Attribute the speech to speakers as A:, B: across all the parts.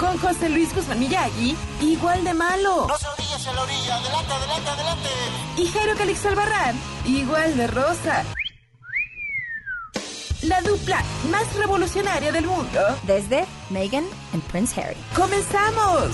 A: con José Luis Guzmán Miyagi, igual de malo.
B: No se orillas a la orilla. Adelante, adelante, adelante.
A: Y Jairo Calixto Albarrán, igual de rosa. La dupla más revolucionaria del mundo.
C: Desde Meghan and Prince Harry.
A: ¡Comenzamos!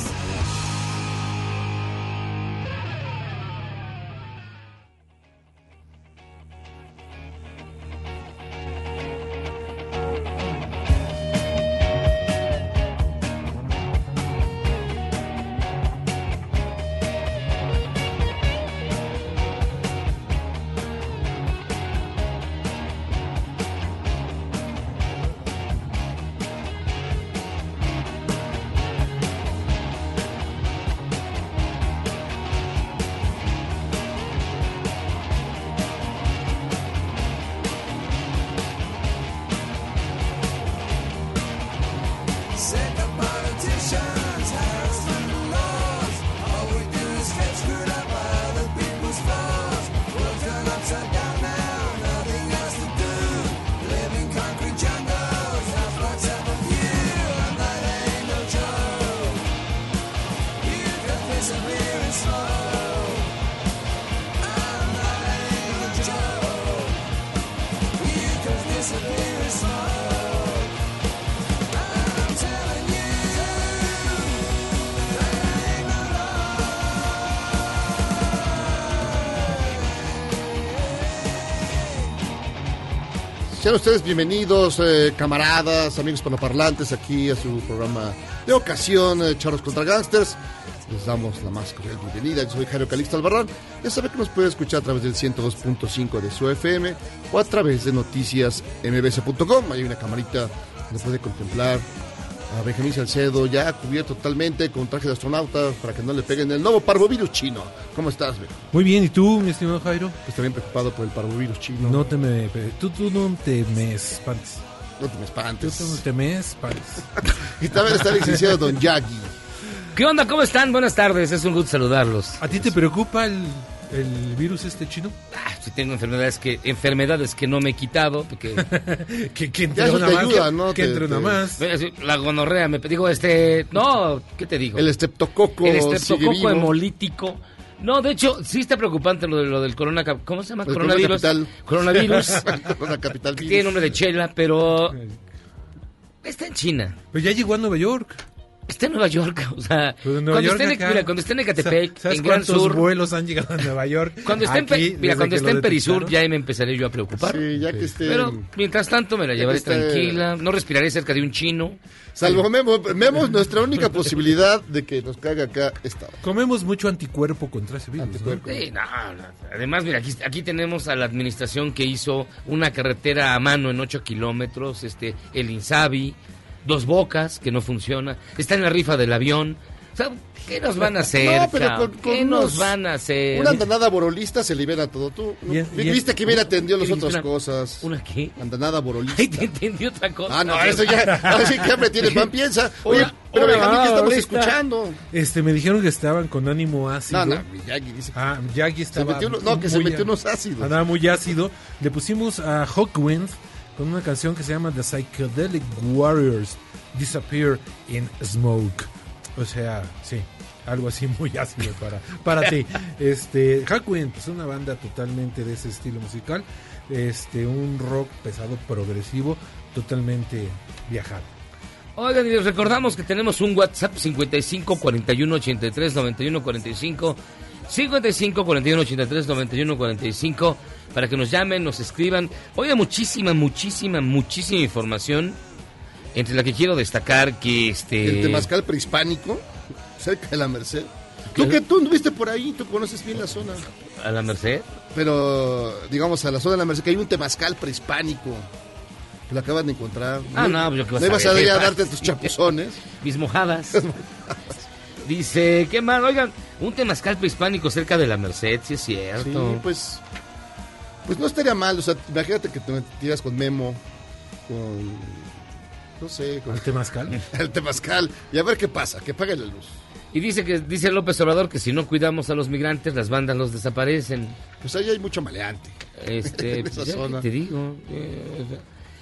D: Ustedes bienvenidos, eh, camaradas, amigos panoparlantes, aquí a su programa de ocasión, eh, Charros contra Gangsters. Les damos la más cordial bienvenida. Yo soy Jairo Calixto Albarrán. Ya sabe que nos puede escuchar a través del 102.5 de su FM o a través de noticias mbs.com. Hay una camarita donde puede contemplar a Benjamín Salcedo ya cubierto totalmente con traje de astronauta para que no le peguen el nuevo parvovirus chino. ¿Cómo estás, Ben?
E: Muy bien, ¿y tú, mi estimado Jairo?
D: Pues también preocupado por el parvovirus chino.
E: No te me... Tú, tú no te me espantes.
D: No te me
E: Tú
D: espantes.
E: no te me espantes.
D: Y también está el licenciado Don Yagi.
F: ¿Qué onda? ¿Cómo están? Buenas tardes, es un gusto saludarlos.
E: ¿A ti te preocupa el, el virus este chino?
F: Ah, si tengo enfermedades que enfermedades que no me he quitado, porque
E: que, que entre una más.
D: ayuda, ¿no?
E: Que
D: Te-
E: entre una
D: te-
E: más.
F: La gonorrea me digo este, no, ¿qué te digo?
D: El estreptococo
F: El estreptococo hemolítico. No, de hecho, sí está preocupante lo, de, lo del corona, ¿cómo se llama?
D: El
F: Coronavirus.
D: Corona
F: Coronavirus.
D: Corona capital virus.
F: tiene nombre de chela, pero está en China.
E: Pero ya llegó a Nueva York.
F: Está en Nueva York, o sea,
E: Pues en Nueva
F: cuando,
E: York
F: esté en,
E: acá.
F: mira, cuando esté en Ecatepec,
E: ¿Sabes
F: en Gran
E: cuántos
F: Sur,
E: vuelos han llegado a Nueva York?
F: cuando esté en,
E: Aquí,
F: mira, cuando esté en Perisur ya ahí me empezaré yo a preocupar.
D: Sí, ya que esté...
F: Pero mientras tanto me la llevaré
D: esté-
F: tranquila, no respiraré cerca de un chino.
D: Salvo Memo. Memo es nuestra única posibilidad de que nos caiga acá esta.
E: Comemos mucho anticuerpo contra ese virus, ¿no?
D: Anticuerpo.
F: Sí, no, no. Además, mira, aquí, aquí tenemos a la administración que hizo una carretera a mano en 8 kilómetros, este, el Insabi, Dos Bocas, que no funciona, está en la rifa del avión. O sea, ¿qué nos van a hacer?
D: No, pero con- con
F: ¿Qué
D: unos-
F: nos van a hacer?
D: Una andanada borolista se libera todo. Tú viste que bien atendió las
F: ¿Qué
D: otras
F: dijiste?
D: cosas.
F: ¿Una qué?
D: Andanada borolista.
F: Ay, te entendí otra cosa.
D: Ah, no, eso ya. Ahora sí que hambre tiene pan, piensa. Oye,
F: Hola,
D: pero
F: hola,
D: Benjamín, ¿qué estamos
F: borolista.
D: escuchando?
E: Este, me dijeron que estaban con ánimo ácido.
D: No, no, Miyagi dice.
E: Ah, Yagi
D: Se
E: estaba.
D: metió uno- no, que se metió
E: a-
D: unos ácidos.
E: Andaba muy ácido. Le pusimos a Hawkwind con una canción que se llama The Psychedelic Warriors Disappear in Smoke. O sea, sí, algo así muy ácido para, para ti. Este, Hawkwind, pues una banda totalmente de ese estilo musical. Este, un rock pesado progresivo, totalmente viajado.
F: Oigan, y les recordamos que tenemos un WhatsApp 55 41 83 91 45 55 41 83 91 45 para que nos llamen, nos escriban. Hoy hay muchísima, muchísima, muchísima información, entre la que quiero destacar que este...
D: El temazcal prehispánico, cerca de la Merced. Tú que tú anduviste por ahí, tú conoces bien la zona.
F: A la Merced.
D: Pero, digamos, a la zona de la Merced, que hay un temazcal prehispánico. Que lo acaban de encontrar.
F: Ah, no, pues yo qué vas
D: No
F: a
D: ibas a
F: ver,
D: ir a darte tus chapuzones.
F: Mis mojadas. Dice, qué mal, oigan, un temazcal prehispánico cerca de la Merced, sí es
D: Sí,
F: cierto.
D: pues. Pues no estaría mal. O sea, imagínate que te tiras con Memo, con. No sé, con
E: ¿Al temazcal?
D: el temazcal. Y a ver qué pasa, que pague la luz.
F: Y dice que dice López Obrador que si no cuidamos a los migrantes, las bandas los desaparecen.
D: Pues ahí hay mucho maleante.
F: Este,
D: En esa
F: pues, ya
D: zona.
F: te digo. eh,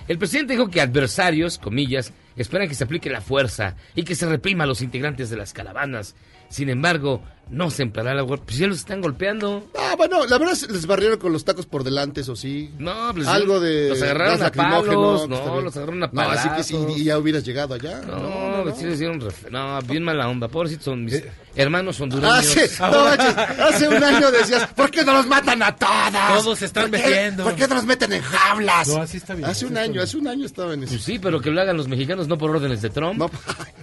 F: el presidente dijo que adversarios, comillas, esperan que se aplique la fuerza y que se reprima a los integrantes de las caravanas. Sin embargo, no se empleará la fuerza. Pues ya los están golpeando.
D: Ah, bueno, la verdad es- les barrieron con los tacos por delante, eso sí.
F: No, pues
D: Algo de.
F: Los agarraron a palos.
D: pues,
F: No, los agarraron a
D: No,
F: palos.
D: así que sí, y ya hubieras llegado allá.
F: No, pues sí les dieron ref- No, bien mala onda. Pobrecitos son mis hermanos hondureños.
D: Hace, no manches, hace un año decías, ¿por qué no los matan a todas?
E: Todos se están
D: ¿Por qué-
E: metiendo.
D: ¿Por qué no los meten en jaulas?
E: No, así está bien.
D: Hace un año,
E: bien.
D: hace un año estaba en eso.
F: Pues sí, pero que lo hagan los mexicanos, no por órdenes de Trump.
D: No,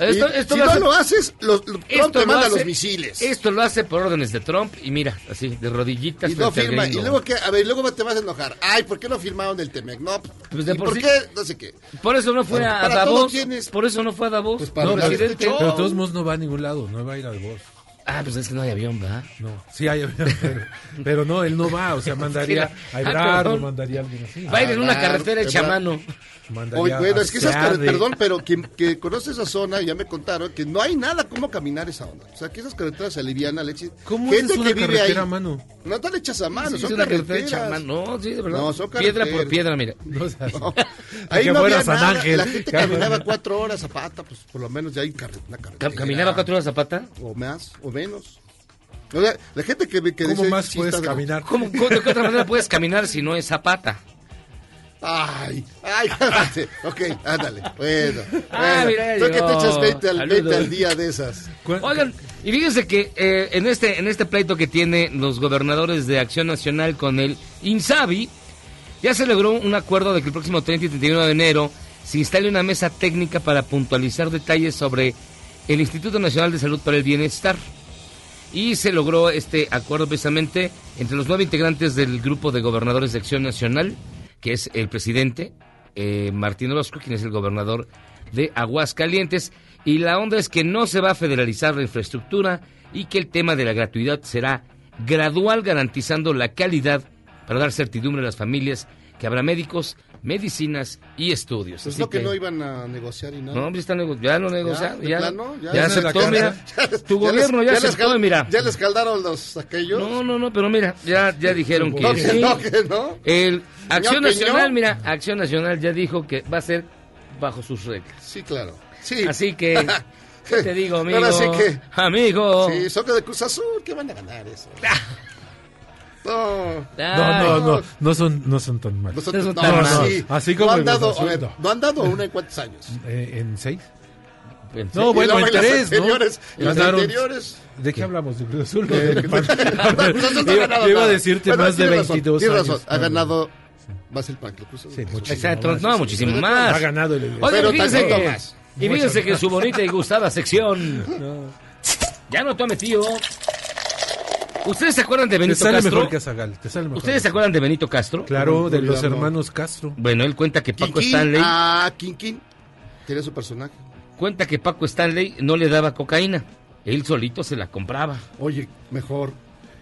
F: Esto-
D: si
F: lo
D: no
F: hace-
D: lo haces, los, Trump
F: Esto
D: te
F: lo
D: manda
F: hace-
D: los misiles.
F: Esto lo hace por órdenes de Trump y mira, así, de rodillitas.
D: y no firma. Y luego, ¿qué? A ver, y luego te vas a enojar. Ay, ¿por qué no firmaron el Temec? No,
F: Pues de
D: ¿y
F: por
D: por
F: sí-
D: qué? No sé qué.
F: Por eso no fue a Davos. Por eso no fue a Davos.
D: Pues para
F: no,
D: de
F: presidente.
E: Pero de todos modos no va a ningún lado, no va a ir a voz.
F: Ah, pues es que no hay avión, ¿verdad?
E: No, sí hay avión, pero, pero no, él no va, o sea, mandaría a
F: Ah,
E: Ebrard o
F: perdón.
E: mandaría a alguien así.
F: Va a ir en una carretera hecha a mano.
E: Mandaría
D: Oye, bueno,
E: a
D: es que esas carreteras, perdón, pero quien que conoce esa zona, ya me contaron que no hay nada como caminar esa onda. O sea, que esas carreteras se alivian, Alexis.
E: ¿Cómo
D: Gente
E: es una
D: que vive
E: carretera
D: ahí.
E: a mano?
D: No están hechas a mano,
F: Sí,
D: son
F: es una carretera
D: carreteras.
F: hecha a mano. No, sí, de verdad.
D: No, son
F: piedra por
D: carreteras.
F: piedra, mira.
E: No, o sea,
D: No. Ahí
E: que
D: no había
E: San
D: nada.
E: Ángel.
D: La gente caminaba cuatro horas a pata, pues por lo menos ya hay carre- una carretera.
F: Cam- ¿Caminaba cuatro horas Zapata?
D: O más, o menos. O sea, la gente que, que
E: ¿Cómo
D: dice,
E: más puedes
D: de-
E: caminar?
F: ¿Cómo, cómo- ¿De qué otra manera puedes caminar si no es Zapata?
D: Ay, ay, cálmate. Ok, ándale. Bueno,
F: Ah,
D: bueno.
F: mira,
D: Tú que te echas 20 al,
F: Saludos.
D: 20 al día de esas.
F: Oigan, y fíjense que eh, en este en este pleito que tienen los gobernadores de Acción Nacional con el INSABI, ya se logró un acuerdo de que el próximo 30 y 31 de enero se instale una mesa técnica para puntualizar detalles sobre el Instituto Nacional de Salud para el Bienestar. Y se logró este acuerdo precisamente entre los nueve integrantes del grupo de gobernadores de Acción Nacional, que es el presidente eh, Martín Orozco, quien es el gobernador de Aguascalientes. Y la onda es que no se va a federalizar la infraestructura y que el tema de la gratuidad será gradual, garantizando la calidad para dar certidumbre a las familias que habrá médicos, medicinas y estudios.
D: Pues
F: Así
D: no que no iban a negociar y nada.
F: no, hombre, está nego- ya lo negociaron, ya,
D: plano,
F: ya,
D: la
F: aceptó, mira, tu
D: Ya
F: gobierno
D: les-
F: ya,
D: les
F: aceptó,
D: cal-
F: mira.
D: Ya les caldaron los aquellos.
F: No, no, no, pero mira, ya, ya dijeron que
D: No, que
F: sí.
D: no, que no.
F: El Acción
D: que
F: Nacional, mira, Acción Nacional ya dijo que va a ser bajo sus reglas.
D: Sí, claro. Sí.
F: Así que, ¿qué te digo, amigo?
D: Ahora sí que-
F: Amigo.
D: Sí, son de Cruz Azul, ¿qué van a ganar eso? No.
E: No, no, no, no son, no son tan
D: No,
E: malos.
D: son- no,
F: tan
E: mal.
D: sí.
E: Así como
D: no han dado,
E: Azul,
D: a ver,
E: no.
D: no han dado una en cuántos años.
E: Eh, ¿En seis? No, bueno, en tres, ¿no?
D: anteriores, en las
E: Ganaron-
D: anteriores.
E: ¿De qué hablamos? ¿De Cruz Azul?
D: Eh,
E: Iba- a decirte
D: Bueno,
E: más de
D: tienes razón,
E: 22
D: tienes
E: años.
D: razón, ha ganado más el PAN que Cruz Azul.
E: Sí, muchísimo
F: Exacto,
E: más,
F: no,
E: sí.
F: muchísimo más.
E: Ha ganado el...
D: Pero
F: que,
D: más.
F: y fíjense que en su bonita y gustada sección, ya no tome tío. ¿Ustedes se acuerdan de
E: Te
F: Benito
E: sale
F: Castro?
E: mejor que Zagal, te sale mejor.
F: ¿Ustedes se acuerdan de Benito Castro?
E: Claro, de los hermanos Castro.
F: Bueno, él cuenta que Paco Stanley,
D: Ah, King. Tiene su personaje.
F: cuenta que Paco Stanley no le daba cocaína. Él solito se la compraba.
D: Oye, mejor.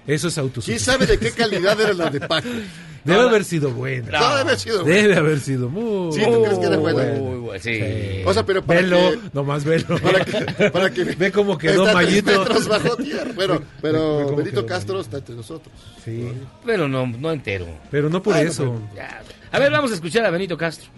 E: Eso es
D: ¿Quién
E: autosuficiencia.
D: sabe de qué calidad era la de Paco?
E: Debe haber sido buena.
D: No, debe haber sido. bueno.
E: Debe haber sido muy
D: Sí, ¿tú crees que era buena?
F: Muy bueno, sí.
E: Sí.
D: O sea, pero para
E: Velo,
D: que...
E: nomás velo.
D: Para que, para que
E: Ve cómo quedó
D: está
E: Mayito.
D: metros bajo tierra. Bueno,
E: Ve
D: pero Benito
E: quedó
D: Castro está entre nosotros.
E: Sí,
F: Pero no, no entero.
E: pero no por eso.
F: Ya. A ver, vamos a escuchar a Benito Castro.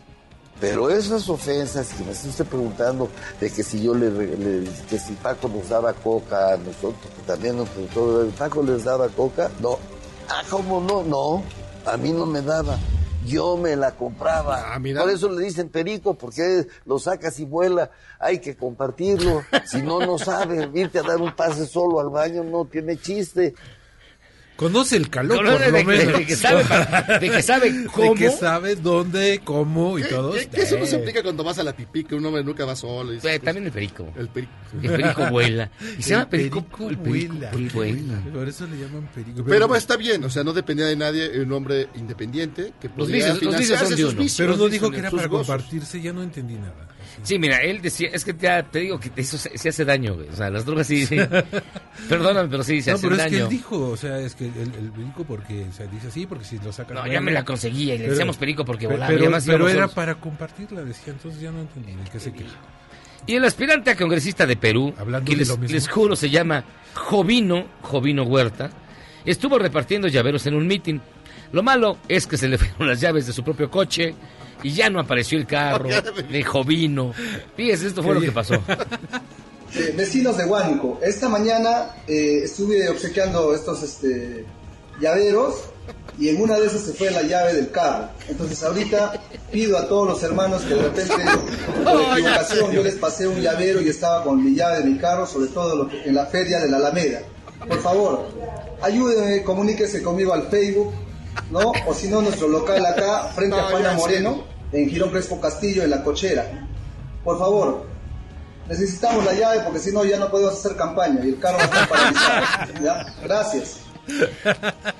G: Pero esas ofensas que me está usted preguntando de que si yo le, le- que si Paco nos daba coca a nosotros, que también nos preguntó, ¿Paco les daba coca? No. Ah, ¿cómo no? No, a mí no me daba. Yo me la compraba.
D: Ah.
G: Por eso le dicen perico, porque lo sacas y vuela. Hay que compartirlo. Si no, no sabe. Irte a dar un pase solo al baño no tiene chiste.
E: Conoce el calor,
F: Conoce
E: por lo
F: de, que-
E: menos.
F: de que sabe, para- de que sabe cómo.
E: De que sabe dónde, cómo y
D: ¿Qué-
E: todo.
D: qué- eso no se implica cuando vas a la pipí, que un hombre nunca va solo? y
F: Eh,
D: cosas?
F: También el perico.
D: El perico.
F: El perico vuela. Y se llama perico.
E: perico
F: el perico
E: vuela.
F: vuela.
E: Por eso le llaman perico.
D: Pero pues, está bien, o sea, no dependía de nadie, un hombre independiente que
F: Los
D: podía
F: vicios- los vicios son de
D: sus
F: uno.
D: vicios,
E: Pero no dijo que era para
D: gozos.
E: compartirse, ya no entendí nada.
F: Sí, mira, él decía, es que ya te digo que eso se, se hace daño, güey. O sea, las drogas sí, sí. Perdóname, pero sí, se
E: No,
F: hacen
E: pero es que
F: daño.
E: él dijo, o sea, es que el, el perico porque se dice así, porque si lo sacan.
F: No, ya me la conseguía y le
E: Pero-
F: decíamos perico porque volaba.
E: pero, pero era
F: solos.
E: para compartirla, decía, entonces ya no entendí el que se queja.
F: Y el aspirante a congresista de Perú,
E: Hablando
F: que
E: de
F: les juro se llama Jovino, Jovino Huerta, estuvo repartiendo llaveros en un mitin. Lo malo es que se le fueron las llaves de su propio coche y ya no apareció el carro de Jovino. Fíjese, esto fue lo que pasó.
H: Eh, vecinos de Huánuco, esta mañana eh, estuve obsequiando estos este, llaveros y en una de esas se fue la llave del carro. Entonces ahorita pido a todos los hermanos que de repente por equivocación yo les pasé un llavero y estaba con mi llave de mi carro, sobre todo lo que- en la feria de la Alameda. Por favor, ayúdenme, comuníquese conmigo al Facebook, ¿no? O si no, nuestro local acá, frente a Juana Moreno, en Girón Crespo Castillo, en la cochera. Por favor, necesitamos la llave porque si no ya no podemos hacer campaña y el carro va a estar paralizado. ¿ya? Gracias.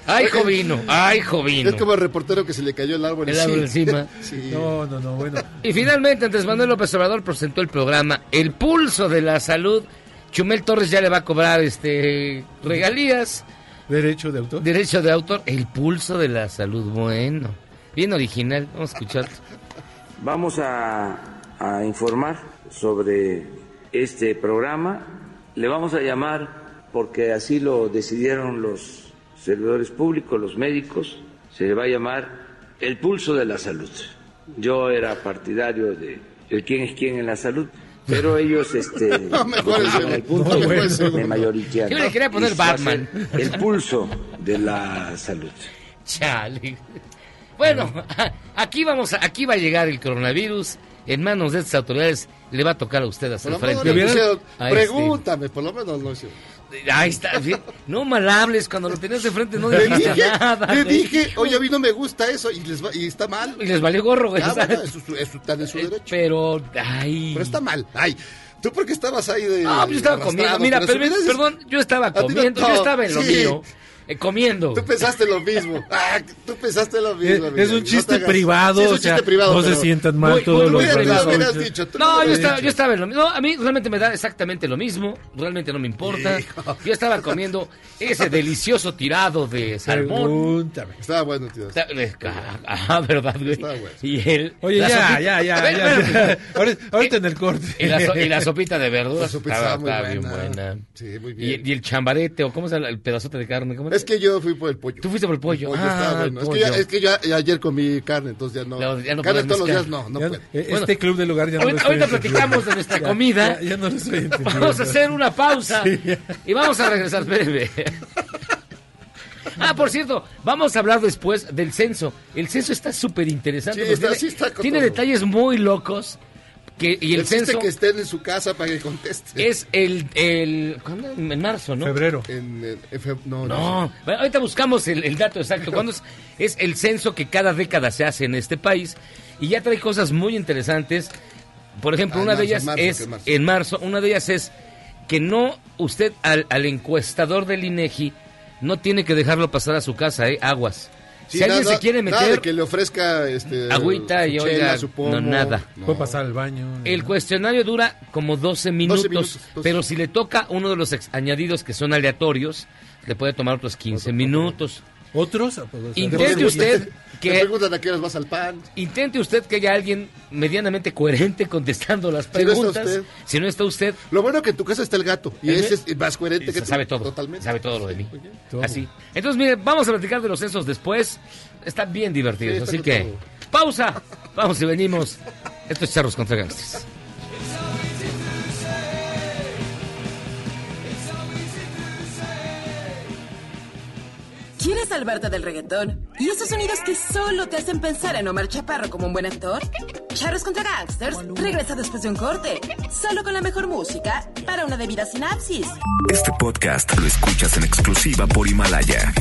F: Ay, Jovino, ay, Jovino.
D: Es como el reportero que se le cayó el árbol
F: El árbol encima.
D: Sí.
E: No, no, no, bueno.
F: Y finalmente Andrés Manuel López Obrador presentó el programa El Pulso de la Salud. Chumel Torres ya le va a cobrar este regalías,
E: Derecho de autor.
F: derecho de autor. El Pulso de la Salud, bueno. Bien original, vamos a escuchar.
I: Vamos a, a informar sobre este programa. Le vamos a llamar, porque así lo decidieron los servidores públicos, los médicos, se le va a llamar el pulso de la salud. Yo era partidario de el quién es quién en la salud, pero ellos este,
D: No, mejor el
I: punto
D: No, el
I: de.
F: Yo le quería poner Batman.
I: El pulso de la salud.
F: Chale. Bueno, aquí vamos, a- aquí va a llegar el coronavirus. En manos de estas autoridades le va a tocar a usted hacer
D: lo
F: frente. a este-
D: pregúntame, por lo menos no hicieron.
F: Ahí está. No mal hables cuando lo tenías de frente, no dijiste
D: dije,
F: nada.
D: le dije, oye, a mí no me gusta eso y, les va- y está mal.
F: Y les valió gorro, güey.
D: Ah, eso, es- eso está en su
F: eh,
D: derecho.
F: Pero, ay.
D: Pero está mal. Ay, tú porque estabas ahí de.
F: No, pues yo estaba comiendo. Mira,
D: por
F: pero- perdón, yo estaba comiendo. yo estaba en lo
D: sí.
F: mío. Eh, comiendo.
D: Tú pensaste lo mismo. Ah, tú pensaste lo
E: Es,
D: mismo.
E: es
D: Miguel.
E: un
D: No
E: chiste
D: te hagas-
E: privado,
D: Sí, es un
E: o sea,
D: chiste privado.
E: no se
D: pero-
E: sientan mal
F: Muy-
E: todos
F: muy-
E: los
D: Hubieras- dicho, tú
F: No,
D: lo
F: yo
D: hubieras
F: estaba, yo estaba en lo mismo. No, a mí realmente me da exactamente lo mismo. Realmente no me importa. Yo estaba comiendo ese delicioso tirado de salmón.
E: Pregúntame.
D: Estaba bueno, tío.
F: Está- Ah, ah, verdad, güey.
D: Está bueno.
F: Y el.
E: Oye, ya,
F: sopita-
E: ya, ya,
F: ver,
E: ya. Ahorita, ahorita en el corte.
F: Y la, so- y la sopita de verduras.
D: La sopita
F: estaba,
D: estaba muy
F: estaba bien
D: buena.
F: buena.
D: Sí, muy
F: Y,
D: bien.
F: y el chambarete, o cómo se llama el pedazote de carne. ¿cómo
D: Es que yo fui por el pollo.
F: Tú fuiste por el pollo.
D: pollo
F: ah,
D: estaba bueno.
F: el
D: Es que, ya, es que ya, ya ayer comí carne, entonces ya no.
F: No, ya no
D: carne todos los días no, no
E: Ya-
D: puedo.
E: eh,
F: Bueno,
E: este club de lugar ya no
F: ahorita- ahorita platicamos de nuestra comida.
E: Ya, ya no lo estoy entendiendo.
F: Vamos a hacer una pausa
E: Sí,
F: y vamos a regresar. Espérenme. Ah, por cierto, vamos a hablar después del censo. El censo está súper interesante.
D: Sí, está- sí está
F: tiene
D: todo.
F: detalles muy locos. Que, y el censo
D: que estén en su casa para que conteste.
F: es el, el. ¿Cuándo? En marzo, ¿no?
E: Febrero.
D: En, en- fe- no,
F: No, bueno, ahorita buscamos el, el dato exacto. ¿Cuándo es? Es el censo que cada década se hace en este país y ya trae cosas muy interesantes. Por ejemplo,
D: Ah,
F: una de ellas
D: en marzo,
F: es
D: en marzo.
F: en marzo, una de ellas es que no usted al, al encuestador del INEGI no tiene que dejarlo pasar a su casa, ¿eh? Aguas.
D: Sí,
F: si alguien
D: nada-
F: se quiere
D: nada de
F: meter
D: que le ofrezca este,
F: agüita y oiga, no, nada.
E: Puede pasar al baño.
F: El cuestionario dura como 12 minutos,
D: minutos, 12.
F: pero si le toca uno de los ex- añadidos que son aleatorios, le puede tomar otros 15 minutos.
E: ¿Otros? Pues, o sea,
F: Intente usted
D: Te
F: que
D: preguntan a qué horas vas al pan.
F: intente usted que haya alguien medianamente coherente contestando las
D: Si no está
F: preguntas.
D: usted.
F: Si no está usted,
D: Lo bueno que en tu casa está el gato. Y ese es más coherente que tú.
F: sabe todo.
D: Totalmente.
F: Sabe todo lo de mí. Así. Entonces, mire, vamos a platicar de los censos después. Está bien divertido.
D: Sí, está
F: así que,
D: todo.
F: pausa. Vamos y venimos. Esto es Charros contra Gangsters.
A: ¿Quieres salvarte del reggaetón? ¿Y esos sonidos que solo te hacen pensar en Omar Chaparro como un buen actor? Charros contra Gangsters regresa después de un corte, solo con la mejor música para una debida sinapsis.
J: Este podcast lo escuchas en exclusiva por Himalaya.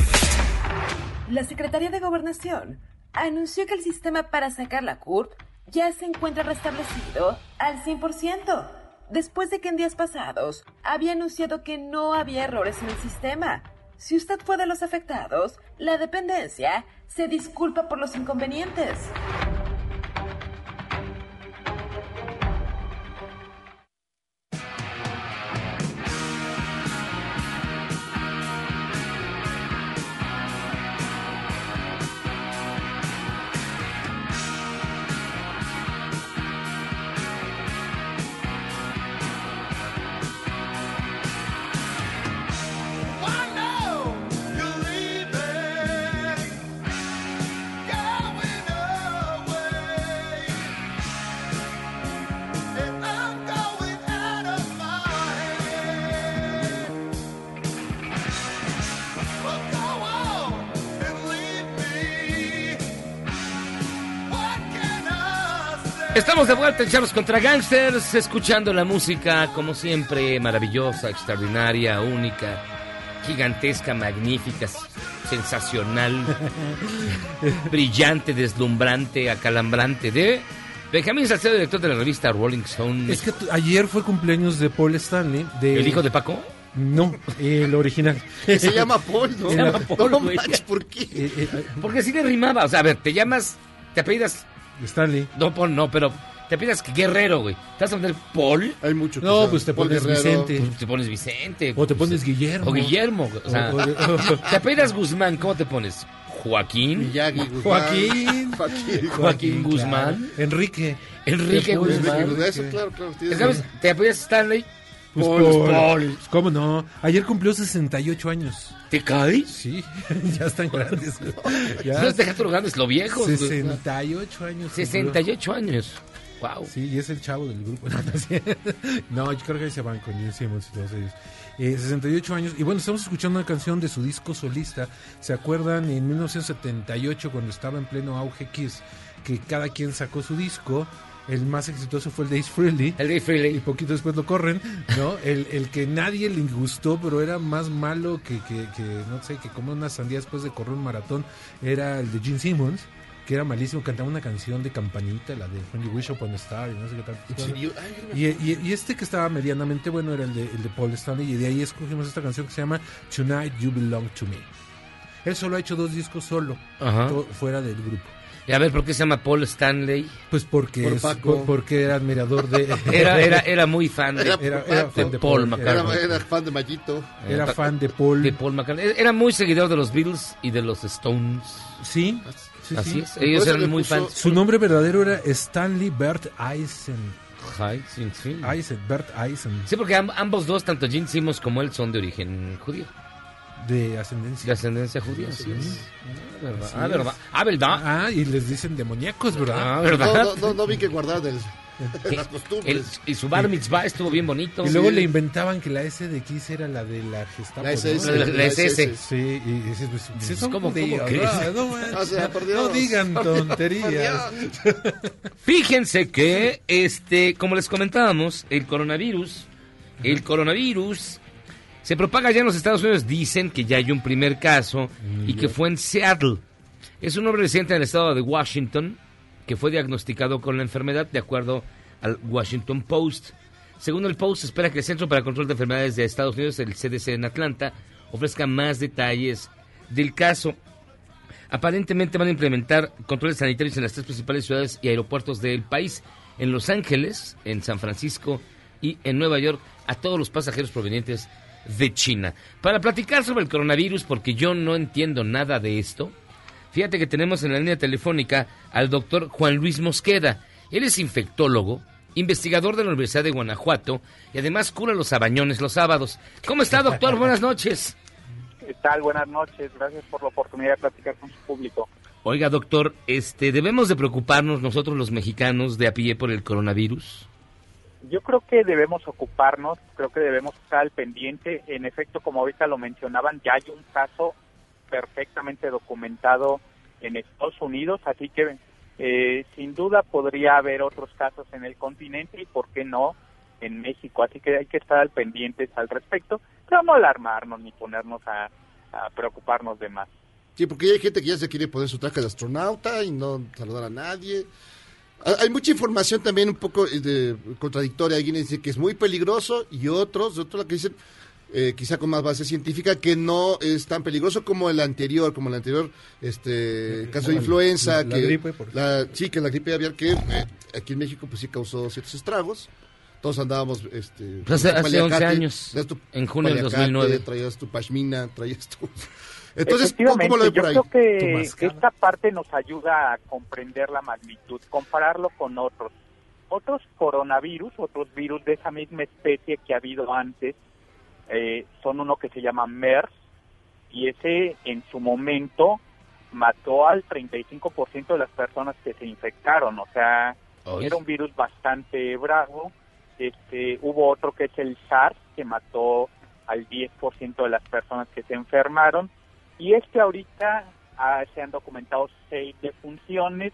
A: La Secretaría de Gobernación anunció que el sistema para sacar la CURP ya se encuentra restablecido al 100%, después de que en días pasados había anunciado que no había errores en el sistema. Si usted fue de los afectados, la dependencia se disculpa por los inconvenientes.
F: Estamos de vuelta en Charlos contra Gangsters, escuchando la música, como siempre, maravillosa, extraordinaria, única, gigantesca, magnífica, sensacional, brillante, deslumbrante, acalambrante de Benjamín Salcedo, director de la revista Rolling Stone.
E: Es que ayer fue cumpleaños de Paul Stanley. De...
F: ¿El hijo de Paco?
E: No, el original.
D: Se llama Paul, ¿no?
F: Se llama Paul,
D: no manches, ¿por qué?
E: Eh, eh,
F: Porque así le rimaba. O sea, a ver, te llamas, te apellidas,
E: Stanley.
F: no Paul, no, pero te apellidas Guerrero, güey. ¿Te vas a poner Paul?
D: Hay mucho que
E: No,
D: sabe.
E: pues te
D: Paul
E: pones
D: Guerrero.
E: Vicente.
F: Pues te pones Vicente.
E: O te
F: pues,
E: pones Guillermo.
F: O Guillermo. O sea,
E: O- o-
F: te apellidas Guzmán, ¿cómo te pones? Joaquín.
D: Miyagi, Guzmán.
E: Joaquín.
D: Joaquín.
F: Joaquín Guzmán.
E: claro. Enrique.
F: Enrique Guzmán.
D: Enrique, Eso, claro, claro. tienes
F: ¿Sabes? Te apellidas Stanley.
E: Pues
F: Paul,
E: Paul.
F: Paul.
E: Pues, ¿Cómo no? Ayer cumplió 68 años.
F: ¿Te caes?
E: Sí, ya están grandes.
F: No
E: Ya,
F: es dejar grandes, lo viejos. güey.
E: 68 años. cumplió.
F: 68 años. Wow.
E: Sí, y es el chavo del grupo. No, no. No, yo creo que ahí se van con Gene Simmons y todos ellos. Eh, 68 años. Y bueno, estamos escuchando una canción de su disco solista. ¿Se acuerdan en 1978 cuando estaba en pleno auge Kiss? Que cada quien sacó su disco. El más exitoso fue el de Ace Frehley.
F: El
E: Y
F: Frehley.
E: poquito después lo corren, ¿no? El, el que nadie le gustó, pero era más malo que, que, que, no sé, que como una sandía después de correr un maratón, era el de Gene Simmons, que era malísimo, cantaba una canción de campanita, la de When You Wish Upon a Star, y no sé qué tal. Y, y- y este que estaba medianamente bueno era el de, el de Paul Stanley, y de ahí escogimos esta canción que se llama Tonight You Belong to Me. Él solo ha hecho dos discos solo,
F: Ajá.
E: fuera del grupo.
F: Y a ver, ¿por qué se llama Paul Stanley?
E: Pues porque,
D: Por
E: es-
D: Paco.
E: por- porque era admirador de...
F: Era, era, era muy fan de,
D: Era
E: era, era fan de
F: Paul
E: Paul,
F: McCartney.
D: Era, era fan de Mayito.
E: era fan de Paul.
F: de Paul McCartney. Era muy seguidor de los Beatles y de los Stones.
E: Sí, sí,
F: Así
E: sí.
F: es. Ellos eran muy
D: puso-
F: fans.
E: Su nombre verdadero era Stanley Bert Eisen.
F: Sí, sí.
E: Eisen, Bert Eisen,
F: Sí, porque amb- ambos dos, tanto Gene Simmons como él, son de origen judío,
E: de
F: de
E: ascendencia.
F: ascendencia judía. Es. Ah, verdad. Ah, verdad. Ah, verdad.
E: Ah, y les dicen demoníacos,
F: Ah,
E: ¿verdad?
F: verdad.
D: No, no, no, no vi que guardar del, de las
F: El-
D: costumbres.
F: y su bar mitzvah estuvo bien bonito.
E: y luego
D: sí.
E: le inventaban que la S de Kiss era la de la Gestapo.
D: La
E: ¿no?
D: SS.
F: La- la SS.
E: Sí, y dices, pues, sí, son
F: ¿Cómo-
E: judíos,
F: cómo crees?
E: ¿no? No,
D: O sea,
E: digan tonterías.
F: Fíjense que, este, como les comentábamos, el coronavirus, el coronavirus se propaga ya en los Estados Unidos. Dicen que ya hay un primer caso y que fue en Seattle. Es un hombre residente en el estado de Washington que fue diagnosticado con la enfermedad de acuerdo al Washington Post. Según el Post, espera que el Centro para Control de Enfermedades de Estados Unidos, el CDC en Atlanta, ofrezca más detalles del caso. Aparentemente van a implementar controles sanitarios en las tres principales ciudades y aeropuertos del país, en Los Ángeles, en San Francisco y en Nueva York, a todos los pasajeros provenientes de China. Para platicar sobre el coronavirus, porque yo no entiendo nada de esto, fíjate que tenemos en la línea telefónica al doctor Juan Luis Mosqueda. Él es infectólogo, investigador de la Universidad de Guanajuato y además cura los abañones los sábados. ¿Cómo está, doctor? Buenas noches.
K: ¿Qué tal? Buenas noches. Gracias por la oportunidad de platicar con su público.
F: Oiga, doctor, este, ¿debemos de preocuparnos nosotros los mexicanos de a pie por el coronavirus?
K: Yo creo que debemos ocuparnos, creo que debemos estar al pendiente. En efecto, como ahorita lo mencionaban, ya hay un caso perfectamente documentado en Estados Unidos, así que eh, sin duda podría haber otros casos en el continente y, ¿por qué no?, en México. Así que hay que estar al pendientes al respecto, pero no alarmarnos ni ponernos a, a preocuparnos de más.
D: Sí, porque hay gente que ya se quiere poner su traje de astronauta y no saludar a nadie. Ha- Hay mucha información también un poco eh, de, contradictoria. Alguien dice que es muy peligroso y otros, otros que dicen, eh, quizá con más base científica, que no es tan peligroso como el anterior, como el anterior este caso de
E: la-
D: influenza.
E: la
D: que
E: gripe, por
D: la, sí, que la gripe aviar que eh, aquí en México pues sí causó ciertos estragos. Todos andábamos, este...
F: Pues hace- hace 11
D: paliacate,
F: años, en junio del
D: paliacate,
F: 2009.
D: Traías tu pashmina, traías tu... Entonces, ¿cómo, lo por
K: yo creo que esta parte nos ayuda a comprender la magnitud, compararlo con otros. Otros coronavirus, otros virus de esa misma especie que ha habido antes, eh, son uno que se llama MERS, y ese en su momento mató al 35% de las personas que se infectaron, o sea, era un virus bastante bravo. Este, hubo otro que es el SARS, que mató al 10% de las personas que se enfermaron. Y este ahorita ah, se han documentado seis defunciones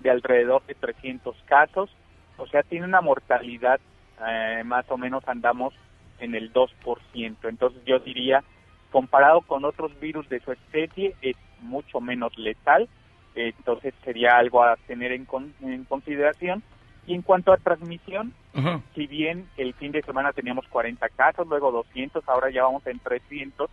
K: de alrededor de 300 casos. O sea, tiene una mortalidad, eh, más o menos andamos en el 2%. Entonces yo diría, comparado con otros virus de su especie, es mucho menos letal. Entonces sería algo a tener en, con- en consideración. Y en cuanto a transmisión, si bien el fin de semana teníamos 40 casos, luego 200, ahora ya vamos en 300,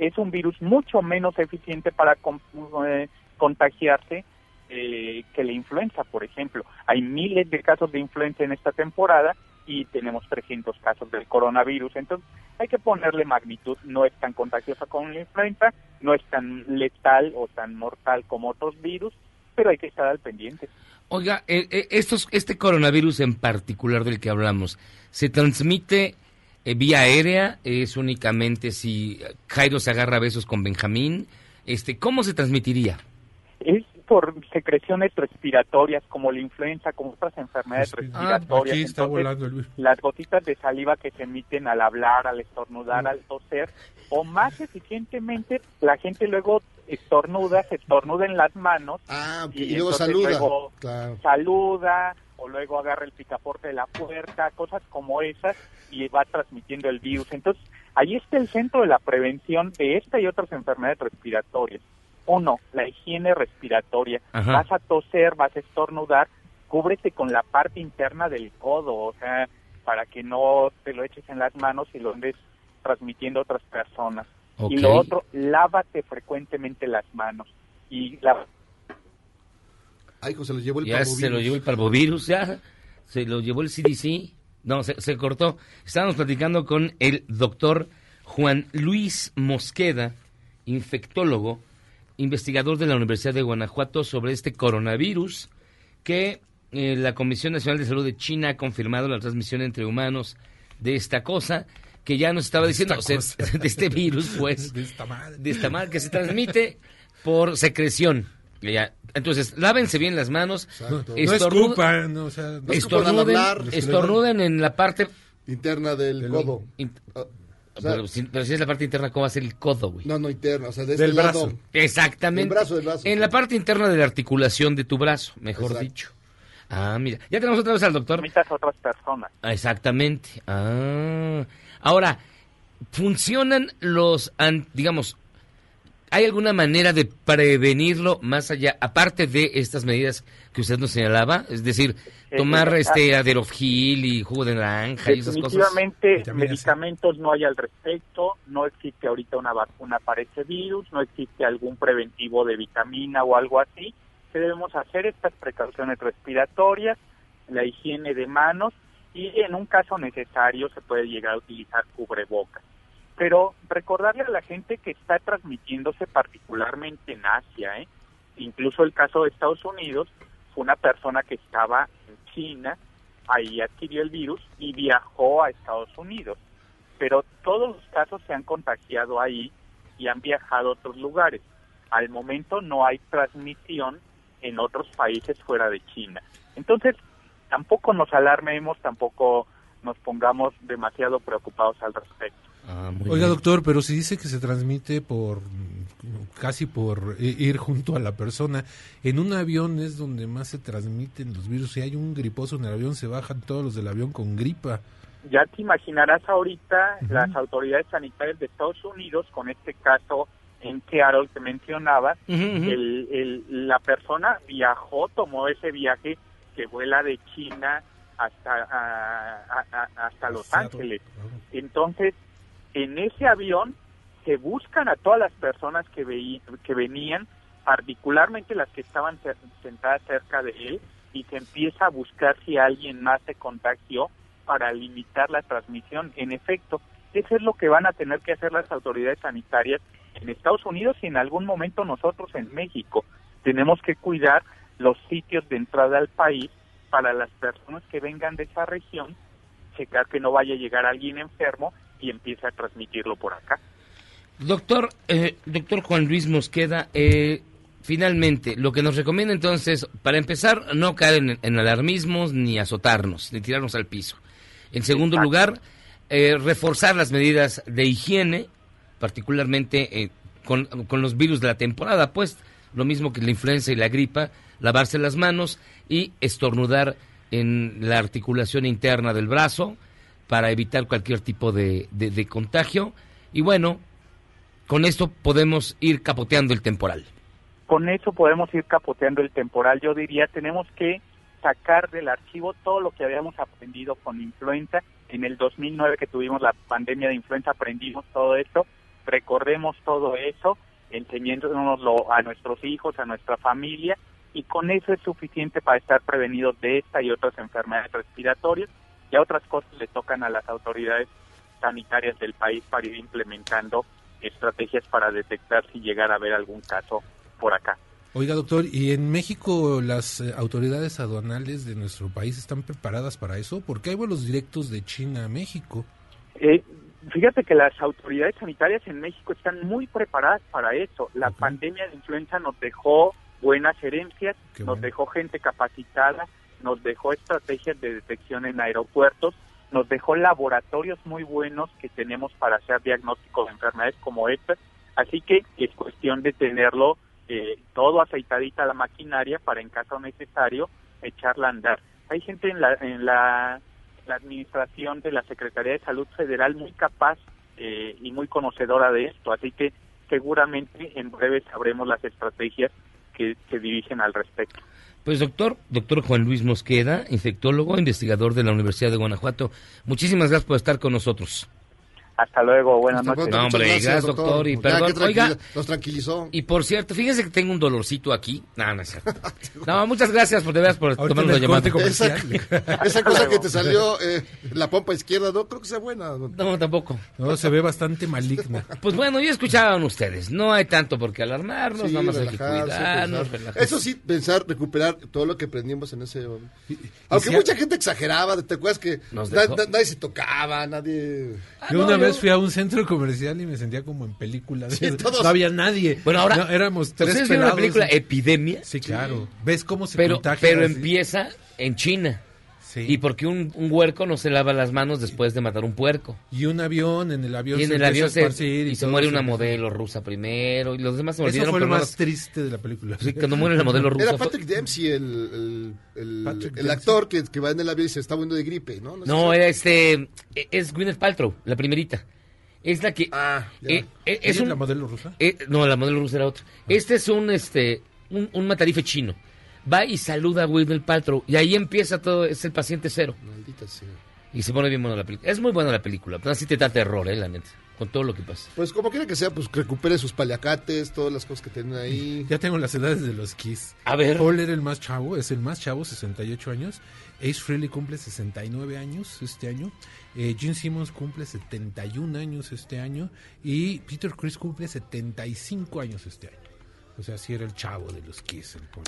K: es un virus mucho menos eficiente para con- eh, contagiarse eh, que la influenza, por ejemplo. Hay miles de casos de influenza en esta temporada y tenemos 300 casos del coronavirus. Entonces hay que ponerle magnitud. No es tan contagiosa como la influenza, no es tan letal o tan mortal como otros virus, pero hay que estar al pendiente.
F: Oiga, eh, eh, estos, este coronavirus en particular del que hablamos, ¿se transmite eh, vía aérea? ¿Es únicamente si Jairo se agarra a besos con Benjamín? Este, ¿Cómo se transmitiría?
K: Es por secreciones respiratorias como la influenza, como otras enfermedades
E: Ah,
K: respiratorias.
E: aquí está
K: Entonces,
E: volando el virus.
K: las gotitas de saliva que se emiten al hablar, al estornudar, al toser, o más eficientemente la gente luego estornuda, se estornuda en las manos
D: y luego saluda.
K: luego
D: Claro.
K: saluda o luego agarra el picaporte de la puerta, cosas como esas y va transmitiendo el virus. Entonces, ahí está el centro de la prevención de esta y otras enfermedades respiratorias. Uno, la higiene respiratoria.
F: Ajá.
K: Vas a toser, vas a estornudar, cúbrete con la parte interna del codo, o sea, para que no te lo eches en las manos y lo andes transmitiendo a otras personas. Y lo otro, lávate frecuentemente las manos. Y la
D: Ay, hijo, se lo llevó el
F: Ya se lo llevó el parvovirus, ya se lo llevó el CDC. No, se, se cortó. Estábamos platicando con el doctor Juan Luis Mosqueda, infectólogo, investigador de la Universidad de Guanajuato sobre este coronavirus que eh, la Comisión Nacional de Salud de China ha confirmado la transmisión entre humanos de esta cosa que ya nos estaba diciendo, sea, de este virus, pues,
E: De esta madre.
F: de esta madre que se transmite por secreción. Ya. Entonces, lávense bien las manos.
E: No, escupan, no, o sea, no
F: estornuden,
D: hablar.
F: estornuden en la parte...
D: Interna del
E: Del-
D: codo.
F: in-
D: Ah, o sea,
F: pero, si, pero si es la parte interna, ¿cómo va a ser el codo, güey?
D: no, no interna, o sea, de
E: Del
D: este lado.
E: brazo.
F: Exactamente.
D: Del brazo, del brazo.
F: En la parte interna de la articulación de tu brazo, mejor
D: Exacto.
F: dicho. Ah, mira. Ya tenemos otra vez al doctor.
K: transmitas a otras personas.
F: Ah, Exactamente. Ah. Ahora, ¿funcionan los, digamos, hay alguna manera de prevenirlo más allá, aparte de estas medidas que usted nos señalaba? Es decir,
K: Eh,
F: tomar
K: eh,
F: este aderofgil y jugo de naranja y esas cosas.
K: Definitivamente medicamentos no hay al respecto, no existe ahorita una vacuna para ese virus, no existe algún preventivo de vitamina o algo así. ¿Qué debemos hacer? Estas precauciones respiratorias, la higiene de manos y en un caso necesario se puede llegar a utilizar cubrebocas. Pero recordarle a la gente que está transmitiéndose particularmente en Asia, ¿eh? incluso el caso de Estados Unidos, fue una persona que estaba en China, ahí adquirió el virus y viajó a Estados Unidos. Pero todos los casos se han contagiado ahí y han viajado a otros lugares. Al momento no hay transmisión en otros países fuera de China. Entonces, tampoco nos alarmemos, tampoco nos pongamos demasiado preocupados al respecto.
F: Ah,
E: Oiga,
F: bien.
E: doctor, pero si dice que se transmite por casi por ir junto a la persona. En un avión es donde más se transmiten los virus. Si hay un griposo en el avión, se bajan todos los del avión con gripa.
K: Ya te imaginarás ahorita las autoridades sanitarias de Estados Unidos con este caso en Seattle que mencionaba,
F: Ujú, ujú.
K: el, el- la persona viajó, tomó ese viaje que vuela de China hasta, a- a- a- hasta Los Ángeles. Entonces, en ese avión se buscan a todas las personas que, veí- que venían, particularmente las que estaban sentadas cerca de él, y se empieza a buscar si alguien más se contagió para limitar la transmisión. En efecto, eso es lo que van a tener que hacer las autoridades sanitarias en Estados Unidos y en algún momento nosotros en México. Tenemos que cuidar los sitios de entrada al país para las personas que vengan de esa región, checar que no vaya a llegar alguien enfermo y empiece a transmitirlo por acá.
F: Doctor, eh, doctor Juan Luis Mosqueda, eh, finalmente, lo que nos recomienda entonces, para empezar, no caer en, en alarmismos ni azotarnos, ni tirarnos al piso. En segundo lugar, eh, reforzar las medidas de higiene, particularmente eh, con, con los virus de la temporada, pues lo mismo que la influenza y la gripa, lavarse las manos y estornudar en la articulación interna del brazo para evitar cualquier tipo de, de- contagio. Y bueno, con esto podemos ir capoteando el temporal.
K: Con eso podemos ir capoteando el temporal. Yo diría, tenemos que sacar del archivo todo lo que habíamos aprendido con influenza. En el 2009 que tuvimos la pandemia de influenza aprendimos todo eso, recordemos todo eso, enseñándonoslo a nuestros hijos, a nuestra familia, y con eso es suficiente para estar prevenidos de esta y otras enfermedades respiratorias. Y a otras cosas le tocan a las autoridades sanitarias del país para ir implementando estrategias para detectar si llegara a haber algún caso por acá.
E: Oiga, doctor, ¿y en México las eh, autoridades aduanales de nuestro país están preparadas para eso? Porque hay vuelos directos de China a México.
K: Eh, fíjate que las autoridades sanitarias en México están muy preparadas para eso. La pandemia de influenza nos dejó buenas herencias, nos dejó gente capacitada, nos dejó estrategias de detección en aeropuertos, nos dejó laboratorios muy buenos que tenemos para hacer diagnósticos de enfermedades como estas. Así que es cuestión de tenerlo eh, todo aceitadita la maquinaria para en caso necesario echarla a andar. Hay gente en la, en la administración de la Secretaría de Salud Federal muy capaz eh, y muy conocedora de esto, así que seguramente en breve sabremos las estrategias que se dirigen al respecto.
F: Pues doctor, doctor Juan Luis Mosqueda, infectólogo, investigador de la Universidad de Guanajuato, muchísimas gracias por estar con nosotros.
K: Hasta luego, buenas
D: Hasta
K: noches.
F: No, hombre, gracias, doctor, y perdón.
D: qué
F: Oiga,
D: tranquila- nos tranquilizó.
F: y por cierto, fíjese que tengo un dolorcito aquí. No, no es cierto. No, muchas gracias por, de veras, por
E: en
F: la
E: el
F: llamada.
D: Esa, esa cosa que te salió eh, la pompa izquierda, no creo que sea buena.
F: No, tampoco.
E: No, se ve bastante maligna.
F: Pues bueno, ya escuchaban ustedes. No hay tanto por qué alarmarnos,
D: Sí,
F: nada más hay que cuidarnos, relajarse.
D: Eso sí, pensar, recuperar todo lo que aprendimos en ese... Aunque
E: si-
D: mucha gente exageraba, ¿te acuerdas que nadie se tocaba, nadie...
E: Yo una vez fui a un centro comercial y me sentía como en película.
D: Sí, todos-
E: No había nadie.
F: Bueno, ahora,
E: No, éramos tres
F: ¿ustedes
E: pelados.
F: película Epidemia?
E: Sí, claro. ¿Ves cómo se
F: Pero,
E: contagia?
F: pero
E: así?
F: empieza en China.
E: Sí.
F: Y porque un, un huerco no se lava las manos después de matar un puerco.
E: Y un avión, en el avión
F: Y en
E: se
F: el avión
E: a
F: se,
E: esparcir
F: y se muere una modelo rusa primero y los demás se me
E: Eso fue lo
F: no
E: más
F: los-
E: triste de la película.
F: Sí, cuando muere la modelo rusa.
D: Era
F: fue-
D: Patrick Dempsey, el, el, el-
E: Patrick
D: el
E: Dempsey.
D: actor que, que va en el avión y se está muriendo de gripe, ¿no?
F: No,
D: si-
F: era este. Es Gwyneth Paltrow, la primerita. Es la que.
D: Ah,
F: eh, eh,
E: ¿Ella
F: es
E: es
F: un,
E: la modelo rusa?
F: eh, no, la modelo rusa era otra. Este es un este un, un matarife chino. Va y saluda a Gwyneth Paltrow y ahí empieza todo, es el paciente cero.
D: Maldita sea.
F: Y se pone bien buena la película. Es muy buena la película, pero así te da terror, eh, la neta, con todo lo que pasa.
D: Pues como quiera que sea, pues recupere sus paliacates, todas las cosas que tienen ahí.
E: Ya tengo las edades de los Kiss.
F: A ver.
E: Paul era el más chavo, es el más chavo, 68 años. Ace Frehley cumple 69 años este año. Eh, Gene Simmons cumple 71 años este año. Y Peter Chris cumple 75 años este año. O sea, sí era el chavo de los Kiss, el Paul.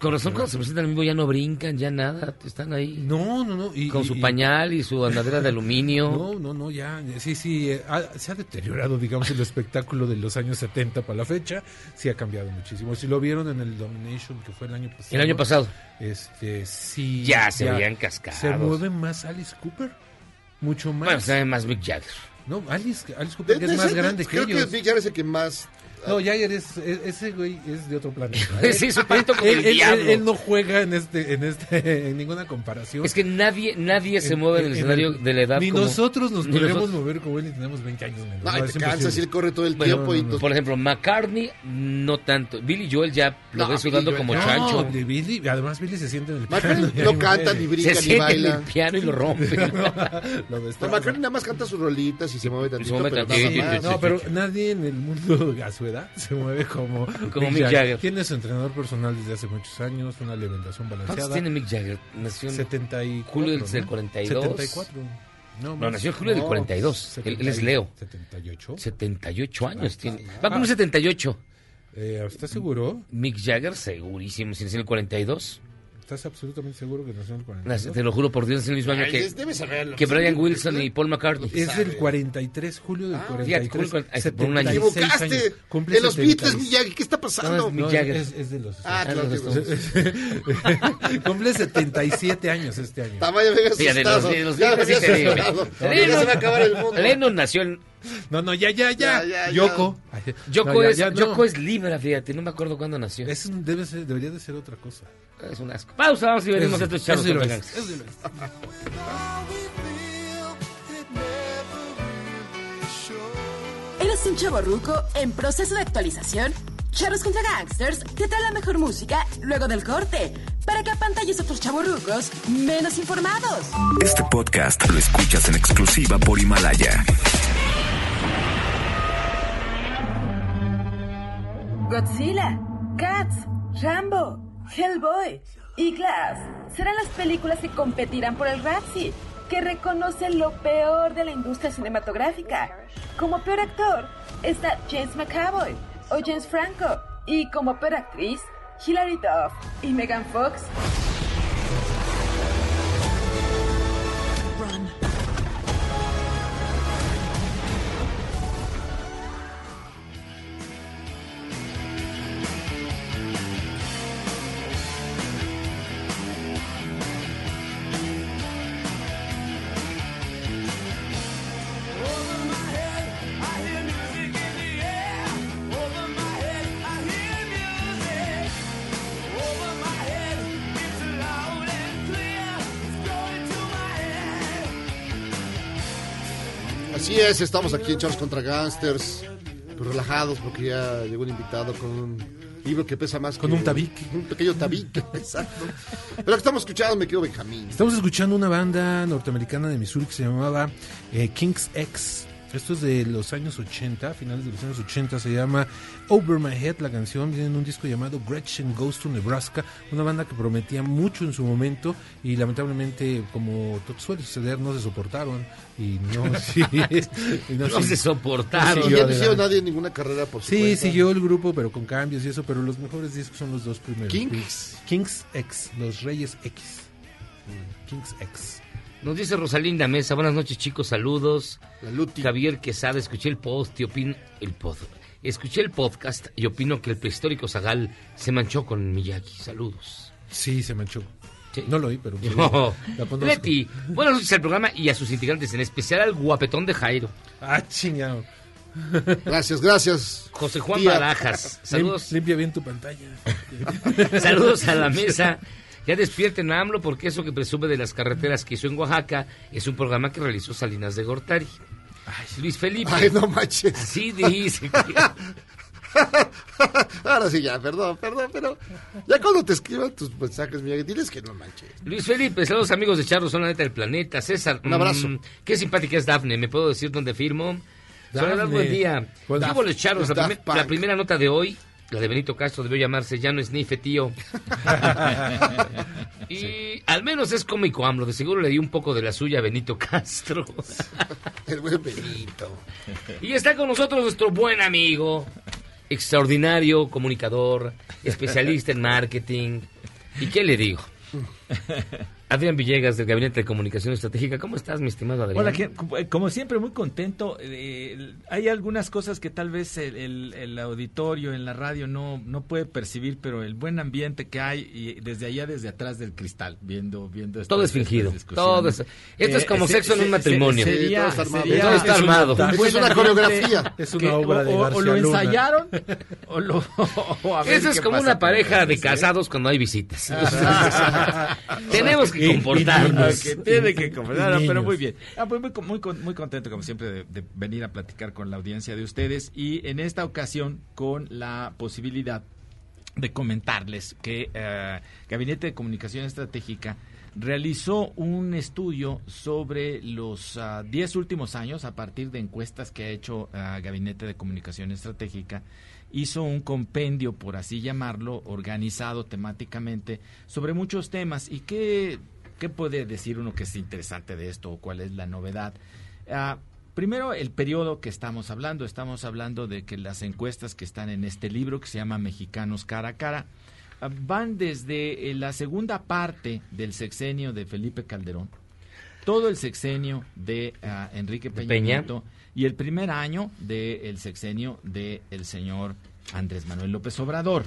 F: Con razón, cuando se presentan en vivo ya no brincan, ya nada, están ahí.
E: No, no, no. y-
F: con
E: y-
F: su
E: y-
F: pañal y su andadera de aluminio.
E: No, no, no, ya, sí, sí, eh, ha- se ha deteriorado, digamos, el espectáculo de los años 70 para la fecha, sí ha cambiado muchísimo. Si lo vieron en el Domination, que fue el año pasado.
F: El año pasado.
E: Este, sí.
F: Ya se veían cascados.
E: Se mueve más Alice Cooper, mucho más.
F: Bueno, se ve más Mick Jagger.
E: No, Alice, Alice Cooper
D: De-
E: es
D: de
E: más grande que
D: creo
E: ellos.
D: que Mick Jagger es el que más
E: No, Jagger es, es- ese güey es de otro planeta. ¿eh?
F: Sí, es un pacto con
E: Él-
F: el
E: él-
F: diablo.
E: él- él no juega en este, en este, en ninguna comparación.
F: Es que nadie, nadie se mueve en el escenario de la edad
E: Ni
F: como-
E: nosotros nos
F: ni
E: podríamos mover como él y tenemos 20 años menos.
D: No, te cansas él corre todo el
F: Bueno,
D: tiempo.
E: no, no,
F: Por ejemplo, McCartney, no tanto. Billy Joel ya lo
D: No,
F: ves sudando
D: Billy
F: como
D: Joel-
F: chancho.
E: No, de Billy, además Billy se siente en el piano. y
D: no canta ni brinca
F: Se
D: ni
F: siente en
D: baila.
F: el piano y lo rompe.
E: Lo.
D: McCartney nada más canta sus rolitas y se mueve tantito.
E: No, pero nadie en el mundo a su edad se mueve como,
F: Como Mick Jagger.
E: ¿Quién es su entrenador personal desde hace muchos años? Una alimentación
F: ¿Cuántos
E: balanceada.
F: tiene Mick Jagger? Nació en
E: 74.
F: julio del
E: ¿no?
F: 42.
E: 74. No,
F: No, nació en julio del
E: No,
F: 42. Él, él es Leo.
E: 78.
F: 78 años
E: Ah,
F: tiene.
E: ah,
F: Va con un 78.
E: Eh, ¿Estás seguro?
F: Mick Jagger, segurísimo. Si nació en el 42.
E: ¿Estás absolutamente seguro que nació en el 42?
F: Nace- Te lo juro por Dios, es el mismo año
D: Ay,
F: que,
D: debes saberlo.
F: que Brian Wilson y Paul McCartney.
E: Es del 43, julio del
F: Ah, fíjate,
E: 43.
F: julio del- por un año.
E: 76
D: equivocaste.
E: años. Cumple
D: De los
E: 76.
D: Beatles, Miyagi, ¿qué está pasando?
F: No, es
E: No. Es, es de los.
D: Ah,
F: Ah,
D: claro
F: los
D: que.
E: Cumple 77 años este año.
D: Tamaño me había
F: Sí, de los,
D: asustado.
F: de los Beatles sí
D: asustado. Se va a acabar el mundo.
F: Lennon nació en...
E: No, no, ya, ya, ya.
D: Ya, ya, ya.
E: Yoko.
F: Yoko,
E: No,
F: es. Yoko es Libra, fíjate, no me acuerdo cuándo nació.
E: Es un- debe ser, debería de ser otra cosa.
F: Es un asco. Pausa, vamos y venimos a estos charros
E: eso sí.
L: ¿Eres un chavo ruco en proceso de actualización? Charros contra Gangsters te trae la mejor música luego del corte para que apantalles a otros chavos rucos menos informados.
J: Este podcast lo escuchas en exclusiva por Himalaya.
A: Godzilla, Cats, Rambo, Hellboy y Glass serán las películas que competirán por el Razzie, que reconoce lo peor de la industria cinematográfica. Como peor actor está James McAvoy o James Franco, y como peor actriz, Hilary Duff y Megan Fox.
D: Es, estamos aquí en Charles contra Gangsters, pues relajados porque ya llegó un invitado con un libro que pesa más
E: Con
D: que
E: un tabique.
D: Un pequeño tabique, exacto. Pero que estamos escuchando, me quedo Benjamín.
E: Estamos escuchando una banda norteamericana de Missouri que se llamaba eh, King's X. Esto es de los años 80, finales de los años 80. Se llama Over My Head. La canción viene en un disco llamado Gretchen Goes to Nebraska. Una banda que prometía mucho en su momento y lamentablemente, como todo suele suceder, no se soportaron. Y no, sí, y
F: No
E: sí-
F: se soportaron.
E: no
D: ya no hicieron nadie ninguna carrera por su
E: Sí,
D: cuenta.
E: siguió el grupo, pero con cambios y eso. Pero los mejores discos son los dos primeros.
D: Kings.
E: Kings X, los Reyes X. Kings X.
F: Nos dice Rosalinda Mesa, buenas noches chicos, saludos.
D: La Luti.
F: Javier Quesada, escuché el post y opino, el pod, escuché el podcast y opino que el prehistórico Zagal se manchó con Miyagi. Saludos.
E: Sí, se manchó.
F: Sí.
E: No lo oí, pero...
F: No.
E: la.
F: Leti, buenas noches al programa y a sus integrantes, en especial al guapetón de Jairo.
E: Ah, chingado.
D: Gracias, gracias.
F: José Juan
D: Tía.
F: Barajas. Saludos.
E: Lim- Limpia bien tu pantalla.
F: Saludos a la mesa. Ya despierten a AMLO porque eso que presume de las carreteras que hizo en Oaxaca es un programa que realizó Salinas de Gortari. Luis Felipe.
D: Ay, no manches.
F: Así dice.
D: Ahora sí, ya, perdón, perdón, pero ya cuando te escriban tus mensajes, Miyagi, diles que no manches.
F: Luis Felipe, saludos amigos de Charlos, son la neta del planeta. César,
D: Un abrazo.
F: mm, qué simpática es Dafne, ¿me puedo decir dónde firmo? Soledad, buen día.
E: Pues
F: ¿Qué
E: Daf-
F: Charlos? La, primer- la primera nota de hoy, la de Benito Castro, debió llamarse Ya no es Nife, tío. y al menos es cómico AMLO, de seguro le di un poco de la suya a Benito Castro.
D: El buen Benito.
F: Y está con nosotros nuestro buen amigo, extraordinario comunicador, especialista en marketing. ¿Y qué le digo? Adrián Villegas del Gabinete de Comunicación Estratégica. ¿Cómo estás, mi estimado Adrián?
M: Hola, que- eh, como siempre, muy contento. Eh, hay algunas cosas que tal vez el, el- el auditorio en la radio no, no puede percibir, pero el buen ambiente que hay y desde allá, desde atrás del cristal, viendo, viendo estas-
F: Todo es fingido. Todo es- esto es como sexo en un matrimonio.
M: sería-
F: Sí, todo está armado.
M: sería-
F: Todo está
M: es un-
F: armado.
M: un
F: Es
M: buen
F: una
M: ambiente
F: coreografía.
E: Es una
M: que
E: obra de
M: o- o, o
E: García
M: lo
E: Luna.
M: ensayaron o lo o a ver
F: Eso es
M: qué
F: como
M: pasa
F: una pareja de
M: ¿sí?
F: casados cuando hay visitas. Tenemos que Comportarnos.
M: niños. Que tiene que comportarnos,
E: Y
M: pero muy bien. Ah, pues muy, muy, muy contento, como siempre, de, de venir a platicar con la audiencia de ustedes y en esta ocasión con la posibilidad de comentarles que eh, Gabinete de Comunicación Estratégica realizó un estudio sobre los ah, 10 últimos años a partir de encuestas que ha hecho ah, Gabinete de Comunicación Estratégica. Hizo un compendio, por así llamarlo, organizado temáticamente sobre muchos temas. ¿Y qué, qué puede decir uno que es interesante de esto o cuál es la novedad? Ah, Primero, el periodo que estamos hablando. Estamos hablando de que las encuestas que están en este libro, que se llama Mexicanos Cara a Cara, ah, van desde eh, la segunda parte del sexenio de Felipe Calderón, todo el sexenio de ah, Enrique Peña,
F: Peña.
M: Nieto y el primer año del sexenio del señor Andrés Manuel López Obrador.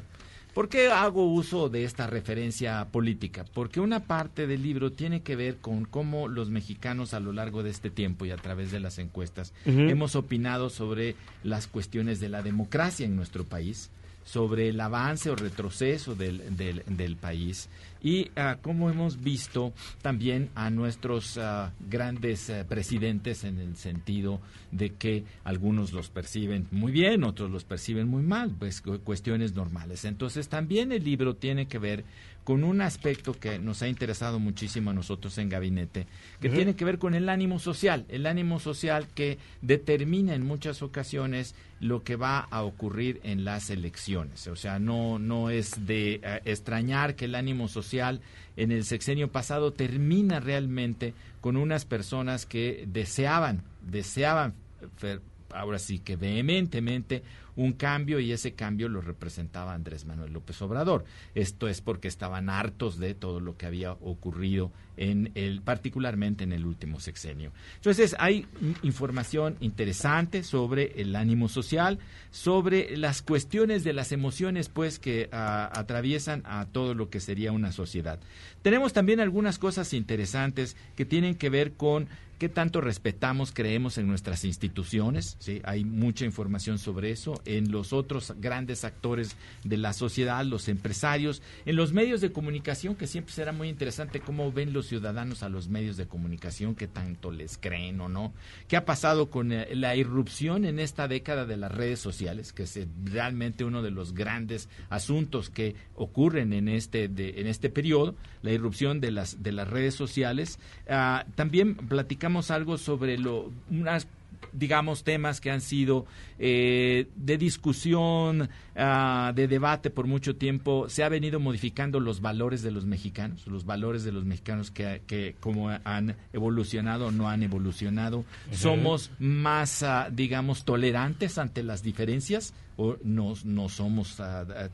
M: ¿Por qué hago uso de esta referencia política? Porque una parte del libro tiene que ver con cómo los mexicanos a lo largo de este tiempo y a través de las encuestas hemos opinado sobre las cuestiones de la democracia en nuestro país, sobre el avance o retroceso del, del, del país y ah, cómo hemos visto también a nuestros ah, grandes eh, presidentes en el sentido de que algunos los perciben muy bien, otros los perciben muy mal, pues cu- cuestiones normales. Entonces también el libro tiene que ver con un aspecto que nos ha interesado muchísimo a nosotros en Gabinete, que tiene que ver con el ánimo social, el ánimo social que determina en muchas ocasiones lo que va a ocurrir en las elecciones. O sea, no, no es de eh, extrañar que el ánimo social en el sexenio pasado termina realmente con unas personas que deseaban, deseaban, fer- ahora sí que vehementemente, un cambio y ese cambio lo representaba Andrés Manuel López Obrador. Esto es porque estaban hartos de todo lo que había ocurrido en el particularmente en el último sexenio. Entonces, hay información interesante sobre el ánimo social, sobre las cuestiones de las emociones pues que atraviesan a todo lo que sería una sociedad. Tenemos también algunas cosas interesantes que tienen que ver con qué tanto respetamos, creemos en nuestras instituciones, ¿sí? Hay mucha información sobre eso, en los otros grandes actores de la sociedad, los empresarios, en los medios de comunicación, que siempre será muy interesante cómo ven los ciudadanos a los medios de comunicación, qué tanto les creen o no. ¿Qué ha pasado con eh, la irrupción en esta década de las redes sociales, que es eh, realmente uno de los grandes asuntos que ocurren en este, en este periodo, la irrupción de las, de las redes sociales? Ah, también platicamos algo sobre lo, unas digamos, temas que han sido eh, de discusión, ah, de debate por mucho tiempo, se ha venido modificando los valores de los mexicanos, los valores de los mexicanos que, que como han evolucionado o no han evolucionado. Somos más, ah, digamos, tolerantes ante las diferencias o no, no somos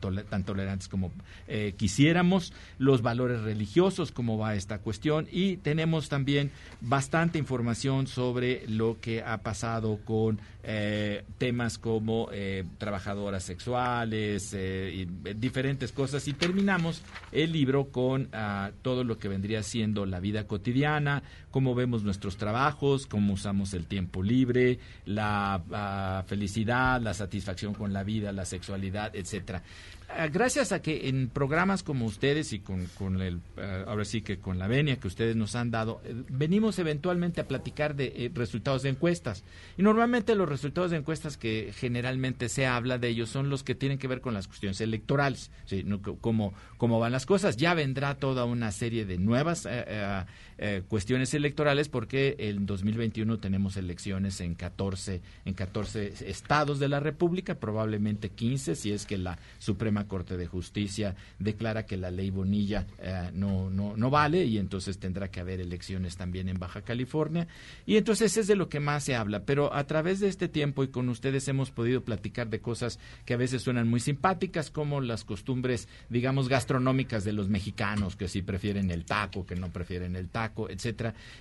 M: tole- tan tolerantes como eh, quisiéramos, los valores religiosos, cómo va esta cuestión y tenemos también bastante información sobre lo que ha pasado con eh, temas como eh, trabajadoras sexuales eh, y eh, diferentes cosas y terminamos el libro con ah, todo lo que vendría siendo la vida cotidiana, cómo vemos nuestros trabajos, cómo usamos el tiempo libre, la ah, felicidad, la satisfacción con la vida, la sexualidad, etcétera. Ah, Gracias a que en programas como ustedes y con, con el, ah, ahora sí que con la venia que ustedes nos han dado, eh, venimos eventualmente a platicar de eh, resultados de encuestas. Y normalmente los resultados de encuestas que generalmente se habla de ellos son los que tienen que ver con las cuestiones electorales, ¿sí? cómo, cómo van las cosas. Ya vendrá toda una serie de nuevas eh, eh, cuestiones electorales porque en 2021 tenemos elecciones en 14, en 14 estados de la República, probablemente 15 si es que la Suprema Corte de Justicia declara que la ley Bonilla eh, no, no, no vale y entonces tendrá que haber elecciones también en Baja California. Y entonces es de lo que más se habla. Pero a través de este tiempo y con ustedes hemos podido platicar de cosas que a veces suenan muy simpáticas, como las costumbres, digamos, gastronómicas de los mexicanos, que si prefieren el taco, que no prefieren el taco,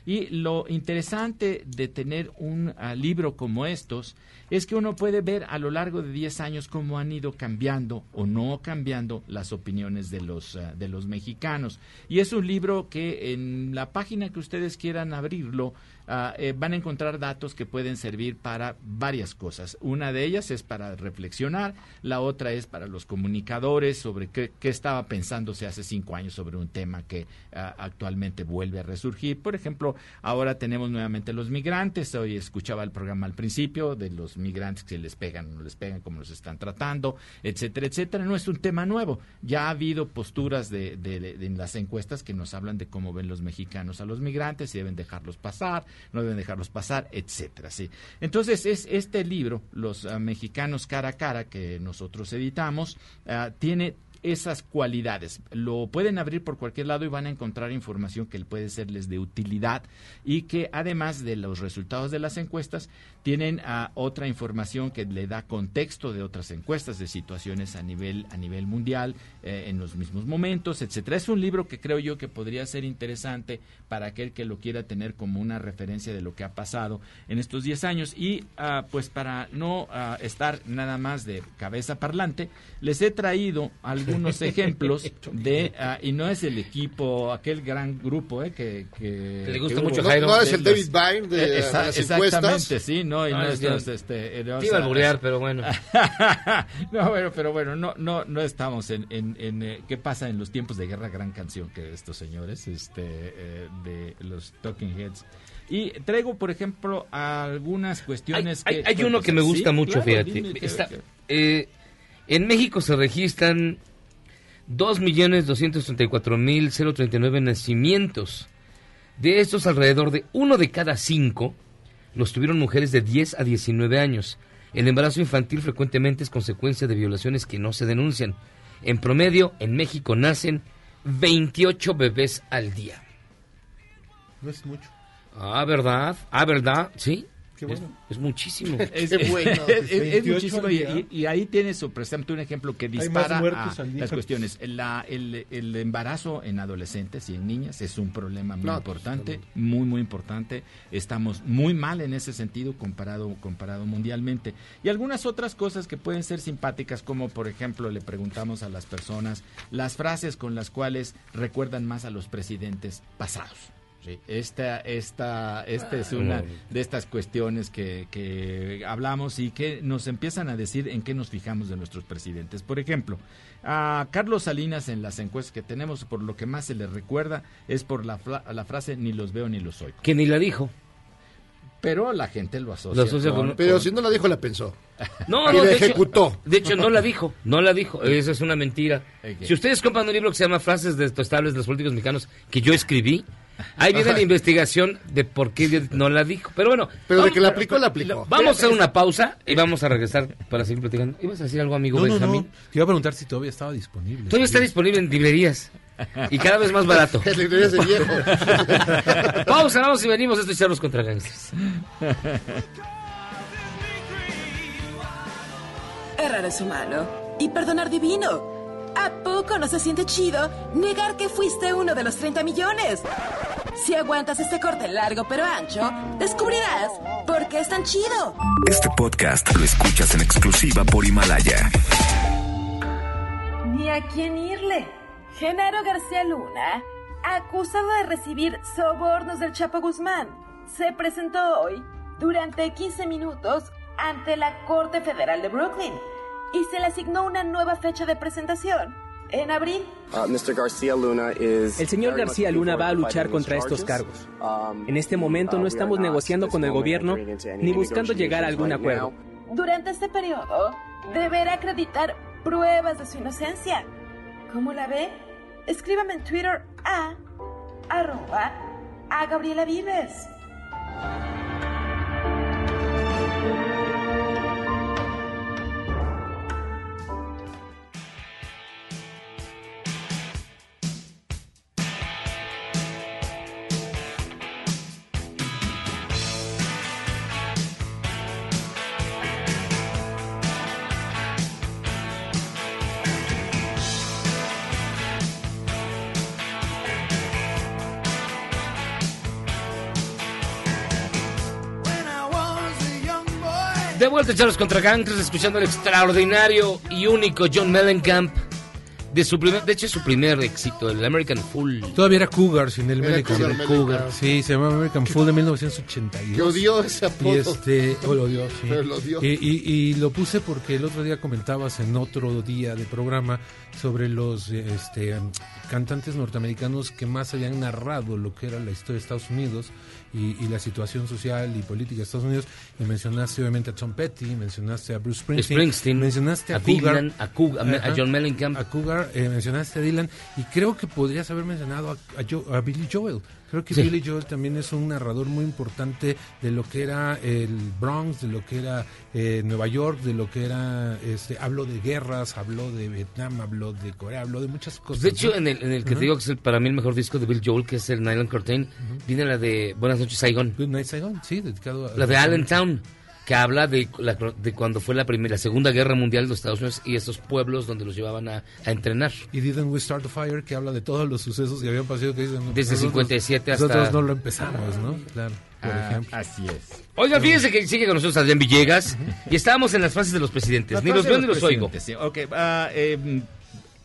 M: Y lo interesante de tener un ah, libro como estos es que uno puede ver a lo largo de 10 años cómo han ido cambiando o no cambiando las opiniones de los, ah, de los mexicanos. Y es un libro que en la página que ustedes quieran abrirlo, Eh, van a encontrar datos que pueden servir para varias cosas. Una de ellas es para reflexionar, la otra es para los comunicadores sobre qué, estaba pensándose hace cinco años sobre un tema que ah, actualmente vuelve a resurgir. Por ejemplo, ahora tenemos nuevamente los migrantes. Hoy escuchaba el programa al principio de los migrantes que les pegan o no les pegan, cómo los están tratando, etcétera, etcétera. No es un tema nuevo. Ya ha habido posturas de, en las encuestas que nos hablan de cómo ven los mexicanos a los migrantes, si deben dejarlos pasar, no deben dejarlos pasar, etcétera. Sí. Entonces, es este libro, Los ah, Mexicanos Cara a Cara, que nosotros editamos, ah, tiene esas cualidades. Lo pueden abrir por cualquier lado y van a encontrar información que puede serles de utilidad y que además de los resultados de las encuestas tienen ah, otra información que le da contexto de otras encuestas de situaciones a nivel a nivel mundial eh, en los mismos momentos, etcétera. Es un libro que creo yo que podría ser interesante para aquel que lo quiera tener como una referencia de lo que ha pasado en estos 10 años y ah, pues para no ah, estar nada más de cabeza parlante, les he traído algún unos ejemplos de, uh, y no es el equipo, aquel gran grupo eh, que, que,
F: le gusta mucho
D: no,
F: Jairo.
D: No, es el David Byrne de,
M: esa,
D: las
M: Exactamente, sí, no, y no,
F: no
M: es,
F: es
M: este,
F: no, iba a alburear, pero bueno.
M: no, bueno, pero bueno, no, no, no estamos en, en, en eh, qué pasa en los tiempos de guerra, gran canción que estos señores, este, eh, de los Talking Heads. Y traigo, por ejemplo, algunas cuestiones
F: hay,
M: que...
F: Hay, hay uno que me gusta
M: sí,
F: mucho,
M: claro,
F: fíjate. Está, eh, en México se registran 2.234.039 nacimientos. De estos, alrededor de uno de cada cinco los tuvieron mujeres de 10 a 19 años. El embarazo infantil frecuentemente es consecuencia de violaciones que no se denuncian. En promedio, en México nacen 28 bebés al día.
E: No es mucho.
F: Ah, ¿verdad? Ah, ¿verdad? Sí.
E: Qué bueno.
F: Es, es muchísimo.
M: Es,
D: Qué bueno.
M: es, es
E: 28
M: muchísimo y, ahí tienes, por ejemplo, un ejemplo que dispara a las cuestiones. La- el, el embarazo en adolescentes y en niñas es un problema muy
D: No,
M: importante, muy, muy importante. Estamos muy mal en ese sentido comparado, comparado mundialmente. Y algunas otras cosas que pueden ser simpáticas, como por ejemplo le preguntamos a las personas las frases con las cuales recuerdan más a los presidentes pasados. Sí, esta, esta, esta es una de estas cuestiones que, que hablamos y que nos empiezan a decir en qué nos fijamos de nuestros presidentes. Por ejemplo, a Carlos Salinas en las encuestas que tenemos, por lo que más se le recuerda es por la, fra- la frase ni los veo ni los oigo.
F: Que ni la dijo.
M: Pero la gente lo asocia.
F: Lo asocia con-
D: Pero si no la dijo, la pensó.
F: No,
D: Y
F: no,
D: la
F: de hecho-
D: ejecutó.
F: de hecho, no la dijo, no la dijo. Eso es una mentira. Si ustedes compran un libro que se llama Frases detestables de los políticos mexicanos, que yo escribí, ahí viene la investigación de por qué no la dijo. Pero bueno.
D: Pero de que la aplicó, la aplicó.
F: Vamos a hacer una pausa y vamos a regresar para seguir platicando. ¿Ibas a decir algo, amigo
E: No, no,
F: Benjamín?
E: no. Te iba a preguntar si todavía estaba disponible.
F: Todavía está disponible en librerías. Y cada vez más barato.
D: Es librerías de viejo.
F: Pausa, vamos y venimos. Esto es Charlos contra Gangsters.
L: Errar es humano y perdonar divino. ¿A poco no se siente chido negar que fuiste uno de los 30 millones? Si aguantas este corte largo pero ancho, descubrirás por qué es tan chido.
J: Este podcast lo escuchas en exclusiva por Himalaya.
A: Ni a quién irle. Genaro García Luna, acusado de recibir sobornos del Chapo Guzmán, se presentó hoy durante 15 minutos ante la Corte Federal de Brooklyn y se le asignó una nueva fecha de presentación, en abril.
N: El señor García Luna va a luchar contra estos cargos. En este momento no estamos negociando con el gobierno ni buscando llegar a algún acuerdo.
A: Durante este periodo, deberá acreditar pruebas de su inocencia. ¿Cómo la ve? Escríbame en Twitter a arroba a Gabriela Vives.
F: De vuelta, Charlos contra Gangsters, escuchando el extraordinario y único John Mellencamp. De, su primer, de hecho, es su primer éxito, el American Fool.
E: Todavía era Cougar sin el Mellencamp.
D: Cougar Mellencamp.
E: Sí, se llama American Fool de 1982.
D: Que odió ese apodo.
E: Y este, oh, lo odió, sí.
D: Pero lo odió.
E: Y, y- y lo puse porque el otro día comentabas en otro día de programa sobre los este, cantantes norteamericanos que más habían narrado lo que era la historia de Estados Unidos y, y la situación social y política de Estados Unidos. Y mencionaste obviamente a Tom Petty, mencionaste a Bruce Springsteen,
F: Springsteen,
E: mencionaste a,
F: a
E: Cougar,
F: Dylan, a Cougar. John Mellencamp.
E: a Cougar, eh, mencionaste a Dylan y creo que podrías haber mencionado a, a Jo- a Billy Joel. Creo que
F: Sí.
E: Billy Joel también es un narrador muy importante de lo que era el Bronx, de lo que era eh, Nueva York, de lo que era, este, habló de guerras, habló de Vietnam, habló de Corea, habló de muchas cosas.
F: De hecho,
E: ¿no?
F: en el, en el que te digo que es el- para mí el mejor disco de Bill Joel, que es el Nylon Curtain, viene la de Buenas noches, Saigon.
E: Good Night Saigon, sí, dedicado a...
F: La de Allentown, que habla de, la- de cuando fue la primera, la Segunda Guerra Mundial de los Estados Unidos y estos pueblos donde los llevaban a, a entrenar.
E: Y Didn't We Start the Fire, que habla de todos los sucesos que habían pasado. Que dicen,
F: Desde
E: nosotros-
F: 57 hasta-
E: Nosotros no lo empezamos, ¿no? Claro, por
M: Ah,
E: ejemplo.
M: Así es.
F: Oiga, fíjense que sigue con nosotros Adrián Villegas y estábamos en las fases de los presidentes. Ni los veo ni los oigo.
M: sí. Ok, ah, eh,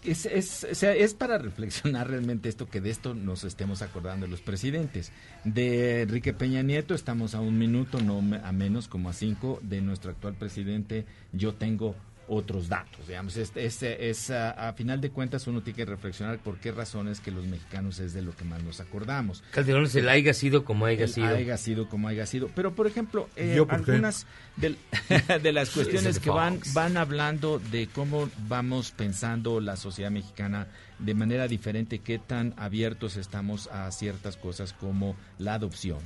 M: es, es, o sea, es para reflexionar realmente esto, que de esto nos estemos acordando los presidentes. De Enrique Peña Nieto estamos a un minuto, no a menos como a cinco. De nuestro actual presidente yo tengo otros datos, digamos. Es, es, es, a, a final de cuentas uno tiene que reflexionar por qué razones que los mexicanos es de lo que más nos acordamos.
F: Calderón es el haya sido como haya
M: El
F: sido.
M: haya sido como haya sido. Pero, por ejemplo, eh,
E: ¿Yo por qué?
M: algunas de, las cuestiones que van, van hablando de cómo vamos pensando la sociedad mexicana de manera diferente, qué tan abiertos estamos a ciertas cosas como la adopción.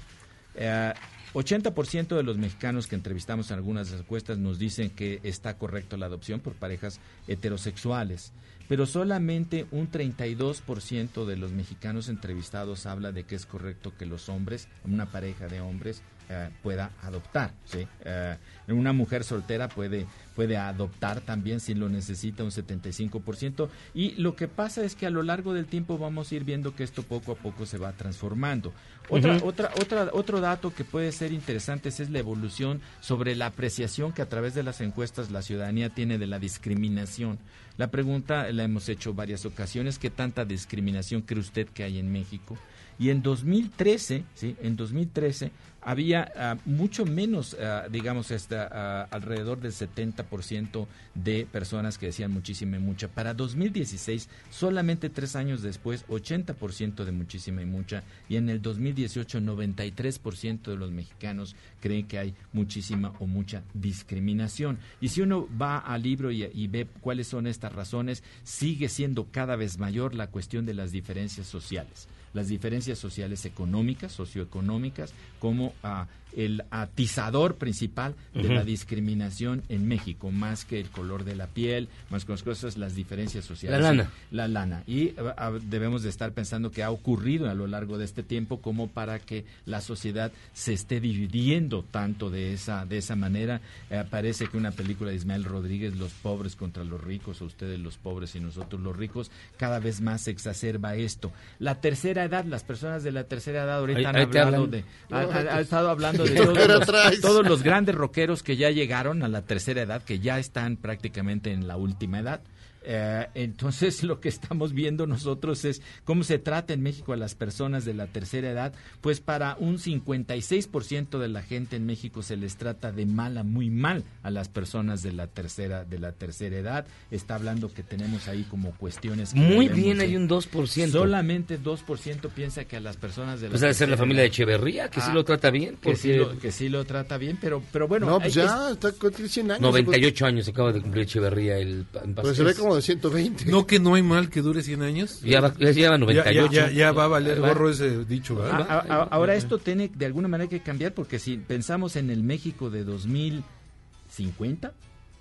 M: Eh, 80% de los mexicanos que entrevistamos en algunas encuestas nos dicen que está correcto la adopción por parejas heterosexuales, pero solamente un 32% de los mexicanos entrevistados habla de que es correcto que los hombres, una pareja de hombres, eh, pueda adoptar. ¿sí? Eh, una mujer soltera puede, puede adoptar también si lo necesita un 75%. Y lo que pasa es que a lo largo del tiempo vamos a ir viendo que esto poco a poco se va transformando. Otra, otra, otra, otro dato que puede ser interesante es la evolución sobre la apreciación que a través de las encuestas la ciudadanía tiene de la discriminación. La pregunta la hemos hecho varias ocasiones, ¿qué tanta discriminación cree usted que hay en México? Y en 2013, ¿sí? En 2013 había ah, mucho menos, ah, digamos, esta, ah, alrededor del 70% de personas que decían muchísima y mucha. Para 2016, solamente tres años después, 80% de muchísima y mucha. Y en el 2018, 93% de los mexicanos creen que hay muchísima o mucha discriminación. Y si uno va al libro y ve cuáles son estas razones, sigue siendo cada vez mayor la cuestión de las diferencias sociales las diferencias sociales económicas, socioeconómicas, como ah, el atizador principal de la discriminación en México, más que el color de la piel, más que las cosas, las diferencias sociales.
F: La lana.
M: La lana. Y ah, ah, debemos de estar pensando que ha ocurrido a lo largo de este tiempo como para que la sociedad se esté dividiendo tanto de esa, de esa manera. Eh, parece que una película de Ismael Rodríguez, Los pobres contra los ricos, o ustedes los pobres y nosotros los ricos, cada vez más se exacerba esto. La tercera edad, las personas de la tercera edad ahorita
F: Ahí-
M: han
F: ahí
M: hablado de... Ha, ha- ha estado hablando de
D: ¿Qué
M: todos los, todos los grandes rockeros que ya llegaron a la tercera edad, que ya están prácticamente en la última edad. Eh, entonces lo que estamos viendo nosotros es cómo se trata en México a las personas de la tercera edad, pues para un 56% de la gente en México se les trata de mal a muy mal a las personas de la tercera de la tercera edad. Está hablando que tenemos ahí como cuestiones
F: Muy bien, hay un 2%.
M: Solamente 2% piensa que a las personas de la
F: Pues de ser la
M: tercera
F: familia de Echeverría, que sí
M: Ah,
F: lo trata bien.
M: que sí, lo, que sí lo trata bien, pero, pero bueno.
D: no, pues ya, está con 100 años.
F: 98 años acaba de cumplir Echeverría el paz
D: Pues se ve como de 120.
E: No que no hay mal que dure 100 años.
F: Ya, va- ya lleva
E: Ya,
F: 98.
E: ya, ya, ya va a valer
F: Va.
E: gorro ese dicho,
M: A-
E: ¿verdad?
M: a- a- ahora esto tiene de alguna manera que cambiar porque si pensamos en el México de 2050,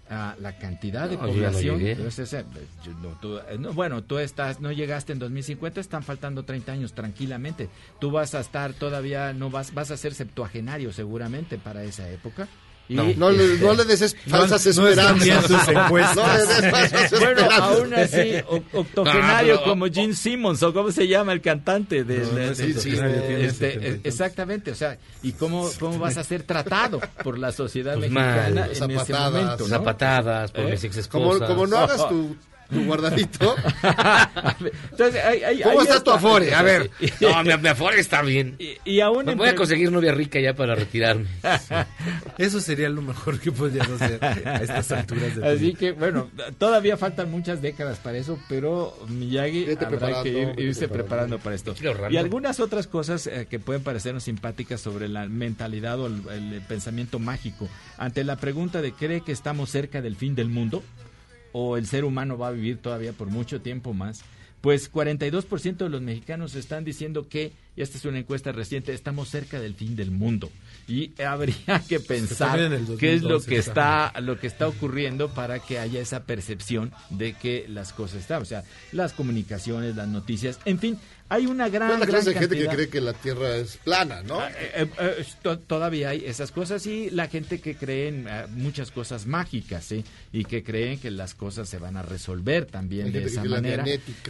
M: a la cantidad de
F: No, yo ya no
M: población,
F: llegué.
M: entonces, yo no, tú, eh, no, bueno, tú estás, no llegaste en 2050, están faltando 30 años tranquilamente. Tú vas a estar todavía, no vas, vas a ser septuagenario seguramente para esa época.
D: No, no le,
M: este,
D: no le des es- falsas esperanzas.
E: bien sus encuestas.
D: No le des falsas
M: Bueno, aún así, octogenario
F: No,
M: como Gene Simmons, o cómo se llama el cantante de, de-
E: es
M: de-
E: octogenario, tiene
M: este,
E: 70 y tantos.
M: exactamente, o sea, y cómo, cómo vas a ser tratado por la sociedad
F: Pues
M: mexicana
F: mal.
M: en ese
D: Zapatadas.
M: momento, ¿no?
F: Zapatadas por
M: ¿Eh?
F: mis ex
D: Como,
F: esposas.
D: como no hagas tu, tu guardadito.
M: Entonces,
D: ¿Cómo
M: ahí
D: está tu afore? A ver.
F: No, mi, mi afore está bien.
M: Y, y aún
F: Me voy a conseguir novia rica ya para retirarme.
E: Eso sería lo mejor que podrías hacer a estas alturas de tu
M: Así
E: vida.
M: que, bueno, todavía faltan muchas décadas para eso, pero Miyagi
D: Vete
M: habrá
D: preparando,
M: que ir- irse
D: preparando.
M: preparando para esto. Y algunas otras cosas eh, que pueden parecernos simpáticas sobre la mentalidad o el, el pensamiento mágico. Ante la pregunta de ¿cree que estamos cerca del fin del mundo? ¿O el ser humano va a vivir todavía por mucho tiempo más? Pues 42% de los mexicanos están diciendo que, y esta es una encuesta reciente, estamos cerca del fin del mundo. Y habría que pensar qué es lo
E: 2012
M: que
E: está
M: lo que está ocurriendo para que haya esa percepción de que las cosas están, o sea, las comunicaciones, las noticias, en fin, hay una gran,
D: Es la
M: gran
D: clase de gente que cree que la Tierra es plana, ¿no?
M: Ah, eh, eh, to- todavía hay esas cosas y la gente que cree en ah, muchas cosas mágicas, ¿sí? Y que creen que las cosas se van a resolver también de esa manera.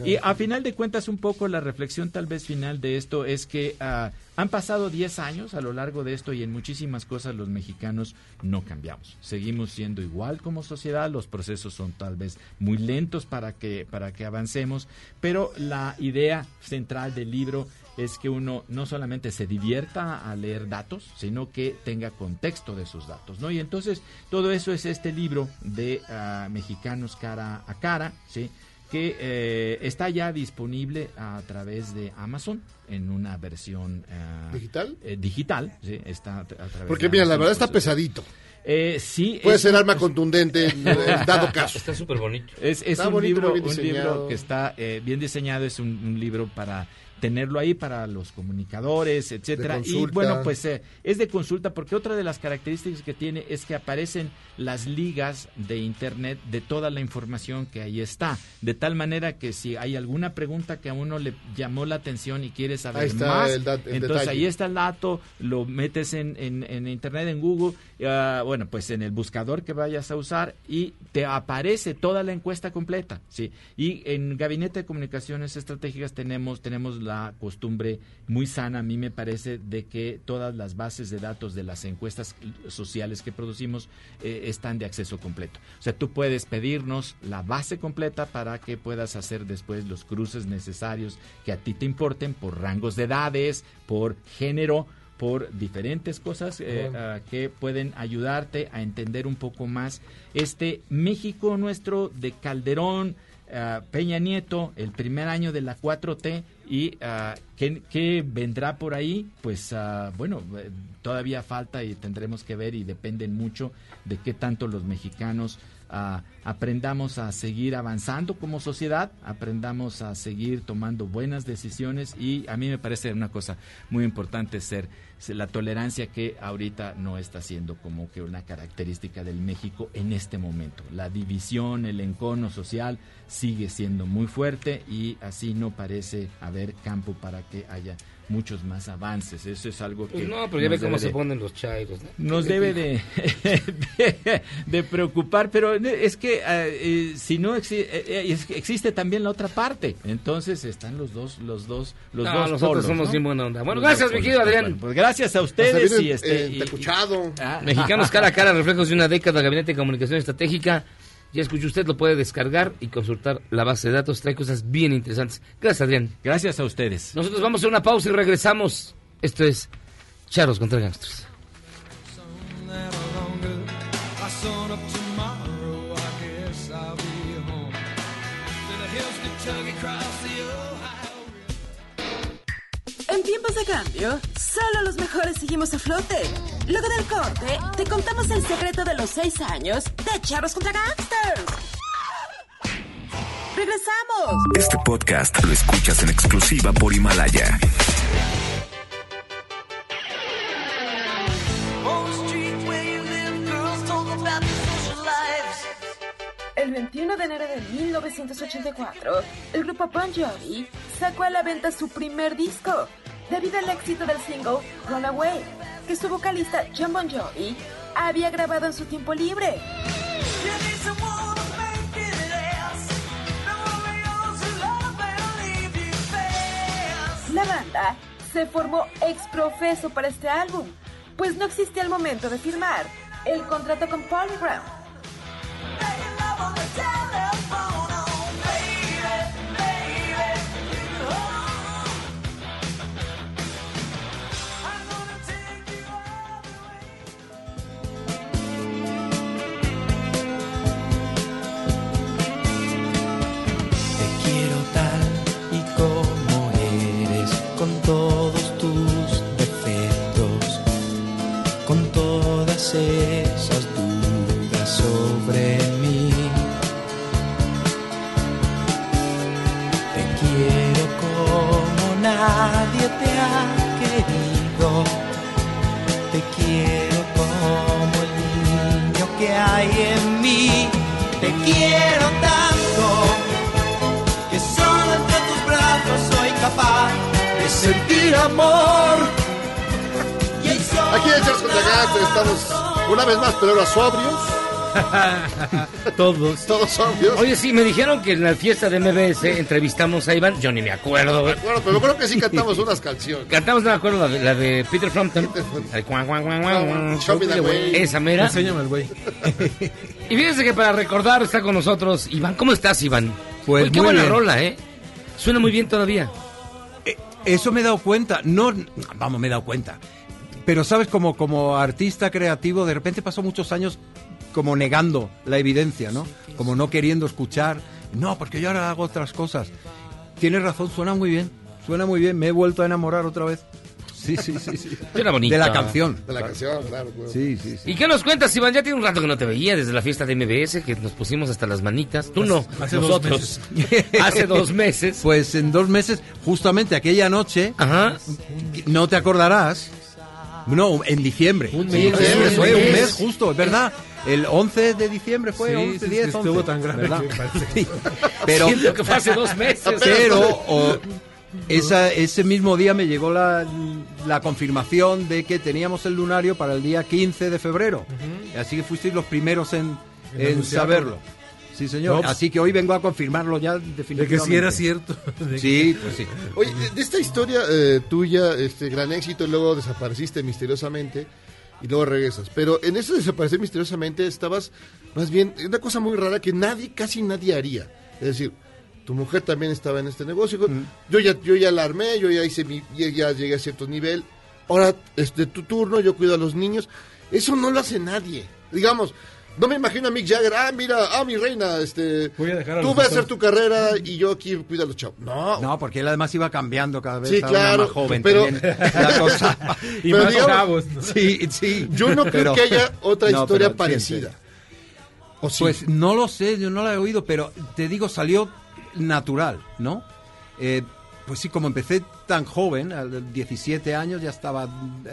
M: Y a final de cuentas, un poco la reflexión tal vez final de esto es que ah, han pasado 10 años a lo largo de esto y en muchísimas cosas los mexicanos no cambiamos. Seguimos siendo igual como sociedad, los procesos son tal vez muy lentos para que, para que avancemos, pero la idea central del libro es que uno no solamente se divierta a leer datos, sino que tenga contexto de esos datos, ¿no? Y entonces todo eso es este libro de ah, Mexicanos cara a cara, ¿sí? Que eh, está ya disponible a través de Amazon en una versión ah,
D: ¿Digital?
M: eh, digital, sí, está a tra- a través
D: Porque
M: de
D: mira, la
M: Amazon,
D: verdad está pesadito.
M: Eh, sí,
D: Puede
M: es
D: ser
M: un-
D: arma contundente en en dado caso.
F: Está súper bonito.
M: es, es
D: Está
M: un,
D: bonito,
M: libro, un libro
D: diseñado.
M: que está eh, bien diseñado, es un, un libro para tenerlo ahí para los comunicadores, etcétera. Y bueno, pues eh, es de consulta porque otra de las características que tiene es que aparecen las ligas de internet de toda la información que ahí está, de tal manera que si hay alguna pregunta que a uno le llamó la atención y quiere saber
D: Ahí está
M: más,
D: el dat- el
M: entonces
D: detalle.
M: ahí está el dato, lo metes en, en, en internet, en Google, ah, bueno, pues en el buscador que vayas a usar y te aparece toda la encuesta completa, ¿sí? Y en Gabinete de Comunicaciones Estratégicas tenemos, tenemos la costumbre muy sana, a mí me parece, de que todas las bases de datos de las encuestas sociales que producimos eh, están de acceso completo. O sea, tú puedes pedirnos la base completa para que puedas hacer después los cruces necesarios que a ti te importen por rangos de edades, por género, por diferentes cosas eh, que pueden ayudarte a entender un poco más este México nuestro de Calderón, ah, Peña Nieto, el primer año de la 4T y ah, ¿qué, vendrá por ahí? Pues ah, bueno, eh, todavía falta y tendremos que ver y dependen mucho de qué tanto los mexicanos ah, aprendamos a seguir avanzando como sociedad, aprendamos a seguir tomando buenas decisiones y a mí me parece una cosa muy importante ser la tolerancia que ahorita no está siendo como que una característica del México en este momento. La división, el encono social sigue siendo muy fuerte y así no parece haber campo para que haya muchos más avances. Eso es algo que
F: Pues no, pero ya ve cómo se ponen los chairos. ¿no?
M: nos debe de, de, de preocupar, pero es que eh, eh, si no exi- eh, eh, es que existe también la otra parte, entonces están los dos, los dos, los
F: No,
M: dos
F: nosotros
M: polos,
F: somos
M: ¿no?
F: bien buena onda. Bueno,
M: Los
F: gracias, mi querido Adrián.
M: Bueno, pues gracias a ustedes y este
D: eh,
M: y-. Ah.
F: Mexicanos cara a cara, reflejos de una década, Gabinete de Comunicación Estratégica. Ya escuchó usted, lo puede descargar y consultar la base de datos. Trae cosas bien interesantes. Gracias, Adrián.
M: Gracias a ustedes.
F: Nosotros vamos a una pausa y regresamos. Esto es Charlos contra Gangsters.
L: De cambio, solo los mejores seguimos a flote. Luego del corte, te contamos el secreto de los seis años de Charros contra Gangsters. ¡Regresamos!
J: Este podcast lo escuchas en exclusiva por Himalaya.
A: El 21 de enero de 1984, el grupo Bon Jovi sacó a la venta su primer disco, debido al éxito del single Run Away, que su vocalista John Bon Jovi había grabado en su tiempo libre. La banda se formó ex profeso para este álbum, pues no existía el momento de firmar el contrato con Polygram.
O: Esas dudas sobre mí. Te quiero como nadie te ha querido. Te quiero como el niño que hay en mí. Te quiero tanto que solo entre tus brazos soy capaz de sentir amor.
D: Aquí en Charles contra Gangsters estamos una vez más, pero ahora sobrios.
E: Todos.
D: Todos sobrios.
F: Oye, sí, me dijeron que en la fiesta de MBS entrevistamos a Iván. Yo ni me acuerdo. güey.
D: Bueno, pero creo que sí cantamos unas canciones.
F: Cantamos, no me acuerdo, la de, la de Peter Frampton.
D: Me.
F: Esa mera.
E: Enséñame el güey.
F: Y fíjense que para recordar está con nosotros Iván. ¿Cómo estás, Iván?
P: Pues
F: Uy, qué
P: muy
F: buena
P: bien.
F: rola, ¿eh? Suena muy bien todavía.
P: Eso me he dado cuenta. No, vamos, me he dado cuenta. Pero sabes, como, como artista creativo, de repente pasó muchos años como negando la evidencia, ¿no? Como no queriendo escuchar. No, porque yo ahora hago otras cosas. Tienes razón, suena muy bien. Suena muy bien. Me he vuelto a enamorar otra vez. Sí, sí, sí. sí.
F: Suena bonita.
P: De la canción.
D: De la canción, claro. claro.
P: Sí, sí, sí.
F: ¿Y qué nos cuentas, Iván? Ya tiene un rato que no te veía desde la fiesta de MBS, que nos pusimos hasta las manitas. Tú no,
E: hace dos
F: nosotros. hace dos meses.
P: Pues en dos meses, justamente aquella noche, no te acordarás. No, en diciembre.
E: Un
P: Sí,
E: mes.
P: diciembre
E: Un
P: fue un
E: mes.
P: justo, es verdad. El 11 de diciembre fue,
E: Sí,
P: 11,
E: sí,
P: 10,
E: sí,
P: 11.
E: estuvo tan grave
P: ¿verdad?
E: que
P: Sí. Pero,
F: Siento que fue hace dos meses.
P: pero o, esa, ese mismo día me llegó la, la confirmación de que teníamos el lunario para el día 15 de febrero. Así que fuisteis los primeros en,
E: En
P: en saberlo. Sí, señor.
E: Pues-
P: Así que hoy vengo a confirmarlo ya
E: De
P: definitivamente.
E: que sí era cierto. De que-
P: Sí, pues sí.
D: Oye, de, de esta historia eh, tuya, este gran éxito, y luego desapareciste misteriosamente y luego regresas. Pero en eso de desaparecer misteriosamente estabas más bien una cosa muy rara que nadie, casi nadie haría. Es decir, tu mujer también estaba en este negocio. Yo ya, yo ya la armé, yo ya hice mi, ya, ya llegué a cierto nivel. Ahora es de tu turno, yo cuido a los niños. Eso no lo hace nadie. Digamos, no me imagino a Mick Jagger, ah, mira, ah, mi reina, este,
E: Voy a dejar a
D: tú vas a hacer tu carrera y yo aquí cuido a los chavos. No,
P: No, porque él además iba cambiando cada vez
D: Sí, claro,
P: más joven
D: pero-
P: la cosa.
E: Y
D: Pero
E: más
D: digamos-
E: chavos. ¿no?
P: Sí, sí.
D: Yo no creo
P: Pero-
D: que haya otra
P: No,
D: historia
P: pero
D: parecida.
P: sí.
D: ¿O sí?
P: Pues no lo sé, yo no la he oído, pero te digo, salió natural, ¿no? Eh, pues sí, como empecé tan joven, a los 17 años ya estaba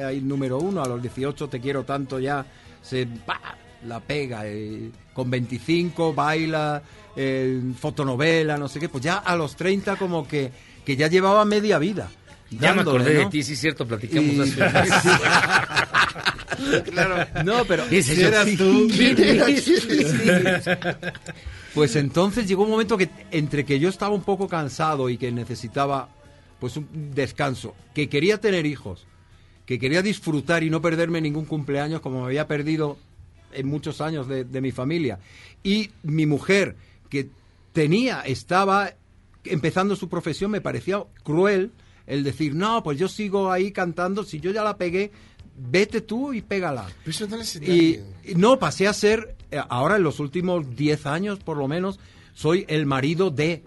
P: ahí número uno, a los 18 te quiero tanto ya se ¡pa! La pega, eh, con 25 baila, eh, fotonovela, no sé qué, pues ya a los 30 como que, que ya llevaba media vida.
F: Ya me acordé de ti, sí, es cierto, platicamos
P: Y-
F: hace.
P: Claro. No, pero si eras
F: sí.
P: tú. Pues entonces llegó un momento que entre que yo estaba un poco cansado y que necesitaba pues un descanso, que quería tener hijos, que quería disfrutar y no perderme ningún cumpleaños como me había perdido en muchos años de, de mi familia. Y mi mujer, que tenía, estaba empezando su profesión, me parecía cruel el decir, no, pues yo sigo ahí cantando, si yo ya la pegué, vete tú y pégala.
D: Pero eso no
P: Y, y no, pasé a ser, eh, ahora en los últimos 10 años por lo menos, soy el marido de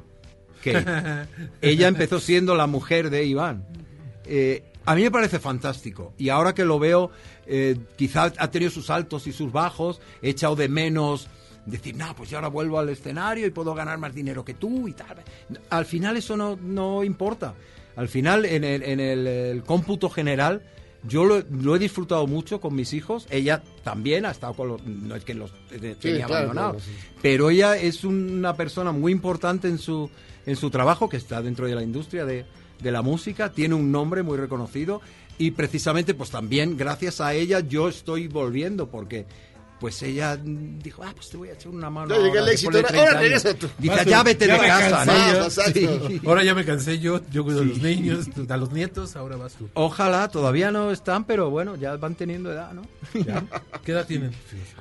P: Kate. Ella empezó siendo la mujer de Iván. Eh, a mí me parece fantástico. Y ahora que lo veo, eh, quizás ha tenido sus altos y sus bajos, he echado de menos decir, no, pues yo ahora vuelvo al escenario y puedo ganar más dinero que tú y tal. Al final eso no, no importa. Al final, en el, en el, el cómputo general, yo lo, lo he disfrutado mucho con mis hijos. Ella también ha estado con los... No es que los tenía
D: claro,
P: abandonados.
D: claro, sí.
P: Pero ella es una persona muy importante en su, en su trabajo, que está dentro de la industria de, de la música, tiene un nombre muy reconocido y precisamente pues también gracias a ella yo estoy volviendo porque pues ella dijo, ah, pues te voy a echar una mano.
D: Ya
P: ahora,
D: éxito, ahora
P: 30
D: regresa
P: años".
D: tú.
P: Dije, ya vete
E: ya
P: de casa,
E: cansé
P: ¿no? Sí.
E: Ahora ya me cansé yo, yo cuido a los niños, a los nietos, ahora vas tú.
P: Ojalá, todavía no están, pero bueno, ya van teniendo edad, ¿no?
E: ¿Qué edad tienen?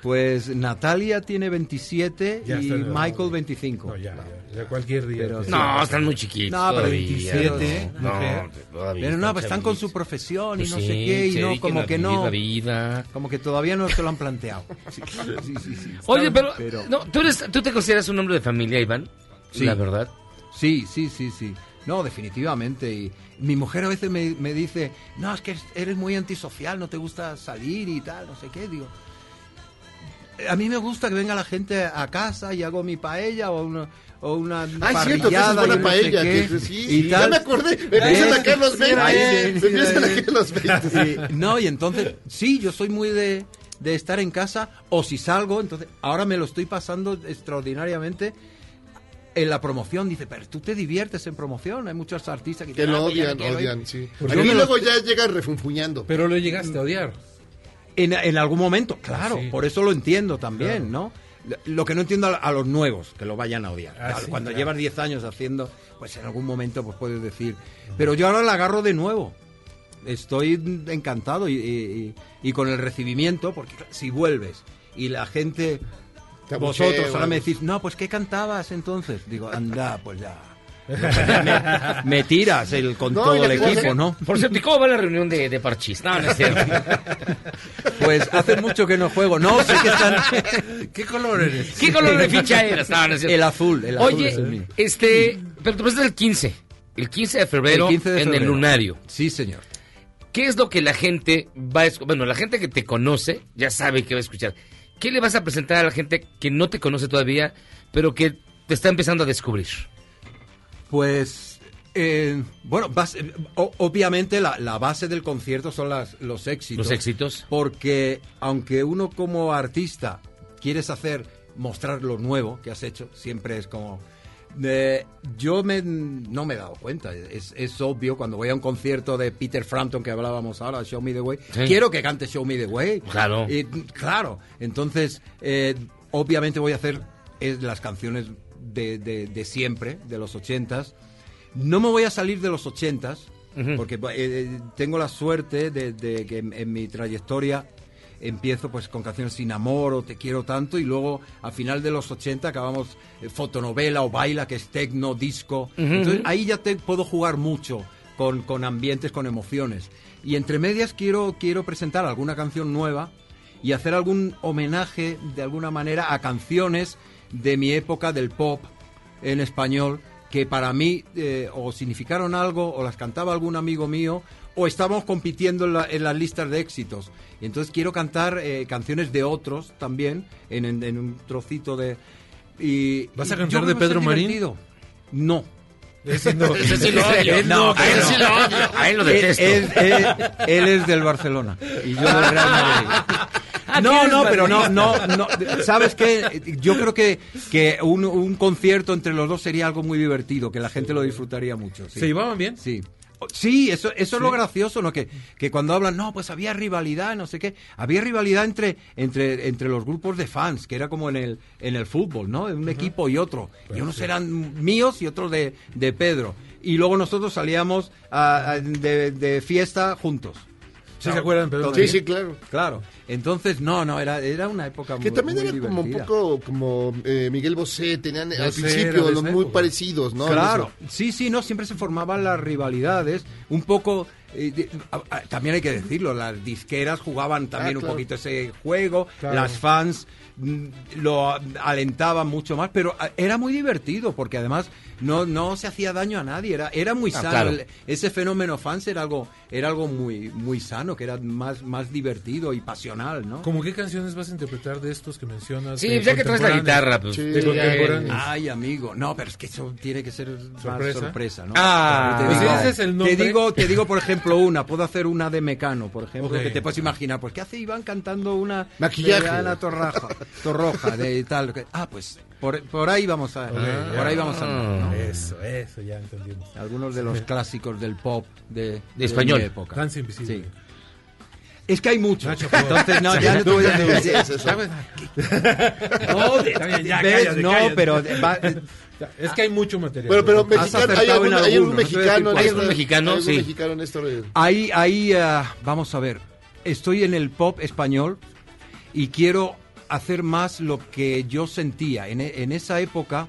P: Pues Natalia tiene 27
E: Ya
P: y Michael 25.
E: No, ya, ya, ya cualquier día.
P: Pero
E: que
P: sí.
E: sea.
F: No, están muy chiquitos.
P: No, pero
F: todavía.
P: 27,
F: No,
P: mujer.
F: todavía
P: Pero no, pues están con su profesión y
F: Pues
P: no
F: sí,
P: sé qué, y no, como que no.
F: vida.
P: Como que todavía no se lo han planteado. Sí, sí, sí, sí.
F: Oye, pero,
P: Pero-
F: No, ¿tú, eres, ¿tú te consideras un hombre de familia, Iván?
P: Sí.
F: La verdad.
P: Sí, sí, sí, sí. No, definitivamente. Y mi mujer a veces me, me dice, no, es que eres muy antisocial, no te gusta salir y tal, no sé qué. Digo, a mí me gusta que venga la gente a casa y hago mi paella o una, o una
D: Ah, es cierto, que haces
P: parrillada
D: buena
P: y
D: paella. que- sí,
P: y
D: sí, ya
P: tal.
D: me acordé. Me empiezan a caer los 20.
P: Ay,
D: Me
P: sí,
D: empiezan a caer los 20.
P: Sí, No, y entonces, sí, yo soy muy de, de estar en casa, o si salgo, entonces, ahora me lo estoy pasando extraordinariamente en la promoción. Dice, pero tú te diviertes en promoción, hay muchos artistas que,
D: Que lo
P: "Ah, ya
D: odian,
P: quiero ir".
D: odian, sí.
P: Pues lo-
D: luego ya llegan refunfuñando.
E: Pero lo llegaste a odiar.
P: En, en algún momento, claro,
E: sí.
P: por eso lo entiendo también,
E: Claro.
P: ¿no? Lo que no entiendo a, los nuevos, que lo vayan a odiar.
E: Ah, sí,
P: Cuando
E: claro.
P: llevas 10 años haciendo, pues en algún momento pues puedes decir, pero yo ahora la agarro de nuevo. Estoy encantado y, y- con el recibimiento, porque si vuelves y la gente,
D: Te
P: vosotros ahora me decís, no, pues ¿qué cantabas entonces? Digo, anda, pues ya. Me, me tiras el, con
D: No,
P: todo el equipo, ¿no?
F: Por cierto, ¿y cómo va la reunión de, de Parchís? No, no es cierto.
P: Pues hace mucho que no juego. No, sé que están...
E: ¿Qué color eres?
F: ¿Qué color de ficha? No, no es cierto.
P: El azul, el azul
F: Oye,
P: es el mío.
F: este, pero te presentas el 15. El 15 de febrero
P: El 15 de
F: en el
P: febrero.
F: Lunario.
P: Sí, señor.
F: ¿Qué es lo que la gente va a escuchar? Bueno, la gente que te conoce ya sabe que va a escuchar. ¿Qué le vas a presentar a la gente que no te conoce todavía, pero que te está empezando a descubrir?
P: Pues, eh, bueno, obviamente la, la base del concierto son las, los éxitos.
F: Los éxitos.
P: Porque aunque uno como artista quieres hacer, mostrar lo nuevo que has hecho, siempre es como... eh, yo me, no me he dado cuenta, es, es obvio cuando voy a un concierto de Peter Frampton que hablábamos ahora, Show Me the Way,
F: Sí.
P: quiero que cante Show Me the Way.
F: Claro.
P: Y, claro, entonces eh, obviamente voy a hacer las canciones de, de- de siempre, de los ochentas. No me voy a salir de los ochentas,
F: Ujú.
P: porque eh, tengo la suerte de, de que en, en mi trayectoria empiezo pues con canciones sin amor o te quiero tanto y luego a final de los 80 acabamos eh, fotonovela o baila que es tecno, disco. Entonces ahí ya te puedo jugar mucho con, con ambientes, con emociones. Y entre medias quiero, quiero presentar alguna canción nueva y hacer algún homenaje de alguna manera a canciones de mi época del pop en español que para mí eh, o significaron algo o las cantaba algún amigo mío o estábamos compitiendo en, la- en las listas de éxitos. Y entonces quiero cantar eh, canciones de otros también en, en- en un trocito de... Y,
E: ¿Vas a cantar de Pedro Marín?
P: divertido. No.
E: Ese no.
F: Ese sí lo odio.
P: No,
F: a él sí lo odio. A él lo detesto.
P: Él, él- él es del Barcelona y yo del Real Madrid. No, no, pero no, no, no. ¿Sabes qué? Yo creo que, que un, un concierto entre los dos sería algo muy divertido, que la gente lo disfrutaría mucho. sí.
E: ¿Se llevaban bien?
P: Sí. Sí, eso, eso es lo gracioso, ¿no? Que, que cuando hablan, no, pues había rivalidad, no sé qué. Había rivalidad entre, entre, entre los grupos de fans, que era como en el, en el fútbol, ¿no? Un equipo y otro. Y unos eran míos y otros de, de Pedro. Y luego nosotros salíamos a- de, de fiesta juntos.
E: ¿Sí se acuerdan,
D: Sí, sí, claro.
P: Claro. Entonces, no, no, era, era una época
D: Que
P: muy
D: también
P: muy
D: era como un poco como eh, Miguel Bosé, tenían al
E: Bosé
D: principio los muy
E: época.
D: parecidos, ¿no?
P: Claro, sí, sí, no, siempre se formaban las rivalidades, un poco, eh, de- a- a- también hay que decirlo, las disqueras jugaban también
D: Ah,
P: un poquito ese juego,
E: Claro.
P: las fans mm, lo alentaban mucho más, pero a- era muy divertido porque además no, no se hacía daño a nadie, era, era muy
F: Ah,
P: sano,
F: claro.
P: El- ese fenómeno fans era algo, era algo muy, muy sano, que era más, más divertido y pasional, ¿no?
E: ¿Cómo qué canciones vas a interpretar de estos que mencionas?
F: Sí, ya que traes la guitarra, pues.
D: Sí.
E: De contemporáneos.
P: Ay, amigo, no, pero es que eso tiene que ser
E: ¿Sorpresa?
P: más sorpresa, ¿no?
F: Ah.
P: te,
E: Pues
P: digo,
E: ese es el nombre.
P: te digo, te digo, por ejemplo, una, puedo hacer una de Mecano, por ejemplo, que te puedes imaginar. Pues, ¿qué hace Iván cantando una
D: Maquillaje.
P: de Ana Torraja, Torroja, de tal? que- Ah, pues por, por ahí vamos a, por ahí vamos a andar, ¿no?
E: Eso, eso, ya entendimos.
P: Algunos de los clásicos del pop de, de
F: español.
P: mi época.
E: Danza Invisible.
P: Sí. Es que hay muchos.
E: Nacho.
P: Entonces, no, ya no te voy a decir.
D: es eso.
P: No,
E: bien, ya,
P: ¿ves?
E: cállate,
P: no,
E: cállate.
P: pero va-
E: Es que hay mucho material.
D: Pero, pero mexicano, ¿hay algún, hay algún mexicano?
F: ¿Hay
D: esta-
F: algún mexicano?
D: ¿Hay algún
F: Sí.
D: mexicano en esto? de-
P: Ahí, ahí, ah, vamos a ver. Estoy en el pop español y quiero hacer más lo que yo sentía. En, en esa época,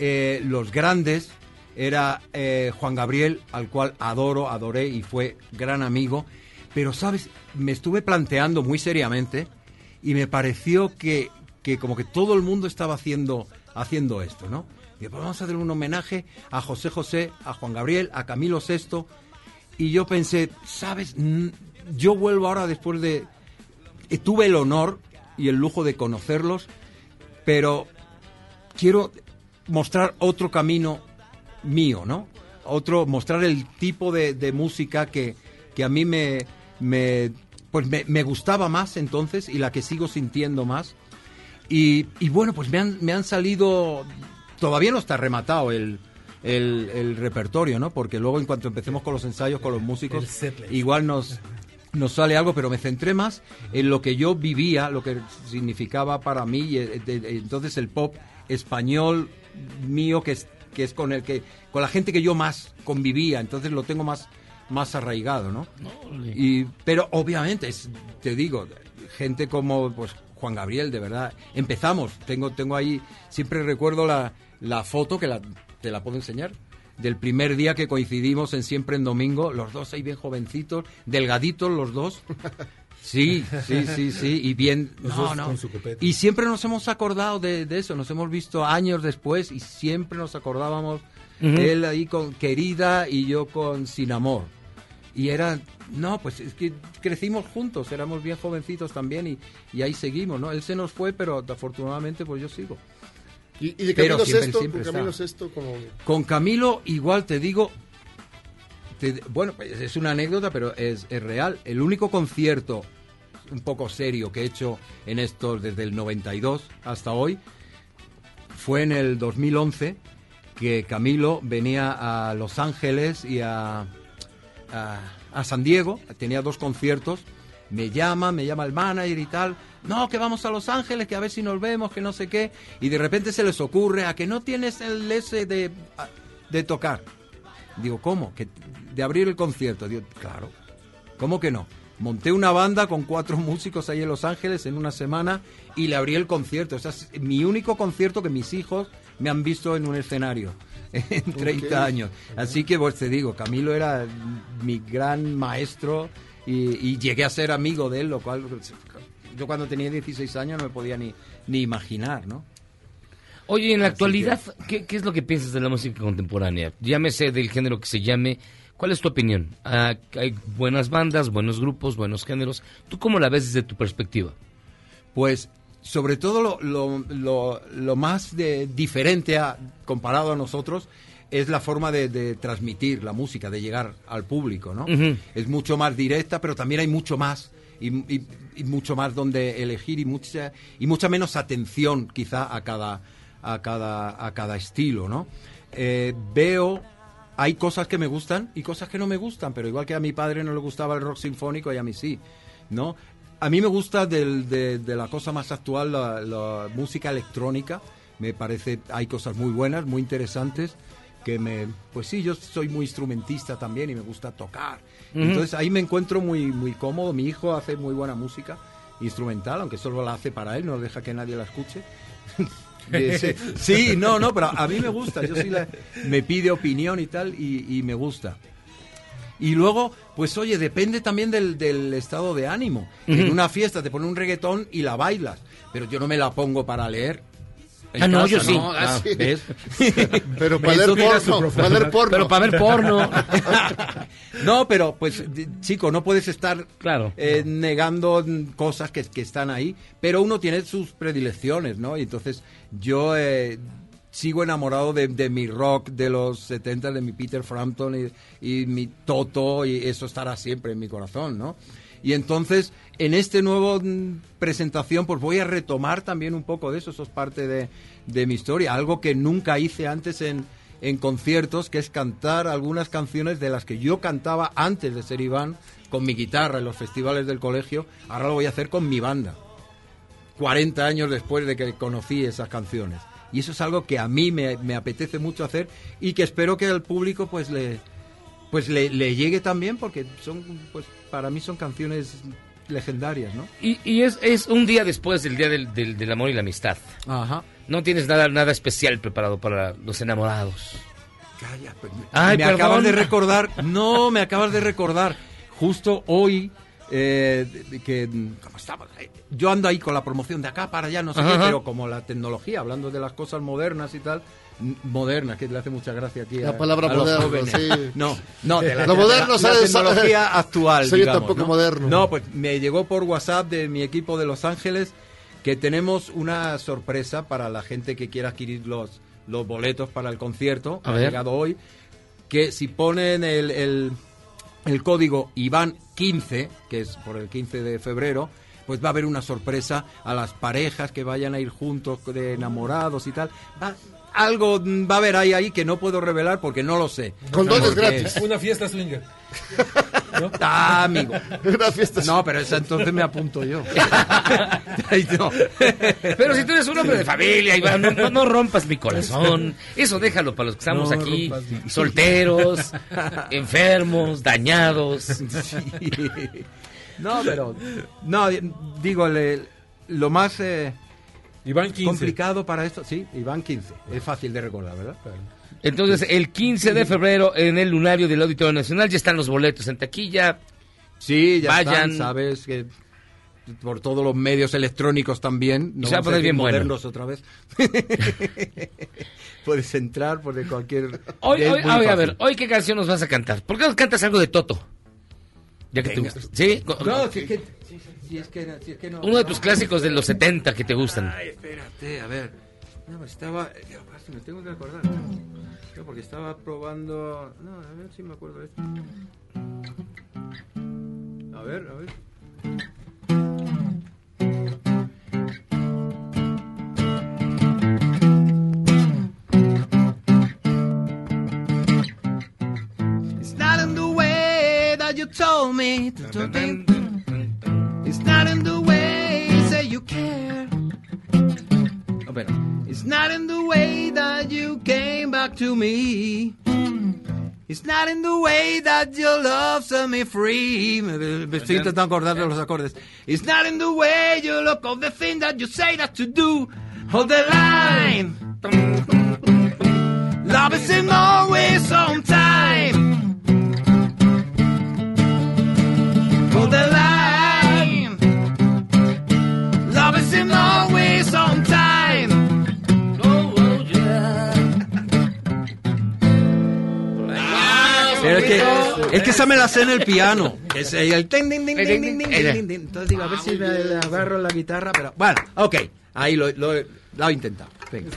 P: eh, los grandes era eh, Juan Gabriel, al cual adoro, adoré y fue gran amigo. Pero, ¿sabes? Me estuve planteando muy seriamente y me pareció que, que como que todo el mundo estaba haciendo, haciendo esto, ¿no? Digo, pues vamos a hacer un homenaje a José José, a Juan Gabriel, a Camilo VI. Y yo pensé, ¿sabes? Yo vuelvo ahora después de... eh, Tuve el honor y el lujo de conocerlos, pero quiero mostrar otro camino mío, ¿no? Otro, mostrar el tipo de, de música que, que a mí me, me, pues me, me gustaba más entonces y la que sigo sintiendo más. Y, y bueno, pues me han, me han salido, todavía no está rematado el, el, el repertorio, ¿no? Porque luego en cuanto empecemos con los ensayos, con los músicos, igual nos, nos sale algo, pero me centré más en lo que yo vivía, lo que significaba para mí, y eh, entonces el pop español mío, que es, que es con el que, con la gente que yo más convivía, entonces lo tengo más, más arraigado, ¿no? Y, pero obviamente, es, te digo, gente como pues Juan Gabriel, de verdad. Empezamos, tengo, tengo ahí, siempre recuerdo la, la foto que la, te la puedo enseñar. Del primer día que coincidimos en Siempre en Domingo, los dos ahí bien jovencitos, delgaditos los dos. Sí, sí, sí, sí, y bien. No, no. Y siempre nos hemos acordado de, de eso, nos hemos visto años después y siempre nos acordábamos,
F: Ujú.
P: él ahí con Querida y yo con Sin Amor. Y era, no, pues es que crecimos juntos, éramos bien jovencitos también y, y ahí seguimos, ¿no? Él se nos fue, pero afortunadamente pues yo sigo.
D: ¿Y, y de
P: Pero
D: Camilo
P: siempre,
D: Sesto?
P: siempre
D: ¿Con Camilo. Sesto como...
P: Con Camilo, igual te digo, te- bueno, pues es una anécdota, pero es, es real. El único concierto un poco serio que he hecho en estos desde el 92 hasta hoy fue en el 2011 que Camilo venía a Los Ángeles y a, a, a San Diego, tenía dos conciertos, me llama, me llama el manager y tal, no, que vamos a Los Ángeles, que a ver si nos vemos, que no sé qué, y de repente se les ocurre a que no tienes el ese de, de tocar. Digo, ¿cómo? Que, de abrir el concierto. Digo, claro, ¿cómo que no? Monté una banda con cuatro músicos ahí en Los Ángeles en una semana y le abrí el concierto. O sea, es mi único concierto que mis hijos me han visto en un escenario en 30
D: Ok.
P: años. Así que, pues te digo, Camilo era mi gran maestro y, y llegué a ser amigo de él, lo cual yo cuando tenía 16 años no me podía ni, ni imaginar, ¿no?
F: Oye, en la
P: Así
F: actualidad, ¿qué, qué es lo que piensas de la música contemporánea? Llámese del género que se llame. ¿Cuál es tu opinión? Ah, hay buenas bandas, buenos grupos, buenos géneros. ¿Tú cómo la ves desde tu perspectiva?
P: Pues sobre todo lo, lo, lo- lo más de, diferente a, comparado a nosotros es la forma de, de transmitir la música, de llegar al público, ¿no? Es mucho más directa, pero también hay mucho más y, y- y mucho más donde elegir y mucha y mucha menos atención quizá a cada a cada a cada estilo, ¿no? Eh, veo hay cosas que me gustan y cosas que no me gustan, pero igual que a mi padre no le gustaba el rock sinfónico y a mí sí, ¿no? A mí me gusta del- de, de la cosa más actual la, la música electrónica, me parece hay cosas muy buenas, muy interesantes que me pues sí, yo soy muy instrumentista también y me gusta tocar. Entonces ahí me encuentro muy muy cómodo, mi hijo hace muy buena música instrumental, aunque solo la hace para él, no deja que nadie la escuche. Sí, sí, no, no, pero a mí me gusta. Yo sí la- me pide opinión y tal, y, y me gusta. Y luego, pues oye, depende también del, del estado de ánimo. En una fiesta te ponen un reggaetón y la bailas, pero yo no me la pongo para leer.
F: Ah, no, yo sí.
P: Ah,
F: Ah, sí.
P: ¿ves?
D: Pero para
P: tienes
D: porno, para.
F: Pero para ver porno.
P: no, pero pues, chico, no puedes estar
F: Claro.
P: eh, negando cosas que, que están ahí, pero uno tiene sus predilecciones, ¿no? Y entonces yo, eh, sigo enamorado de, de mi rock de los 70, de mi Peter Frampton y, y mi Toto, y eso estará siempre en mi corazón, ¿no? Y entonces, en este nuevo mm, presentación, pues voy a retomar también un poco de eso, eso es parte de, de mi historia, algo que nunca hice antes en, en conciertos, que es cantar algunas canciones de las que yo cantaba antes de ser Iván, con mi guitarra en los festivales del colegio, ahora lo voy a hacer con mi banda. 40 años después de que conocí esas canciones. Y eso es algo que a mí me, me apetece mucho hacer y que espero que al público pues le pues le, le llegue también porque son pues para mí son canciones legendarias, ¿no?
F: Y, y es, es un día después del Día del, del, del Amor y la Amistad.
P: Ajá.
F: No tienes nada, nada especial preparado para los enamorados.
P: Calla, pues,
F: Ay,
P: me
F: perdón.
P: acabas de recordar, no, me acabas de recordar, justo hoy, eh, que ¿cómo estaba? Eh, yo ando ahí con la promoción de acá para allá, no sé
F: Ajá,
P: qué, pero como la tecnología, hablando de las cosas modernas y tal, modernas, que le hace mucha gracia aquí
D: La
P: a,
D: palabra
P: a
D: moderno, sí.
P: No, no, de la,
D: Lo moderno,
P: la- la
D: ¿sabes?
P: tecnología actual,
D: Soy
P: digamos,
D: tampoco
P: ¿no?
D: moderno.
P: No, pues me llegó por WhatsApp de mi equipo de Los Ángeles que tenemos una sorpresa para la gente que quiera adquirir los, los boletos para el concierto.
F: A
P: ha
F: ver.
P: llegado hoy. Que si ponen el, el, el código IVAN15, que es por el 15 de febrero, pues va a haber una sorpresa a las parejas que vayan a ir juntos de enamorados y tal. Va- algo va a haber ahí, ahí que no puedo revelar porque no lo sé.
D: Condones
P: Porque-
D: gratis.
E: Una fiesta swinger.
P: Ah, amigo.
D: Una fiesta.
P: No, pero esa entonces me apunto yo. Ay, no.
F: Pero si tú eres un hombre de familia, Iván, no, no- no rompas mi corazón. Eso déjalo para los que estamos
P: No
F: aquí, solteros, enfermos, dañados.
P: No, pero. No, di- digo, le- lo más eh,
E: Iván 15.
P: complicado para esto. Sí, Iván 15. Es fácil de recordar, ¿verdad?
F: Entonces, el 15 de febrero en el lunario del Auditorio Nacional ya están los boletos en taquilla.
P: Sí, ya
F: Vayan.
P: están, sabes que por todos los medios electrónicos también.
F: Y se va a poner bien bueno.
P: modernos otra vez. Puedes entrar por cualquier.
F: Hoy, a ver, hoy qué canción nos vas a cantar. ¿Por qué nos cantas algo de Toto? Ya que te
P: Venga.
F: gusta. ¿Sí?
P: No, si es que, si- es que, si es que no.
F: Uno de tus clásicos de los 70 que te gustan.
P: Ay, espérate, a ver. No, pues estaba. eh, Me tengo que acordar. No, porque estaba probando. No, a ver si me acuerdo de esto. A ver, a ver.
O: Told me. It's not in the way you say you care.
P: Oh, espera.
O: It's not in the way that you came back to me. It's not in the way that your love set me free.
P: Me, estoy intentando acordar de los acordes.
O: It's not in the way you look of the thing that you say that to do. Hold the line. Love is in always on time.
P: Es que esa me la sé en el piano. Es el ten, din, din, din, Entonces digo, a ver si me agarro la guitarra, pero bueno, ok. Ahí lo, lo, lo he intentado.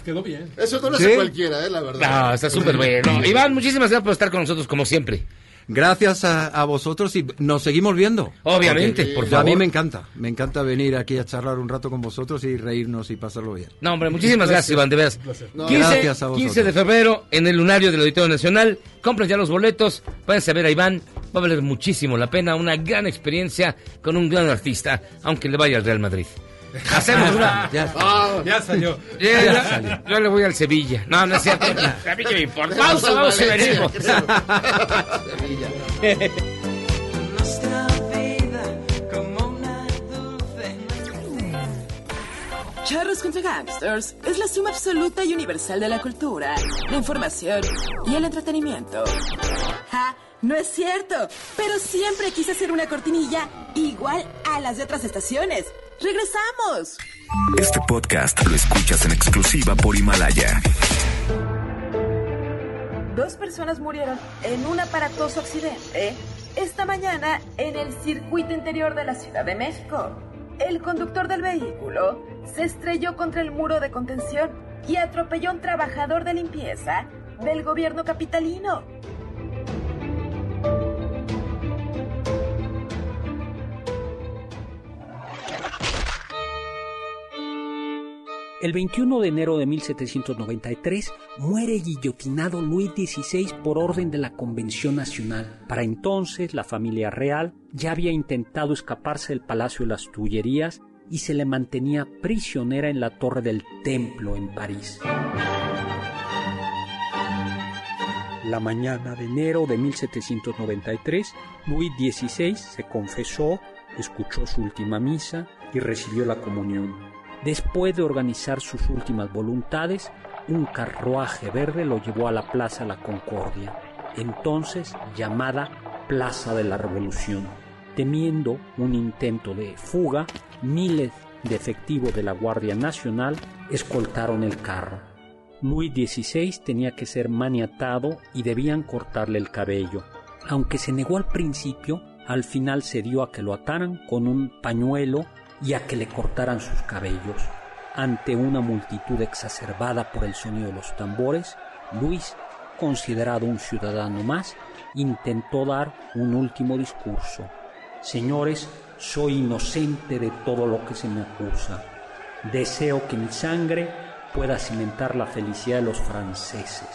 E: Quedó bien.
D: Eso no lo
P: ¿Sí?
D: hace cualquiera, eh, la verdad.
F: No, está súper bien. Iván, muchísimas gracias por estar con nosotros como siempre.
P: Gracias a, a vosotros y nos seguimos viendo.
F: Obviamente, por
P: A
F: favor.
P: mí me encanta, me encanta venir aquí a charlar un rato con vosotros y reírnos y pasarlo bien.
F: No, hombre, muchísimas gracias, Iván, de veras.
P: No,
F: 15,
P: gracias a vosotros.
F: 15 de febrero en el lunario del Auditorio Nacional. Compren ya los boletos, váyanse a ver a Iván. Va a valer muchísimo la pena. Una gran experiencia con un gran artista, aunque le vaya al Real Madrid. Hacemos una.
P: Ya,
E: Ya salió.
F: Ya, ya, yo le voy al Sevilla. No, no es cierto. A mí que me importa. Pausa, vamos y venimos.
O: Nuestra vida como una dulce.
L: Charros contra Gangsters es la suma absoluta y universal de la cultura, la información y el entretenimiento. ¡Ja! No es cierto, pero siempre quise hacer una cortinilla igual a las de otras estaciones. ¡Regresamos!
J: Este podcast lo escuchas en exclusiva por Himalaya.
A: Dos personas murieron en un aparatoso accidente esta mañana en el circuito interior de la Ciudad de México. El conductor del vehículo se estrelló contra el muro de contención y atropelló a un trabajador de limpieza del gobierno capitalino.
Q: El 21 de enero de 1793 muere guillotinado Luis XVI por orden de la Convención Nacional. Para entonces la familia real ya había intentado escaparse del Palacio de las Tullerías y se le mantenía prisionera en la Torre del Templo en París. La mañana de enero de 1793, Luis XVI se confesó, escuchó su última misa y recibió la comunión. Después de organizar sus últimas voluntades, un carruaje verde lo llevó a la Plaza La Concordia, entonces llamada Plaza de la Revolución. Temiendo un intento de fuga, miles de efectivos de la Guardia Nacional escoltaron el carro. Luis XVI tenía que ser maniatado y debían cortarle el cabello. Aunque se negó al principio, al final se dio a que lo ataran con un pañuelo y a que le cortaran sus cabellos. Ante una multitud exacerbada por el sonido de los tambores, Luis, considerado un ciudadano más, intentó dar un último discurso. Señores, soy inocente de todo lo que se me acusa. Deseo que mi sangre pueda cimentar la felicidad de los franceses.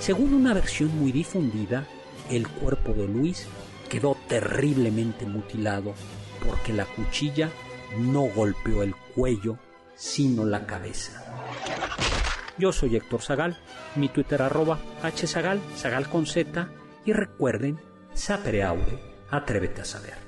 Q: Según una versión muy difundida, el cuerpo de Luis quedó terriblemente mutilado porque la cuchilla no golpeó el cuello, sino la cabeza. Yo soy Héctor Zagal, mi Twitter arroba hzagal, zagal con z, y recuerden, sapere aude, atrévete a saber.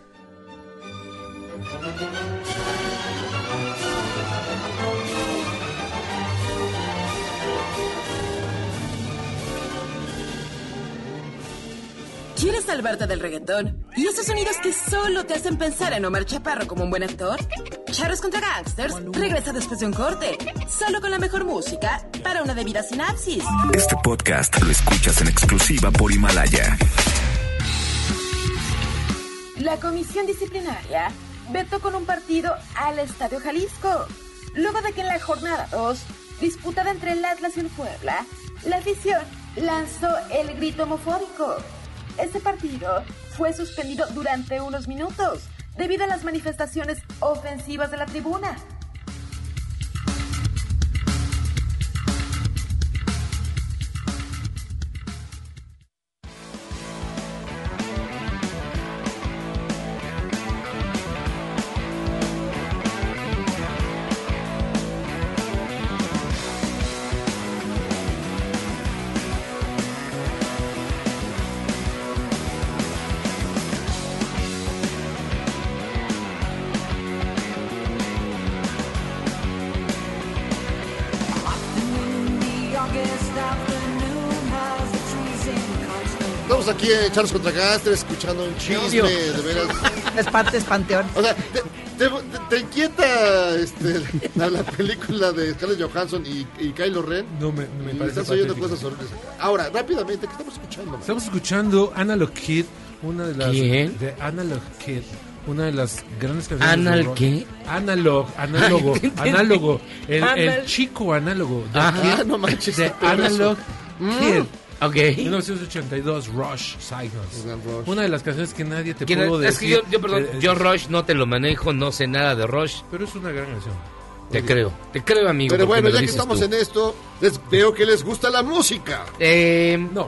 L: ¿Quieres salvarte del reggaetón? ¿Y esos sonidos que solo te hacen pensar en Omar Chaparro como un buen actor? Charros contra Gangsters regresa después de un corte, solo con la mejor música para una debida sinapsis.
J: Este podcast lo escuchas en exclusiva por Himalaya.
A: La comisión disciplinaria vetó con un partido al Estadio Jalisco, luego de que en la jornada 2, disputada entre el Atlas y el Puebla, la afición lanzó el grito homofóbico. Este partido fue suspendido durante unos minutos debido a las manifestaciones ofensivas de la tribuna.
D: Aquí en Charles contra Gastres escuchando un chisme, de veras.
R: Es parte, es panteón.
D: O sea, te, te- te inquieta este, la, la película de Scarlett Johansson y, y Kylo Ren?
E: No me, me parece
D: Estás oyendo cosas horribles. Ahora, rápidamente, ¿qué estamos escuchando?
E: Estamos escuchando Analog Kid, una de las
F: ¿Quién?
E: de Analog Kid, una de las grandes canciones.
F: ¿Anal qué?
E: Analog, análogo,
F: Ay,
E: análogo, el, el chico análogo. de
F: Ajá.
E: Kid,
F: No manches,
E: de. Analog
F: Mm.
E: Kid.
F: Ok.
E: 1982, Rush Cycles. Una de las canciones que nadie te
F: ¿Quién
E: pudo
F: es? Es que
E: decir.
F: yo, yo, perdón, yo Rush no te lo manejo, no sé nada de Rush.
E: Pero es una gran canción.
F: Te creo, te creo, amigo.
D: Pero bueno, ya que estamos
F: tú.
D: en esto, les veo que les gusta la música.
F: Eh,
E: no.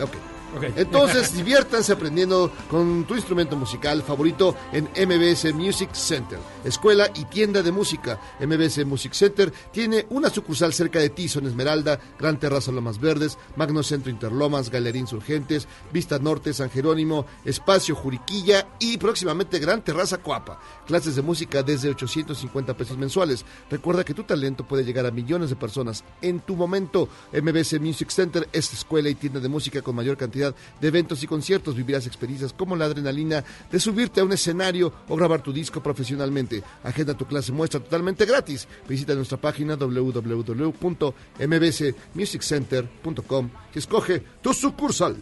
D: Ok. Entonces, diviértanse aprendiendo con tu instrumento musical favorito en MBS Music Center, escuela y tienda de música. MBS Music Center tiene una sucursal cerca de ti, Son Esmeralda, Gran Terraza Lomas Verdes, Magno Centro Interlomas, Galería Insurgentes, Vista Norte, San Jerónimo, Espacio Juriquilla y próximamente Gran Terraza Coapa. Clases de música desde 850 pesos mensuales. Recuerda que tu talento puede llegar a millones de personas en tu momento. MBS Music Center es escuela y tienda de música con mayor cantidad de eventos y conciertos. Vivirás experiencias como la adrenalina de subirte a un escenario o grabar tu disco profesionalmente. Agenda tu clase muestra totalmente gratis. Visita nuestra página www.mbsmusiccenter.com y escoge tu sucursal.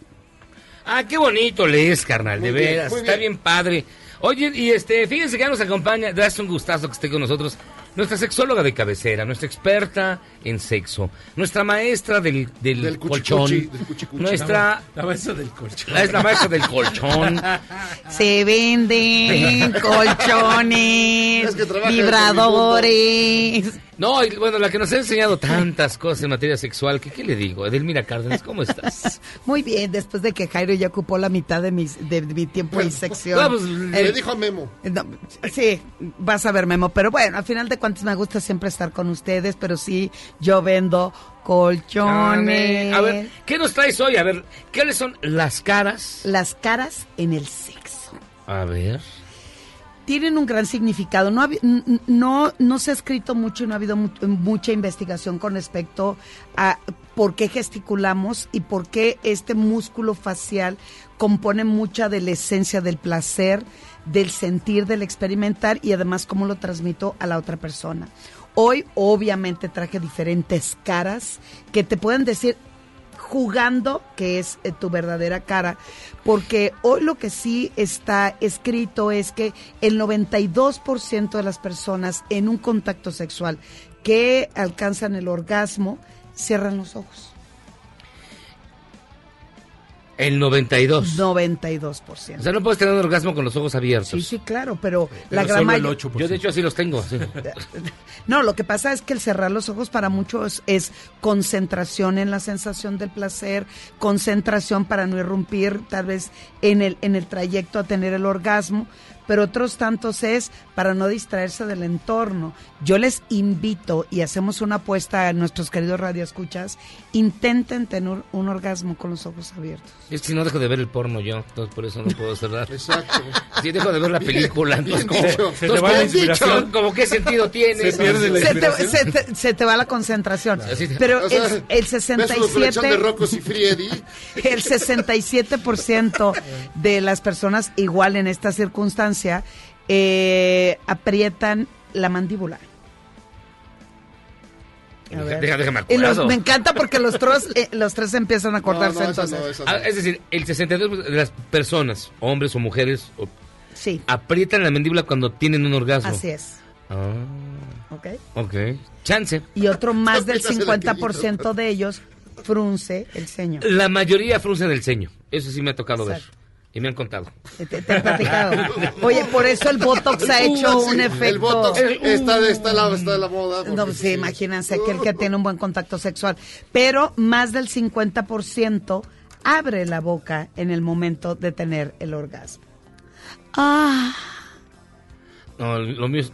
F: Ah, qué bonito lees, carnal, de
D: bien,
F: veras. Está
D: bien.
F: bien padre. Oye, y este, fíjense que ya nos acompaña, das un gustazo que esté con nosotros, nuestra sexóloga de cabecera, nuestra experta en sexo, nuestra maestra del, del,
D: Del
F: colchón,
D: del
F: nuestra...
E: La maestra del colchón.
F: Es la maestra del colchón.
R: Se venden colchones, vibradores.
F: No, y bueno, la que nos ha enseñado tantas cosas en materia sexual, que qué le digo? Edelmira Cárdenas, ¿cómo estás?
R: Muy bien, después de que Jairo ya ocupó la mitad de mi, de mi tiempo en sección.
F: no, pues,
D: Le
R: El-
D: dijo a Memo.
R: No, sí, vas a ver, Memo. Pero bueno, al final de cuentas me gusta siempre estar con ustedes, pero sí, yo vendo colchones.
F: A ver, ¿qué nos traes hoy? A ver, ¿cuáles son las caras?
R: Las caras en el sexo.
F: A ver.
R: Tienen un gran significado. No, no, se ha escrito mucho y no ha habido mu- mucha investigación con respecto a por qué gesticulamos y por qué este músculo facial compone mucha de la esencia del placer, del sentir, del experimentar y además cómo lo transmito a la otra persona. Hoy obviamente traje diferentes caras que te pueden decir jugando que es eh, tu verdadera cara, porque hoy lo que sí está escrito es que el 92% de las personas en un contacto sexual que alcanzan el orgasmo cierran los ojos.
F: El 92.
R: 92%.
F: O sea, no puedes tener un orgasmo con los ojos abiertos.
R: Sí, sí, claro, pero,
F: Pero
R: la gran mayoría...
F: el 8%. Yo de hecho así los tengo. sí.
R: No, lo que pasa es que el cerrar los ojos para muchos es concentración en la sensación del placer, concentración para no irrumpir tal vez en el, en el trayecto a tener el orgasmo, pero otros tantos es para no distraerse del entorno. Yo les invito y hacemos una apuesta a nuestros queridos radioescuchas, intenten tener un orgasmo con los ojos abiertos.
F: Es que si no dejo de ver el porno yo, entonces por eso no puedo cerrar.
D: Exacto.
F: Si dejo de ver la película, entonces como.
E: Se te va
F: entonces,
E: la inspiración.
F: como- como qué sentido tiene.
E: Se pierde la
R: Se te,
E: inspiración.
R: se te- se te va la concentración. Pero
D: O sea,
R: el, el
D: ves una colección
R: 67...
D: de Rocco y Friedi.
R: El 67% de las personas igual en esta eh, aprietan la mandíbula.
F: Déjame
R: los-
F: acuerdo.
R: me encanta porque los tres, eh, los tres empiezan a acordarse
D: No, no, esa
R: entonces.
D: no,
F: Ah, es decir, el 62% de las personas, hombres o mujeres, o-
R: Sí,
F: aprietan la mandíbula cuando tienen un orgasmo.
R: así es.
F: Ah,
R: ¿ok?
F: ok. Chance.
R: Y otro más del
D: Apenas el
R: 50% de ellos frunce el ceño.
F: La mayoría fruncen el ceño. Eso sí me ha tocado ver. Y me han contado.
R: Te, te he platicado. Oye, por eso el Botox ha hecho
D: Uh, Sí,
R: un
D: El
R: efecto...
D: Botox está, de- está, la, está de la moda.
R: No, sí,
D: sí.
R: imagínense aquel que tiene un buen contacto sexual. Pero más del 50% abre la boca en el momento de tener el orgasmo. Ah,
F: No, lo mío es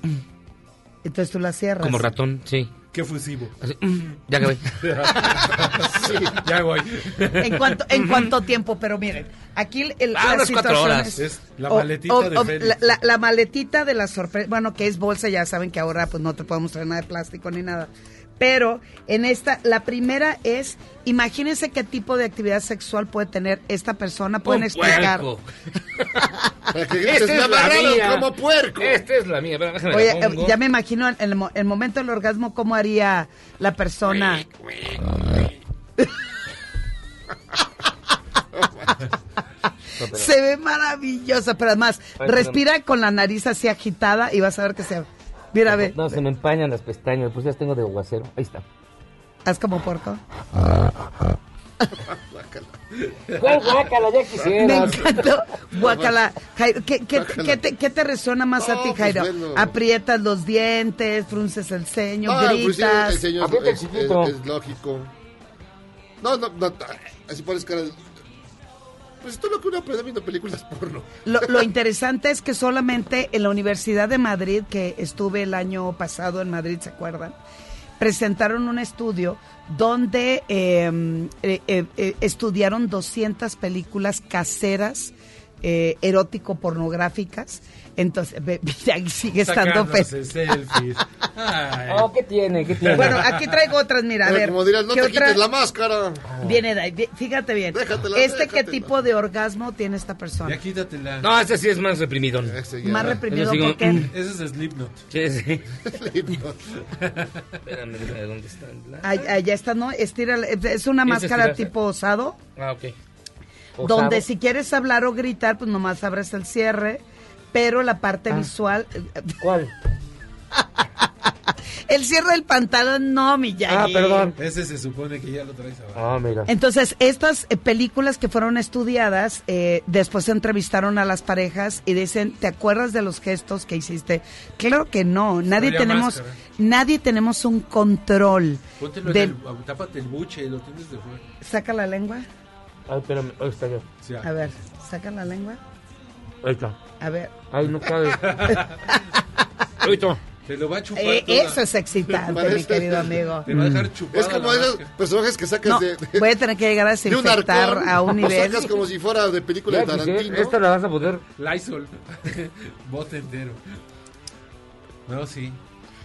R: entonces tú la cierras.
F: como ratón, sí.
E: Qué fusivo.
F: Así, mm, ya acabé.
E: Ya voy.
R: ¿En cuánto, ¿En cuánto tiempo? Pero miren, aquí el, el-
F: Ah, cuatro horas.
E: Es la
R: o-
E: maletita
R: o-
E: de
R: o-
E: Félix.
R: la, la- la maletita de la sorpresa, bueno, que es bolsa, ya saben que ahora pues no te podemos traer nada de plástico ni nada. Pero en esta, la primera es, imagínense qué tipo de actividad sexual puede tener esta persona, pueden
F: Un
R: explicar.
F: puerco.
D: Me
F: es la mía.
D: como puerco.
F: Esta es la mía. Espera, déjame la
R: Oye, eh,
F: pongo.
R: ya me imagino en el, el momento del orgasmo, ¿cómo haría la persona? Se ve maravillosa, pero además
F: Ay,
R: respira con la nariz así agitada y vas a ver que se... Mira, ve,
F: No, se me empañan las pestañas, pues ya las tengo de aguacero. Ahí está.
R: haz como porco.
F: ¿Cuál guácala? Ya
R: Me
F: quisieras.
R: encantó. Guacala. Jairo, ¿qué, qué,
D: Guácala.
R: qué te, qué te resuena más a ti,
D: pues,
R: Jairo?
D: bueno.
R: Aprietas los dientes, frunces el ceño,
D: Ah, pues sí,
R: gritas.
D: el
F: el
D: es, es- es lógico. No, no, no, así pones cara de... Pues esto es lo que uno aprende viendo películas porno.
R: Lo, interesante es que solamente en la Universidad de Madrid, que estuve el año pasado en Madrid, ¿se acuerdan? Presentaron un estudio donde eh, eh, eh, eh, estudiaron 200 películas caseras erótico-pornográficas. Entonces, ahí sigue estando
E: selfies. Ay.
F: Oh, ¿qué tiene? ¿Qué tiene?
R: Bueno, aquí traigo otras, mira, a
D: Pero
R: ver.
D: como dirás, no
R: ¿qué
D: te
R: otra-
D: quites la máscara.
R: Viene de ahí, vi- fíjate bien.
D: Déjatela,
R: ¿Este qué tipo de orgasmo tiene esta persona?
E: Ya quítatela.
F: No, este sí es más reprimido.
D: Ese ya.
R: Más reprimido porque...
F: mm.
E: Ese es Slipknot.
F: Sí, sí.
D: Lindo.
F: Espérame, dónde está. la-
R: Ahí, ahí ya está, ¿no? Estira, es una
F: ¿Es
R: máscara
F: estirarse?
R: tipo osado.
F: Ah, ok. Osado.
R: donde si quieres hablar o gritar, pues nomás abres el cierre, pero la parte visual...
F: ¿Cuál?
R: el cierre del pantalón no, Miyagi.
E: Ese se supone que ya lo traes abajo.
F: Ah, mira.
R: Entonces, estas eh, películas que fueron estudiadas, eh, después entrevistaron a las parejas y dicen, ¿te acuerdas de los gestos que hiciste? Claro que no, nadie tenemos,
E: máscara.
R: nadie tenemos un control.
E: Póntelo
R: del-
E: en el, tápate el buche, lo tienes de fuera.
R: Saca la lengua.
F: Ay, espérame, está yo.
R: A ver, saca la lengua.
F: Ahí está.
R: A ver.
F: Ay, no cabe. Ahí está.
E: Te lo va a chupar
R: Eh, eso es excitante, mi querido amigo.
E: Te va a dejar chupada
D: Es como esos personajes que sacas
R: No,
D: de, de,
R: voy a tener que llegar a
D: de un
R: desinfectar a un
D: lo
R: nivel.
D: sacas como si fuera de película
F: Ya,
D: de
F: pues,
D: Tarantino.
F: Esta la vas a poder.
E: Lysol. Bote entero. No, sí.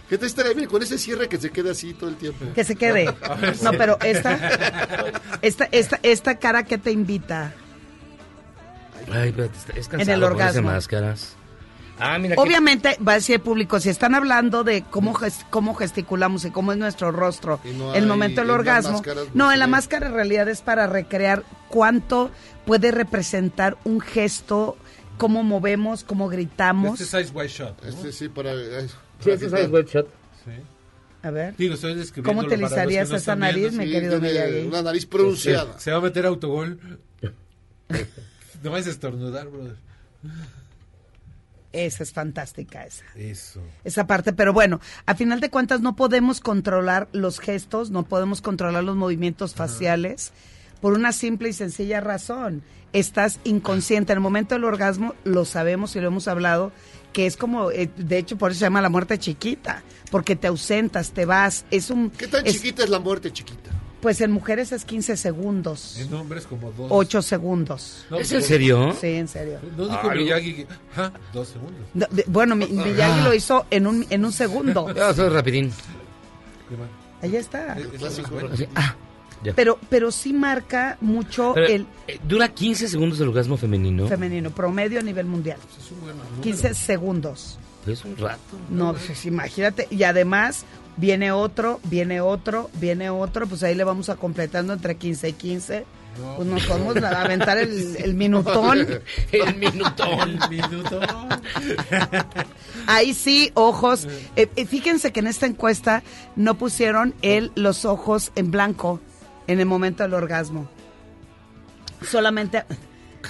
D: ¿Qué te estaría bien con ese cierre que se queda así todo el tiempo?
R: Que se quede. No,
E: sí.
R: pero esta, esta, esta, esta cara que te invita.
F: Ay, espérate, está- es cansado
R: En el orgasmo.
F: máscaras. Ah, mira. que-
R: Obviamente va a decir el público, si están hablando de cómo, ges- cómo gesticulamos y cómo es nuestro rostro,
D: no
R: el momento del orgasmo. No,
D: no
R: en la máscara en realidad es para recrear cuánto puede representar un gesto, cómo movemos, cómo gritamos.
E: Este es Ice White Shot. ¿no?
D: Este sí, para... ay,
F: Sí, ese es
D: para
F: Ice White Shot.
E: Sí.
R: A ver.
E: Digo, estoy describiendo
R: ¿Cómo utilizarías esa nariz, mi
D: Sí,
R: querido Miyagi?
D: una nariz pronunciada.
E: Se va a meter autogol. no vas a estornudar, brother.
R: Esa es fantástica esa.
E: Eso.
R: esa parte, pero bueno, a final de cuentas no podemos controlar los gestos, no podemos controlar los movimientos faciales por una simple y sencilla razón. Estás inconsciente. En el momento del orgasmo lo sabemos y lo hemos hablado, que es como, eh, de hecho por eso se llama la muerte chiquita, porque te ausentas, te vas. Es un...
D: ¿Qué tan
R: es-
D: chiquita es la muerte chiquita?
R: Pues en mujeres es 15 segundos,
E: En hombres como dos.
R: 8 segundos.
E: No,
F: ¿Es en
E: pero-
F: serio?
R: Sí, en serio.
E: No dijo
F: Ay,
E: Miyagi que- ah, dos segundos.
R: No, de- bueno, mi- Miyagi lo hizo en un, en un segundo.
F: Ya, soy rapidín.
R: Ahí está.
E: Es- es.
F: Así, ah.
R: Pero, pero sí marca mucho
F: Pero,
R: el
F: eh, dura 15 segundos el orgasmo femenino.
R: femenino, promedio a nivel mundial. 15 segundos.
F: Es un rato.
R: No, pues imagínate. Y además viene otro, viene otro, viene otro, pues ahí le vamos a completando entre 15 y 15. Pues nos podemos aventar el, el minutón.
F: El minutón.
R: Ahí sí, ojos. Eh, eh, fíjense que en esta encuesta no pusieron el, los ojos en blanco en el momento del orgasmo. Solamente...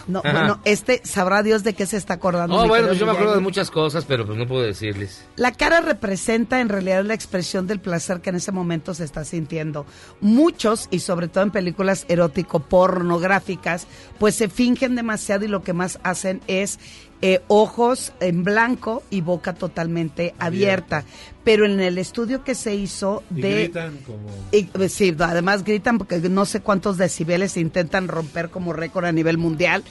R: No,
F: Ajá.
R: bueno, este sabrá Dios de qué se está acordando.
F: No, bueno, pues yo me acuerdo de muchas cosas, pero pues no puedo decirles.
R: La cara representa en realidad la expresión del placer que en ese momento se está sintiendo. Muchos, y sobre todo en películas erótico-pornográficas, pues se fingen demasiado y lo que más hacen es eh, ojos en blanco y boca totalmente abierta. Pero en el estudio que se hizo
E: Y
R: de...
E: gritan como...
R: Y, pues, sí, además gritan porque no sé cuántos decibeles intentan romper como récord a nivel mundial,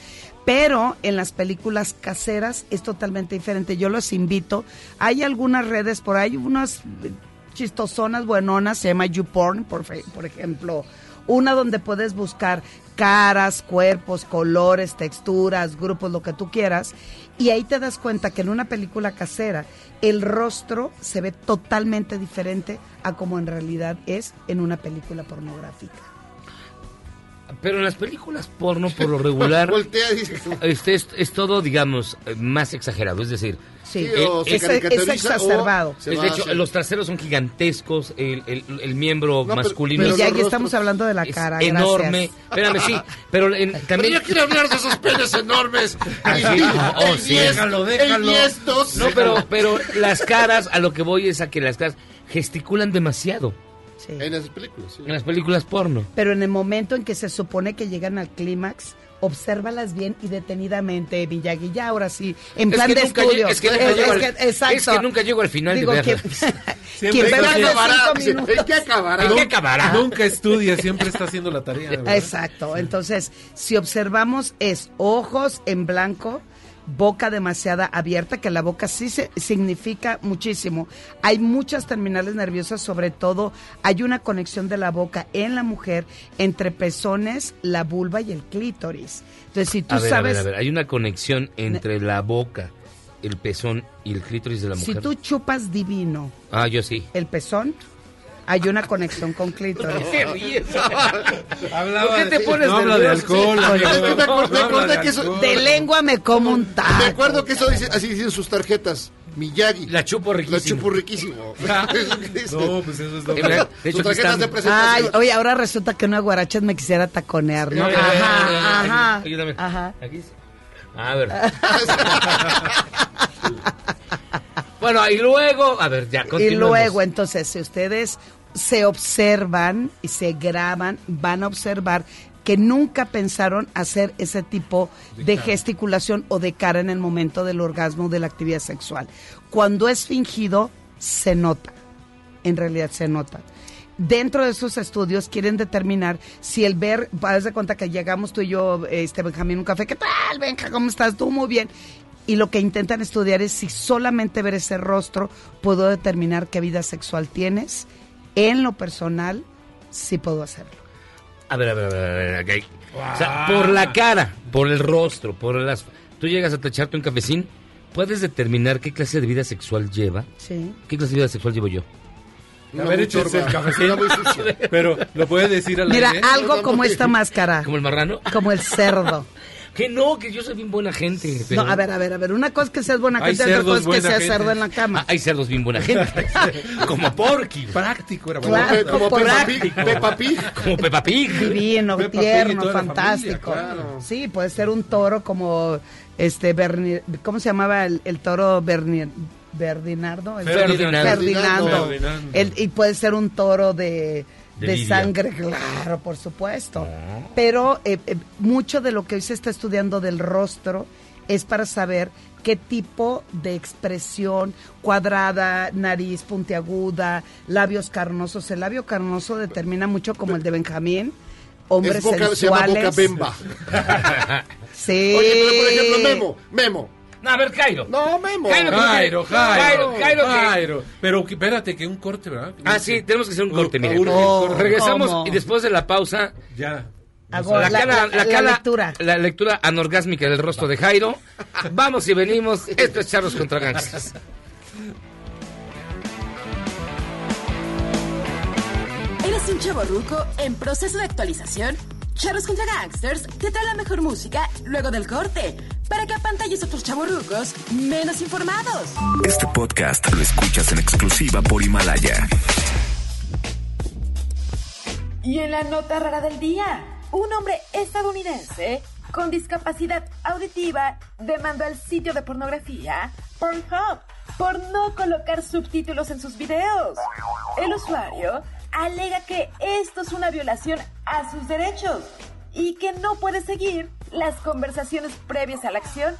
R: pero en las películas caseras es totalmente diferente. Yo los invito, hay algunas redes por ahí, unas eh, chistosonas, buenonas, se llama YouPorn, por, por ejemplo, una donde puedes buscar caras, cuerpos, colores, texturas, grupos, lo que tú quieras, y ahí te das cuenta que en una película casera el rostro se ve totalmente diferente a como en realidad es en una película pornográfica.
F: Pero en las películas porno, por lo regular,
D: Voltea dice...
F: este es, es todo, digamos, eh, más exagerado. Es decir,
R: Sí,
D: Sí, o se
R: es, exacerbado.
D: o
F: de hecho, los traseros son gigantescos, el, el- el miembro
D: No, pero-
F: masculino
D: pero
F: es,
R: y ya estamos hablando de la
F: es
R: cara.
F: enorme. Espérame, sí, pero en-
D: Pero
F: también...
D: yo quiero hablar de esos penes enormes.
F: Ah, sí, no, oh, sí.
E: Déjalo, déjalo.
F: No, pero, pero las caras, a lo que voy es a que las caras gesticulan demasiado
R: Sí.
D: En esas películas, sí.
F: en las películas porno.
R: Pero en el momento en que se supone que llegan al clímax, obsérvalas bien y detenidamente, Miyagi. Ya ahora sí, en
F: Es
R: plan
F: que
R: de estudio.
F: es que nunca
R: Es-
F: llego
R: es
F: al-
R: que- exacto.
F: es que nunca llego al final de
R: Digo,
F: verlas.
R: quien- ve de
D: acabará?
E: Nunca estudia, siempre está haciendo la tarea. ¿verdad?
R: Exacto. Entonces, si observamos es ojos en blanco, boca demasiada abierta, que la boca sí se, significa muchísimo. Hay muchas terminales nerviosas, sobre todo hay una conexión de la boca en la mujer entre pezones, la vulva y el clítoris. Entonces, si tú
F: A ver,
R: sabes,
F: a ver, a ver, hay una conexión entre la boca, el pezón y el clítoris de la
R: si
F: mujer.
R: tú chupas divino
F: Ah, yo sí.
R: el pezón, hay una conexión con clítoris.
F: ¿Por qué ríes? ¿Por qué te
E: de-
F: pones
E: no habla de alcohol,
F: Sí.
D: Es que me acordé,
E: No
D: acordé
E: de
D: que eso-
E: alcohol.
R: De lengua me como un taco.
D: Me acuerdo que eso dice, así dicen sus tarjetas. Miyagi.
F: La chupo riquísimo.
D: La chupo riquísimo. Que dice.
E: No, pues eso es
F: De
E: doble.
F: hecho,
D: Sus
F: aquí
D: tarjetas
F: están.
D: de
R: Ay,
D: presentación.
R: oye, ahora resulta que una guaracha me quisiera taconear, ¿no?
F: Eh, eh, eh,
R: Ajá, ajá.
F: Ayúdame.
R: Ajá.
F: Aquí sí. A ver. Bueno, y luego, a ver, ya,
R: Y luego, entonces, si ustedes se observan y se graban, van a observar que nunca pensaron hacer ese tipo de, gesticulación o de cara en el momento del orgasmo de la actividad sexual. Cuando es fingido, se nota. En realidad se nota. Dentro de esos estudios quieren determinar si el ver, haz de cuenta que llegamos tú y yo, este Benjamín, un café, ¿qué tal, Benja? ¿Cómo estás? Tú muy bien. Y lo que intentan estudiar es si solamente ver ese rostro puedo determinar qué vida sexual tienes. En lo personal, sí puedo hacerlo.
F: A ver, a ver, a ver, a ver, ok. O sea, por la cara, por el rostro, por las... Tú llegas a echarte un cafecín, ¿puedes determinar qué clase de vida sexual lleva?
R: Sí.
F: ¿Qué clase de vida sexual llevo yo?
E: A ver, échense el cafecín. Pero, ¿lo puede decir al
R: Mira,
E: aire?
R: algo como esta máscara,
F: ¿Como el marrano?
R: como el cerdo.
F: Que no, que yo soy bien buena gente.
R: No, a ver, a ver, a ver. Una cosa es que seas buena
E: Hay
R: gente, otra cosa es que seas
E: gente.
R: cerdo en la cama.
F: Ah, hay cerdos bien buena gente. como Porky.
E: Práctico era
R: Claro.
E: bueno.
D: Como
R: por
D: Peppa. Pig. Peppa Pig.
F: Como Peppa Pig.
R: Divino,
E: Peppa
R: tierno, fantástico.
E: familia, claro.
R: Sí, puede ser un toro como este Berni, ¿cómo se llamaba el, el toro Berni, Berdinardo? El-
F: Ferdinando.
R: Ferdinando.
E: Ferdinando.
R: El- y puede ser un toro de,
F: De
R: sangre, claro, por supuesto. Pero eh, eh, mucho de lo que hoy se está estudiando del rostro es para saber qué tipo de expresión, cuadrada, nariz puntiaguda, labios carnosos. El labio carnoso determina mucho como el de Benjamín. Hombres
D: Es boca, se llama boca bemba.
R: Sí.
D: Oye, pero por ejemplo, Memo. Memo.
F: No, a ver, Cairo.
D: No, Memo.
F: Jairo,
E: Jairo, Jairo,
F: Jairo, Jairo, que-
E: Jairo. Pero que- espérate, que un corte, ¿verdad?
F: Ah, sí, tenemos que hacer un corte,
E: Uh,
F: miren.
E: urge el corte.
F: Regresamos
R: ¿Cómo?
F: y después de la pausa,
E: Ya.
R: Hago
F: la,
R: la, la-
F: la
R: la
F: cara-
R: lectura.
F: la lectura anorgásmica del rostro de Jairo. Vamos y venimos. Esto es Charlos contra Gangsters.
L: ¿Eres un chavo ruco en proceso de actualización? Charros contra Gangsters te trae la mejor música luego del corte para que apantalles a otros chavorrucos menos informados.
J: Este podcast lo escuchas en exclusiva por Himalaya.
A: Y en la nota rara del día, un hombre estadounidense con discapacidad auditiva demandó al sitio de pornografía Pornhub por no colocar subtítulos en sus videos. El usuario alega que esto es una violación a sus derechos y que no puede seguir las conversaciones previas a la acción.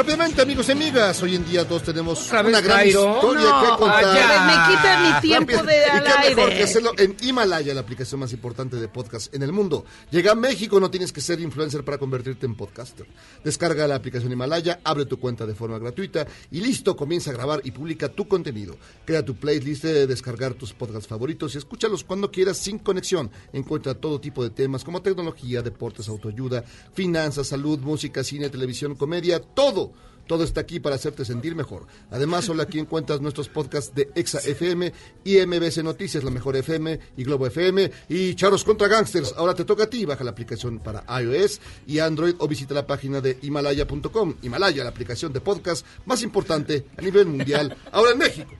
D: Rápidamente, amigos y amigas, hoy en día todos tenemos
F: vez,
D: una gran
F: Jairo.
D: historia
R: No,
D: que contar.
F: allá.
R: Me quitan mi tiempo
D: Rápido.
R: de
D: y
R: al
D: qué mejor
R: aire.
D: que hacerlo en Himalaya, la aplicación más importante de podcast en el mundo. Llega a México, no tienes que ser influencer para convertirte en podcaster. Descarga la aplicación Himalaya, abre tu cuenta de forma gratuita y listo, comienza a grabar y publica tu contenido. Crea tu playlist de descargar tus podcasts favoritos y escúchalos cuando quieras sin conexión. Encuentra todo tipo de temas como tecnología, deportes, autoayuda, finanzas, salud, música, cine, televisión, comedia, todo. Todo está aquí para hacerte sentir mejor. Además, solo aquí encuentras nuestros podcasts de Exa FM y MBC Noticias, la mejor FM y Globo FM y Charros contra Gangsters. Ahora te toca a ti. Baja la aplicación para iOS y Android o visita la página de Himalaya.com. Himalaya, la aplicación de podcast más importante a nivel mundial, ahora en México.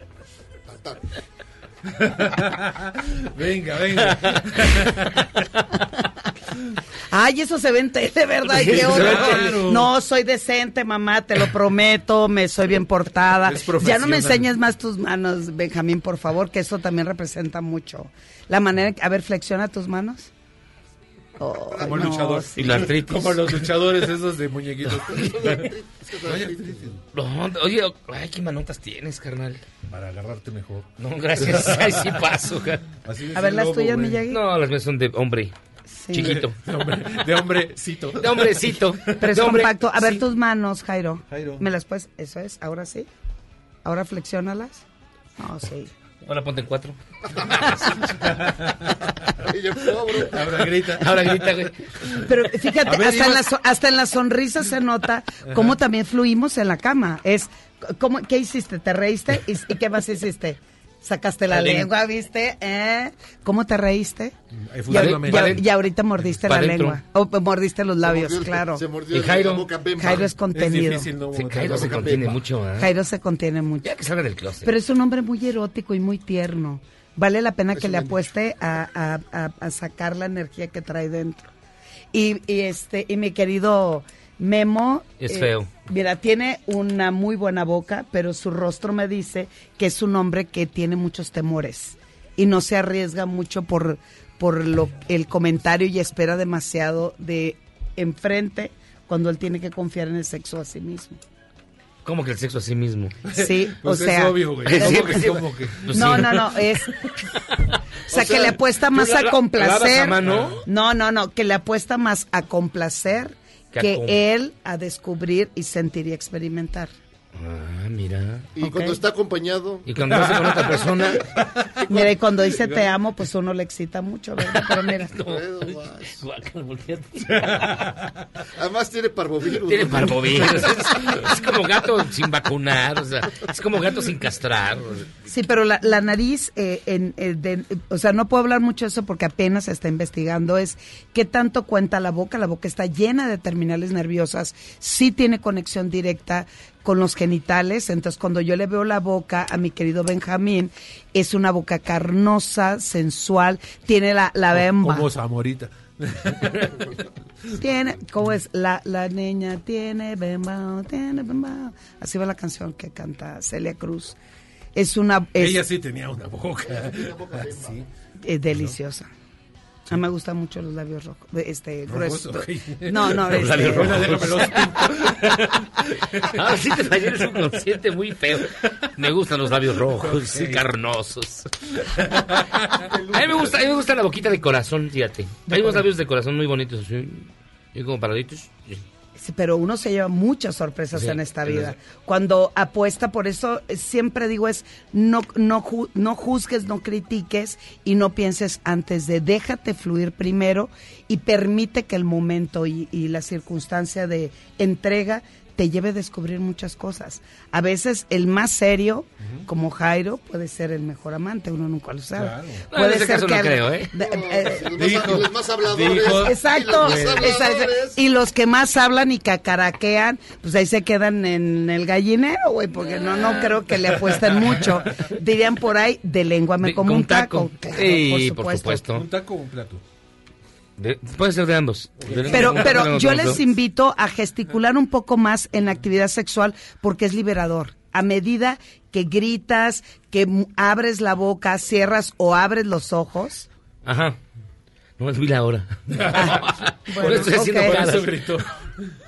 E: venga, venga.
R: Ay, eso se ve en tele, ¿verdad? Qué
E: claro.
R: No, soy decente, mamá, te lo prometo, me soy bien portada. Ya no me enseñes más tus manos, Benjamín, por favor, que eso también representa mucho. La manera, a ver, flexiona tus manos. Oh,
E: Como
R: no,
E: luchador.
R: sí.
F: Y la artritis.
E: Como los luchadores esos de muñequitos.
F: No, oye, ay, qué manotas tienes, carnal.
E: Para agarrarte mejor.
F: No, gracias. Ay, sí paso.
R: A ver, las tuyas, Miyagi.
F: No, las mías son de hombre. Chiquito.
E: De, hombre, de hombrecito.
F: De hombrecito.
R: Pero es
F: De hombre-
R: compacto. A ver
F: sí.
R: tus manos, Jairo.
E: Jairo.
R: ¿Me las puedes? Eso es, ahora sí. Ahora flexiónalas. No, sí.
F: Ahora ponte en cuatro.
E: Ahora grita.
F: Ahora grita, güey.
R: Pero fíjate,
E: ver,
R: hasta, en la, so- hasta en la sonrisa se nota cómo también fluimos en la cama. Es, ¿cómo, ¿Qué hiciste? ¿Te reíste? ¿Y, y qué más hiciste? Sacaste la
F: lengua.
R: ¿viste? ¿Eh? ¿Cómo te reíste? Y, ahori- y- y ahorita mordiste la lengua. O mordiste los labios,
D: mordió-
R: claro.
D: Se mordió
F: Y Jairo.
D: la boca.
R: Jairo es contenido.
E: Es difícil, ¿no?
F: Sí, Jairo se contiene mucho, ¿eh?
R: Jairo se contiene mucho.
F: Ya que salga del closet.
R: Pero es un hombre muy erótico y muy tierno. Vale la pena que le apueste a, a- a- a sacar la energía que trae dentro. Y, y este y mi querido Memo eh,
F: Es feo.
R: Mira, tiene una muy buena boca, pero su rostro me dice que es un hombre que tiene muchos temores y no se arriesga mucho por por lo el comentario y espera demasiado de enfrente cuando él tiene que confiar en el sexo a sí mismo.
F: ¿Cómo que el sexo a sí mismo?
R: Sí,
E: Pues
R: o
E: es
R: sea,
E: obvio, güey. ¿Cómo
F: pues
E: que-
F: sí.
E: cómo que?
F: Pues
R: no,
F: sí.
R: no, no, es... O sea,
D: sea,
R: que le apuesta
F: ¿tú
R: más
F: la-
R: a
F: la-
R: complacer.
F: lavas a mano?
R: No, no, no, que le apuesta más a complacer
F: Que
R: él a descubrir y sentir y experimentar.
F: Ah, mira.
D: Y cuando está acompañado.
F: Y cuando hace con otra persona.
R: Mira, y cuando dice te amo, pues uno le excita mucho, ¿verdad? Pero mira,
F: volteate.
D: Además tiene parvovirus.
F: Tiene
D: ¿no?
F: parvovirus. Es, es como gato sin vacunar. O sea, es como gato sin castrar. o sea.
R: sí, pero la, la nariz, eh, en, eh, de- o sea, no puedo hablar mucho de eso porque apenas se está investigando, es qué tanto cuenta la boca, la boca está llena de terminales nerviosas, sí tiene conexión directa con los genitales, entonces cuando yo le veo la boca a mi querido Benjamín, es una boca carnosa, sensual, tiene la, la bemba.
E: Como Zamorita.
R: Tiene, ¿cómo es? La, la niña tiene bemba, tiene bemba. Así va la canción que canta Celia Cruz. Es una, es,
E: Ella sí tenía una boca. Sí.
R: es deliciosa. A mí me gustan mucho los labios rojos, de- este,
E: Rojos,
R: gruesos. No, no,
F: Los
R: este,
F: labios rojos.
E: Bueno, déjamelos.
F: Ah, sí te falló el subconsciente muy feo. Me gustan los labios rojos y carnosos. A mí me gusta, a mí me gusta la boquita de corazón, fíjate. Hay unos labios de corazón muy bonitos, así, y como paraditos.
R: Sí, pero uno se lleva muchas sorpresas
F: Sí,
R: en esta
F: es
R: vida. Cuando apuesta, por eso siempre digo es no no no juzgues, no critiques y no pienses antes de déjate fluir primero y permite que el momento y, y la circunstancia de entrega te lleve a descubrir muchas cosas. A veces el más serio, como Jairo, puede ser el mejor amante, uno nunca lo sabe.
E: Claro.
F: No, en ese caso no creo, ¿eh?
R: de- eh,
D: Los más,
E: Dijo-
D: los más habladores.
E: dijo-
R: Exacto,
D: Y los más
R: exacto.
D: habladores.
R: Y los que más hablan y cacaraquean, pues ahí se quedan en el gallinero, güey, porque no, no creo que le apuesten mucho. Dirían por ahí, de lengua me
F: De-
R: como un taco.
F: taco.
R: Claro,
F: Sí, por supuesto.
E: ¿Un taco o un plato?
F: De- puede ser de ambos.
R: Pero, pero yo les
F: invito
R: a gesticular un poco más en la actividad sexual porque es liberador. A medida que gritas, que abres la boca, cierras o abres los ojos,
F: Ajá. No vi la hora. Por
R: bueno,
F: eso estoy haciendo.
E: Por eso gritó.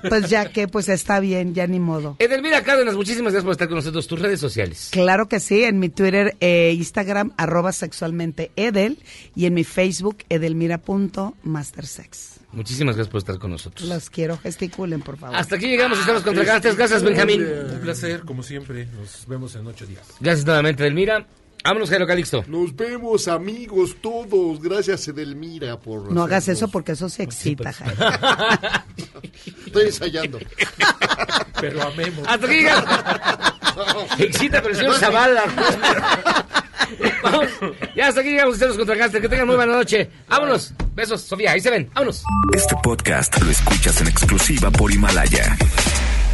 R: Pues ya que, pues está bien, ya ni modo.
F: Edelmira Cárdenas, muchísimas gracias por estar con nosotros. Tus redes sociales.
R: Claro que sí, en mi Twitter, e Instagram, arroba sexualmente Edel, y en mi Facebook, edelmira.mastersex.
F: Muchísimas gracias por estar con nosotros.
R: Los quiero, gesticulen, por favor.
F: Hasta aquí llegamos, estamos contra Gánster. Gracias, Benjamín.
E: Un placer, como siempre. Nos vemos en ocho días.
F: Gracias nuevamente, Edelmira. Vámonos, Jairo Calixto.
D: Nos vemos, amigos, todos. Gracias, Edelmira, por.
R: No hagas eso porque eso se excita, Jaime.
D: Estoy ensayando.
E: Pero amemos.
F: Hasta aquí. Excita, pero señor Zavala. Vamos. Ya hasta aquí llegamos, ustedes contra Gánster. Que tengan muy buena noche. Vámonos. Besos, Sofía. Ahí se ven. Vámonos.
J: Este podcast lo escuchas en exclusiva por Himalaya.